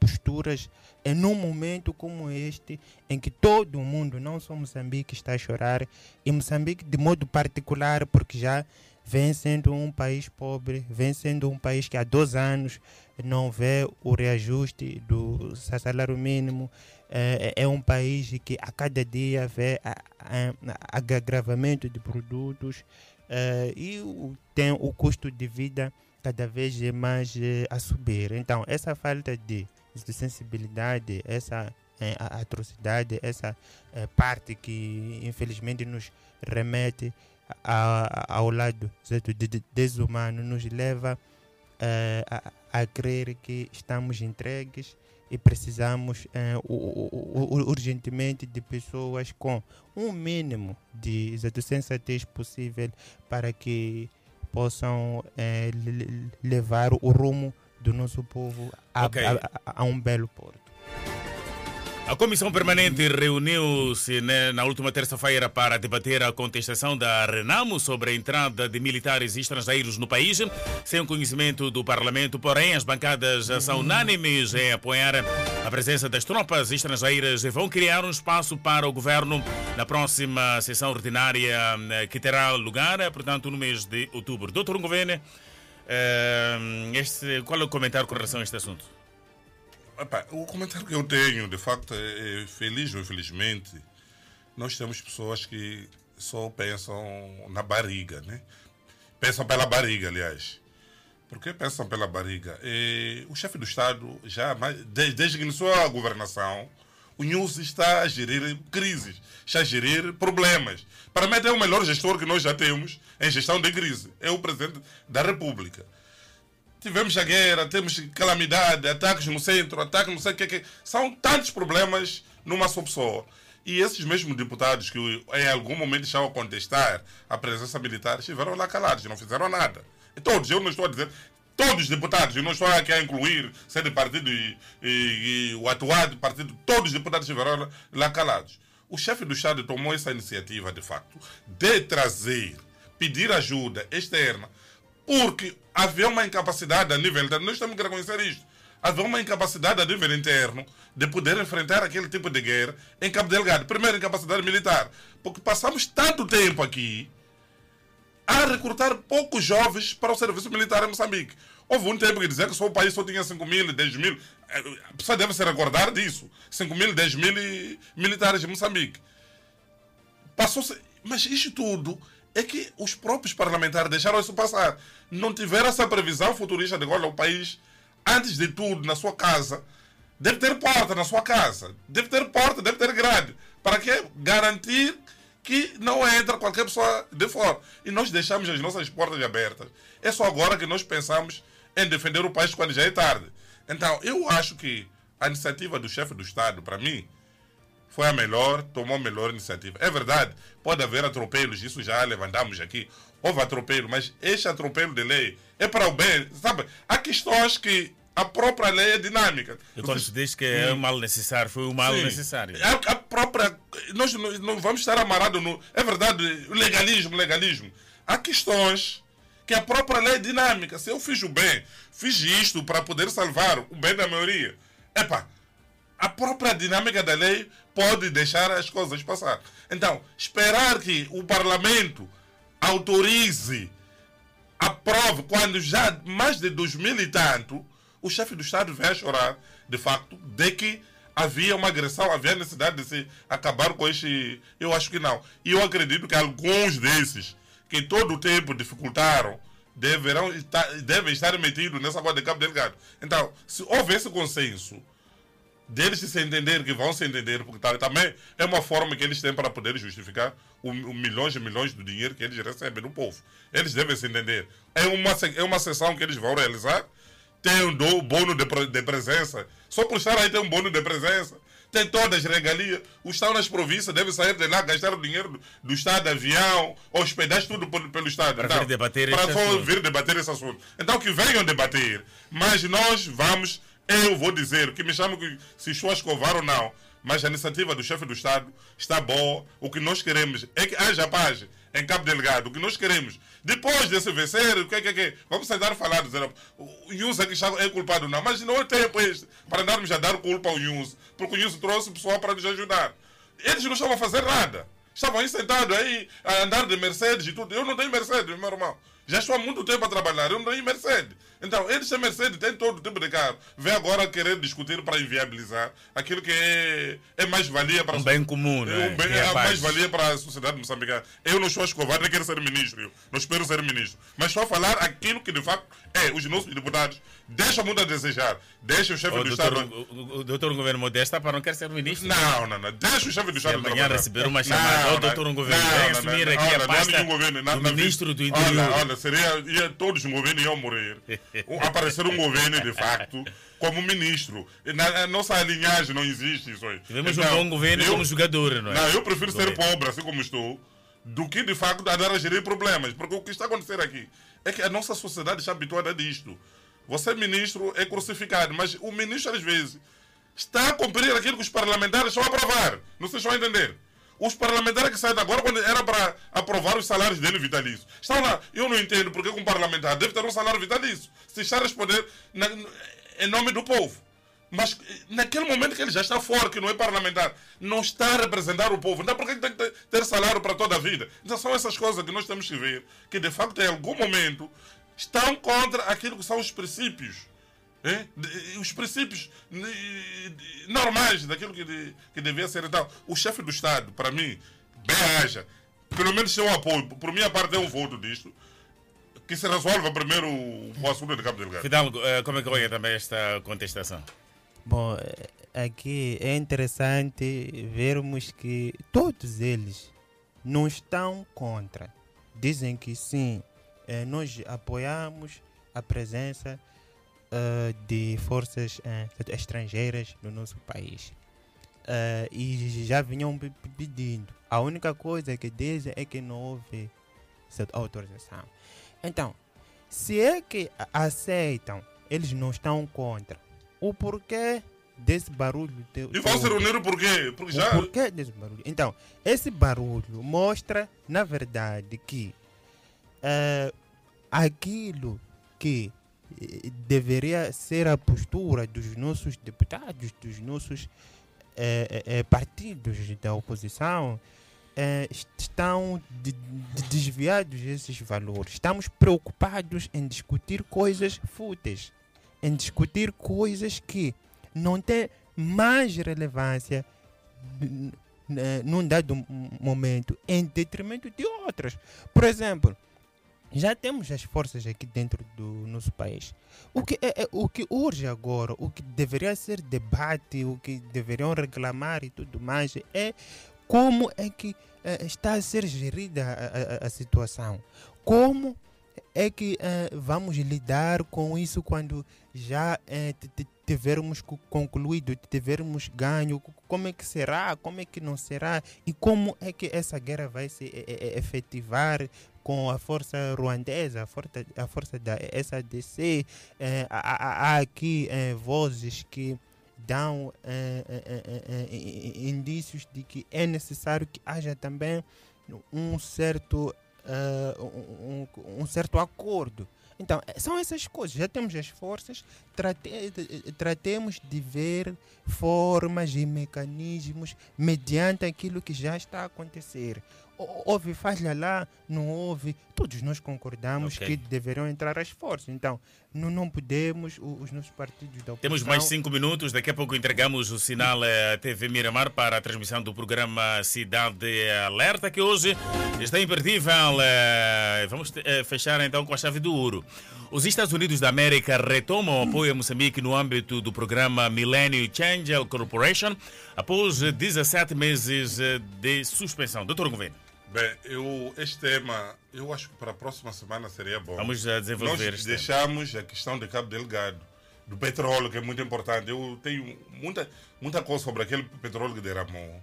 posturas é num momento como este em que todo mundo, não só Moçambique, está a chorar, e Moçambique de modo particular, porque já vem sendo um país pobre, vem sendo um país que há dois anos não vê o reajuste do sa- salário mínimo, é, é um país que a cada dia vê agravamento de produtos eh, e tem o custo de vida cada vez mais eh, a subir. Então, essa falta de, de sensibilidade, essa eh, atrocidade, essa eh, parte que infelizmente nos remete a- ao lado certo, de, de- desumano, nos leva eh, a, a crer que estamos entregues e precisamos eh, urgentemente de pessoas com um mínimo de sensatez possível para que possam eh, le- le- levar o rumo do nosso povo a, Ok. a- a- a um belo porto. A Comissão Permanente reuniu-se né, na última terça-feira para debater a contestação da Renamo sobre a entrada de militares estrangeiros no país, sem o conhecimento do Parlamento. Porém, as bancadas são unânimes em apoiar a presença das tropas estrangeiras e vão criar um espaço para o governo na próxima sessão ordinária eh, que terá lugar, eh, portanto, no mês de outubro. Doutor Governo, este, qual é o comentário com relação a este assunto? Epá, o comentário que eu tenho, de facto, é, é feliz ou infelizmente, nós temos pessoas que só pensam na barriga, né? Pensam pela barriga, aliás. Por que pensam pela barriga? Eh, o chefe do Estado, já desde, desde que iniciou a governação, o News está a gerir crises, está a gerir problemas. Para mim, é o melhor gestor que nós já temos em gestão de crise. É o presidente da República. Tivemos a guerra, temos calamidade, ataques no centro, ataques não sei o que, que. São tantos problemas numa só pessoa. E esses mesmos deputados que em algum momento estavam a contestar a presença militar estiveram lá calados, não fizeram nada. E todos, eu não estou a dizer. Todos os deputados, eu não estou aqui a incluir ser de partido e, e- e o atuado partido, todos os deputados estiveram lá, calados. O chefe do Estado tomou essa iniciativa, de facto, de trazer, pedir ajuda externa porque havia uma incapacidade a nível interno, nós temos que reconhecer isto. Havia uma incapacidade a nível interno de poder enfrentar aquele tipo de guerra em Cabo Delgado. Primeiro, incapacidade militar. Porque passamos tanto tempo aqui a recrutar poucos jovens para o serviço militar em Moçambique. Houve um tempo que dizia que só o país só tinha 5 mil, 10 mil. Eh, A pessoa deve se recordar disso. 5 mil, 10 mil militares em Moçambique. Passou-se. Mas isto tudo é que os próprios parlamentares deixaram isso passar. Não tiveram essa previsão futurista de olha, o país, antes de tudo, na sua casa, deve ter porta na sua casa. Deve ter porta, deve ter grade. Para quê? Garantir que não entra qualquer pessoa de fora. E nós deixamos as nossas portas abertas. É só agora que nós pensamos em defender o país quando já é tarde. Então, eu acho que a iniciativa do chefe do Estado, para mim, foi a melhor, tomou a melhor iniciativa. É verdade, pode haver atropelos, isso já levantamos aqui. Houve atropelo, mas este atropelo de lei é para o bem. Sabe, há questões que a própria lei é dinâmica. E quando se diz que é um mal necessário, foi um mal Sim. necessário. A, a própria. Nós não, não vamos estar amarrados no. É verdade, o legalismo, legalismo. Há questões que a própria lei é dinâmica. Se eu fiz o bem, fiz isto para poder salvar o bem da maioria. Epa, a própria dinâmica da lei pode deixar as coisas passar. Então, esperar que o parlamento autorize, aprove, quando já mais de 2000 e tanto, o chefe do Estado vai chorar, de facto, de que havia uma agressão, havia necessidade de se acabar com este. Eu acho que não. E eu acredito que alguns desses, que todo o tempo dificultaram, deverão estar, devem estar metidos nessa coisa de Cabo Delgado. Então, se houver esse consenso, deles se entender que vão se entender, porque tá, também é uma forma que eles têm para poder justificar o, o milhões e milhões de dinheiro que eles recebem do povo. Eles devem se entender. É uma, é uma sessão que eles vão realizar, tem um do, bônus de, de presença. Só por estar aí tem um bônus de presença. Tem todas as regalias. O Estado nas províncias deve sair de lá, gastar o dinheiro do, do Estado, avião, hospedagem, tudo pelo, pelo Estado. Para então, vir debater para esse assunto. vir debater esse assunto. Então que venham debater. Mas nós vamos, eu vou dizer, que me chamam que se estou a escovar ou não, mas a iniciativa do chefe do Estado está boa. O que nós queremos é que haja paz em Cabo Delgado. O que nós queremos, depois desse vencer, o que é que é? que? Vamos sentar a falar, dizer, o Yunus é que é culpado, não. Mas não é tempo este para andarmos a dar culpa ao Yunus, porque o Yunus trouxe pessoal para nos ajudar. Eles não estavam a fazer nada. Estavam aí sentados aí, a andar de Mercedes e tudo. Eu não tenho Mercedes, meu irmão. Já estou há muito tempo a trabalhar, eu não tenho Mercedes. Então, eles têm Mercedes, têm todo tipo de carro. Vem agora querer discutir para inviabilizar aquilo que é, é mais valia para Um bem comum, né? um bem, é a é paz. mais valia para a sociedade moçambicana. Eu não estou a escovar, nem quero ser ministro. Eu não espero ser ministro. Mas a falar aquilo que de facto é. Os nossos deputados deixam muito a desejar. Deixa o chefe O do doutor, Estado. o, o- doutor Governo Modesta para não quer ser ministro. Não, não, não. Deixa o chefe do Estado. amanhã receber uma Não, chamada, não, doutor não, Governo, não, vem não, assumir não, aqui a olha, não é pasta nenhum governo, nada do a ver. ministro do Olha, Interior. olha, seria, ia, todos os governos iam morrer. Aparecer um governo, de facto, como ministro. Na nossa linhagem não existe isso aí. Tivemos um bom governo como jogador, não é? Não, eu prefiro ser pobre, assim como estou, do que, de facto, andar a gerir problemas. Porque o que está acontecendo aqui é que a nossa sociedade está habituada a disto. Você, ministro, é crucificado, mas o ministro, às vezes, está a cumprir aquilo que os parlamentares estão a aprovar. Não sei se estão a entender. Os parlamentares que saem agora, quando era para aprovar os salários dele vitalícios, estão lá. Eu não entendo porque um parlamentar deve ter um salário vitalício. Se está a responder na- em nome do povo. Mas naquele momento que ele já está fora, que não é parlamentar, não está a representar o povo. Então por que tem que ter salário para toda a vida? Então são essas coisas que nós temos que ver, que de facto em algum momento estão contra aquilo que são os princípios. De- Os princípios de- normais daquilo que, de- que devia ser. Então, o chefe do Estado, para mim, bem haja. Pelo menos tem um apoio. Por minha parte, é um voto disto. Que se resolva primeiro o, o assunto de Cabo Delgado. Fidalgo, eh, como é que olha também esta contestação? Bom, eh, aqui é interessante vermos que todos eles não estão contra. Dizem que sim, eh, nós apoiamos a presença eh, de forças eh, estrangeiras no nosso país. Eh, e já vinham pe- pe- pedindo. A única coisa que dizem é que não houve essa autorização. Então, se é que aceitam, eles não estão contra. O porquê desse barulho? de- E vão se reunir por quê? Porque já- O porquê desse barulho? Então, esse barulho mostra, na verdade, que eh, aquilo que deveria ser a postura dos nossos deputados, dos nossos eh, eh, partidos da oposição, est- estão de- de- desviados desses valores. Estamos preocupados em discutir coisas fúteis, em discutir coisas que não têm mais relevância num dado momento em detrimento de outras. Por exemplo, já temos as forças aqui dentro do nosso país. O que, é, é- o que urge agora, o que deveria ser debate, o que deveriam reclamar e tudo mais, é como é que eh, está a ser gerida a, a- a situação. Como é que eh, vamos lidar com isso quando já eh, tivermos co- concluído, tivermos ganho? Co- Como é que será? Como é que não será? E como é que essa guerra vai se efetivar com a força ruandesa, a força, a força da SADC? Eh, há, há- aqui eh, vozes que dão eh, eh, eh, indícios de que é necessário que haja também um certo um, um- certo acordo. Então, são essas coisas. Já temos as forças, trate, tratemos de ver formas e mecanismos mediante aquilo que já está a acontecer. Hou- Houve falha lá, não houve. Todos nós concordamos Ok. que deverão entrar as forças. Então, não, não podemos, os nossos partidos da oposição... Temos mais cinco minutos. Daqui a pouco entregamos o sinal eh, TV Miramar para a transmissão do programa Cidade Alerta, que hoje está imperdível. eh, Vamos eh, fechar então com a chave do ouro. Os Estados Unidos da América retomam o apoio a Moçambique no âmbito do programa Millennium Change Corporation após 17 meses de suspensão. Doutor Governo. Bem, eu, este tema, eu acho que para a próxima semana seria bom. Vamos, eh, desenvolver Nós deixamos a questão de Cabo Delgado, do petróleo, que é muito importante. Eu tenho muita, muita coisa sobre aquele petróleo que derramou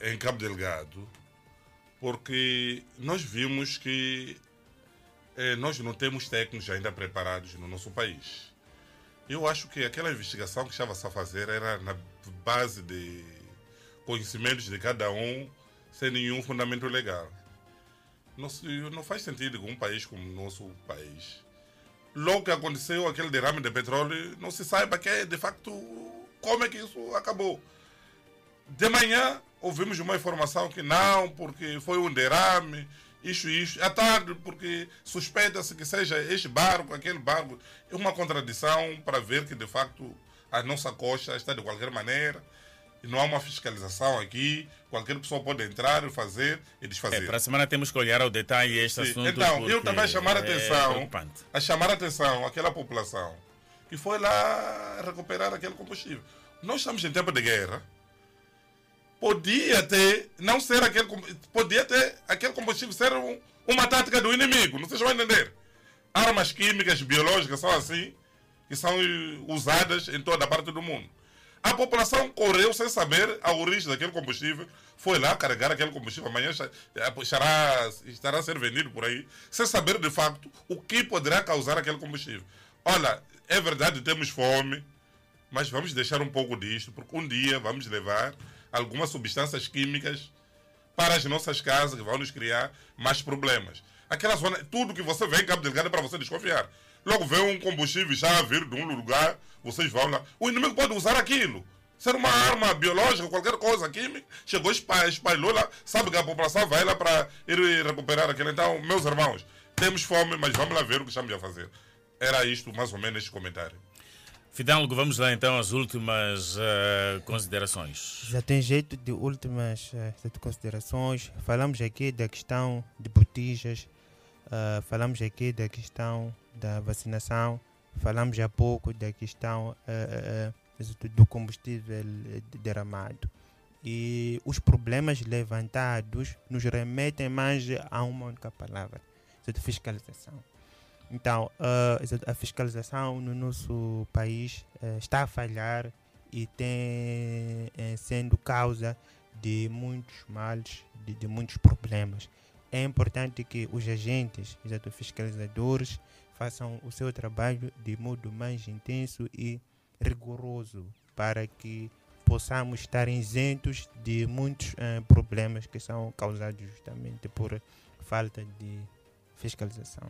em Cabo Delgado, porque nós vimos que eh, nós não temos técnicos ainda preparados no nosso país. Eu acho que aquela investigação que estava-se a fazer era na base de conhecimentos de cada um, sem nenhum fundamento legal. Não, não faz sentido que um país como o nosso país, logo que aconteceu aquele derrame de petróleo, não se saiba que, de facto, como é que isso acabou. De manhã, ouvimos uma informação que não, porque foi um derrame, isso isso. À tarde, porque suspeita-se que seja este barco, aquele barco. É uma contradição para ver que, de facto, a nossa costa está de qualquer maneira. Não há uma fiscalização aqui. Qualquer pessoa pode entrar e fazer e desfazer. É, para a semana temos que olhar ao detalhe este Sim, assunto. Então, eu também chamar a é atenção, preocupante. a chamar a atenção àquela população que foi lá recuperar aquele combustível. Nós estamos em tempo de guerra. Podia ter, não ser aquele, podia ter aquele combustível ser um- uma tática do inimigo, não vocês vão entender. Armas químicas, biológicas são assim, que são usadas em toda a parte do mundo. A população correu sem saber a origem daquele combustível, foi lá carregar aquele combustível, amanhã estará, estará a ser vendido por aí, sem saber de facto o que poderá causar aquele combustível. Olha, é verdade, temos fome, mas vamos deixar um pouco disto, porque um dia vamos levar algumas substâncias químicas para as nossas casas que vão nos criar mais problemas. Aquela zona, tudo que você vê em Cabo Delgado é para você desconfiar. Logo vê um combustível já vir de um lugar, vocês vão lá. O inimigo pode usar aquilo. Ser uma arma biológica, qualquer coisa química, chegou, espa- espalhou lá, sabe que a população vai lá para ir recuperar aquilo. Então, meus irmãos, temos fome, mas vamos lá ver o que estamos a fazer. Era isto, mais ou menos, este comentário. Fidalgo, vamos lá então às últimas eh, considerações. Já tem jeito de últimas de considerações. Falamos aqui da questão de botijas, ah, falamos aqui da questão da vacinação, falamos há pouco da questão eh, do combustível derramado. E os problemas levantados nos remetem mais a uma única palavra, de fiscalização. Então, exato, a fiscalização no nosso país está a falhar e tem sendo causa de muitos males, de, de muitos problemas. É importante que os agentes, exato, fiscalizadores, façam o seu trabalho de modo mais intenso e rigoroso para que possamos estar isentos de muitos eh, problemas que são causados justamente por falta de fiscalização.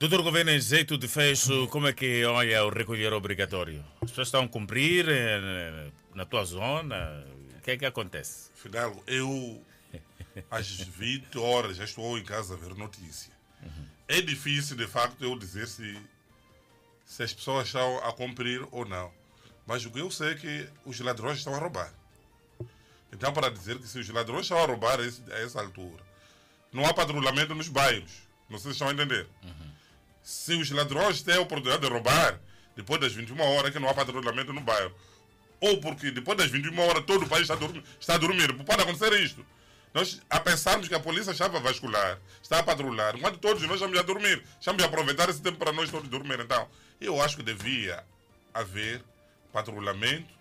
Doutor Governo, em jeito de fecho, como é que olha o recolher obrigatório? As pessoas estão a cumprir eh, na tua zona? O que é que acontece? Fidalgo, eu às 20 horas já estou em casa a ver notícia. É difícil, de facto, eu dizer se, se as pessoas estão a cumprir ou não. Mas o que eu sei é que os ladrões estão a roubar. Então, para dizer que se os ladrões estão a roubar a, essa altura, não há patrulhamento nos bairros. Não sei se estão a entender. Se os ladrões têm a oportunidade de roubar, depois das 21 horas que não há patrulhamento no bairro, ou porque depois das 21 horas todo o país está a dormir, está a dormir. pode acontecer isto. Nós, a pensarmos que a polícia estava a vascular, está a patrulhar, enquanto todos nós estamos a dormir, estamos a aproveitar esse tempo para nós todos dormir. Então, eu acho que devia haver patrulhamento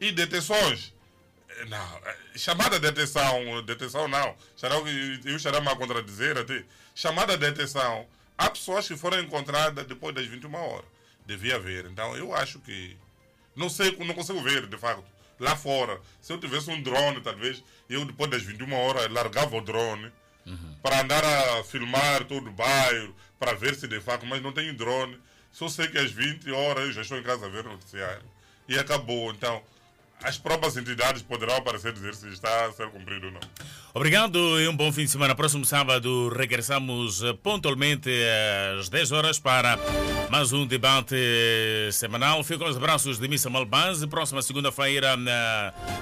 e detenções. Eh, Não, eh, chamada detenção, detenção não. Eu estarei a contradizer até? Chamada detenção. Há pessoas que foram encontradas depois das 21 horas. Devia haver. Então eu acho que. Não sei, não consigo ver, de facto. Lá fora, se eu tivesse um drone, talvez, eu depois das 21 horas largava o drone para andar a filmar todo o bairro, para ver se de facto, mas não tenho drone. Só sei que às 20 horas eu já estou em casa a ver o noticiário. E acabou. Então, as próprias entidades poderão aparecer dizer se está a ser cumprido ou não. Obrigado e um bom fim de semana. Próximo sábado regressamos eh, pontualmente às 10 horas para mais um debate semanal. Fico com os abraços de Missa Malbase. Próxima segunda-feira,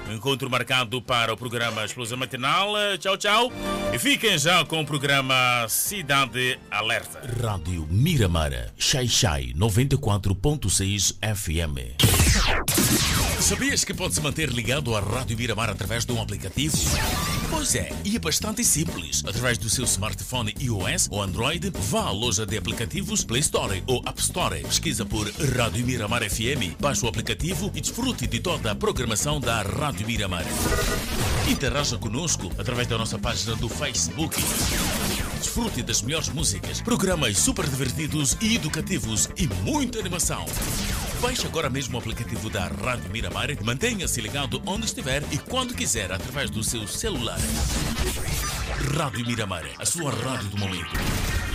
um encontro marcado para o programa Explosão Matinal. Tchau, tchau. E fiquem já com o programa Cidade Alerta. Rádio Miramar, Xai Xai 94.6 FM. Sabias que pode se manter ligado à Rádio Miramar através de um aplicativo? Pois é, e é bastante simples. Através do seu smartphone iOS ou Android, vá à loja de aplicativos Play Store ou App Store. Pesquisa por Rádio Miramar FM, baixe o aplicativo e desfrute de toda a programação da Rádio Miramar. Interaja conosco através da nossa página do Facebook. Desfrute das melhores músicas, programas super divertidos e educativos e muita animação. Baixe agora mesmo o aplicativo da Rádio Miramar, mantenha-se ligado onde estiver e quando quiser através do seu celular. Rádio Miramar, a sua rádio do momento.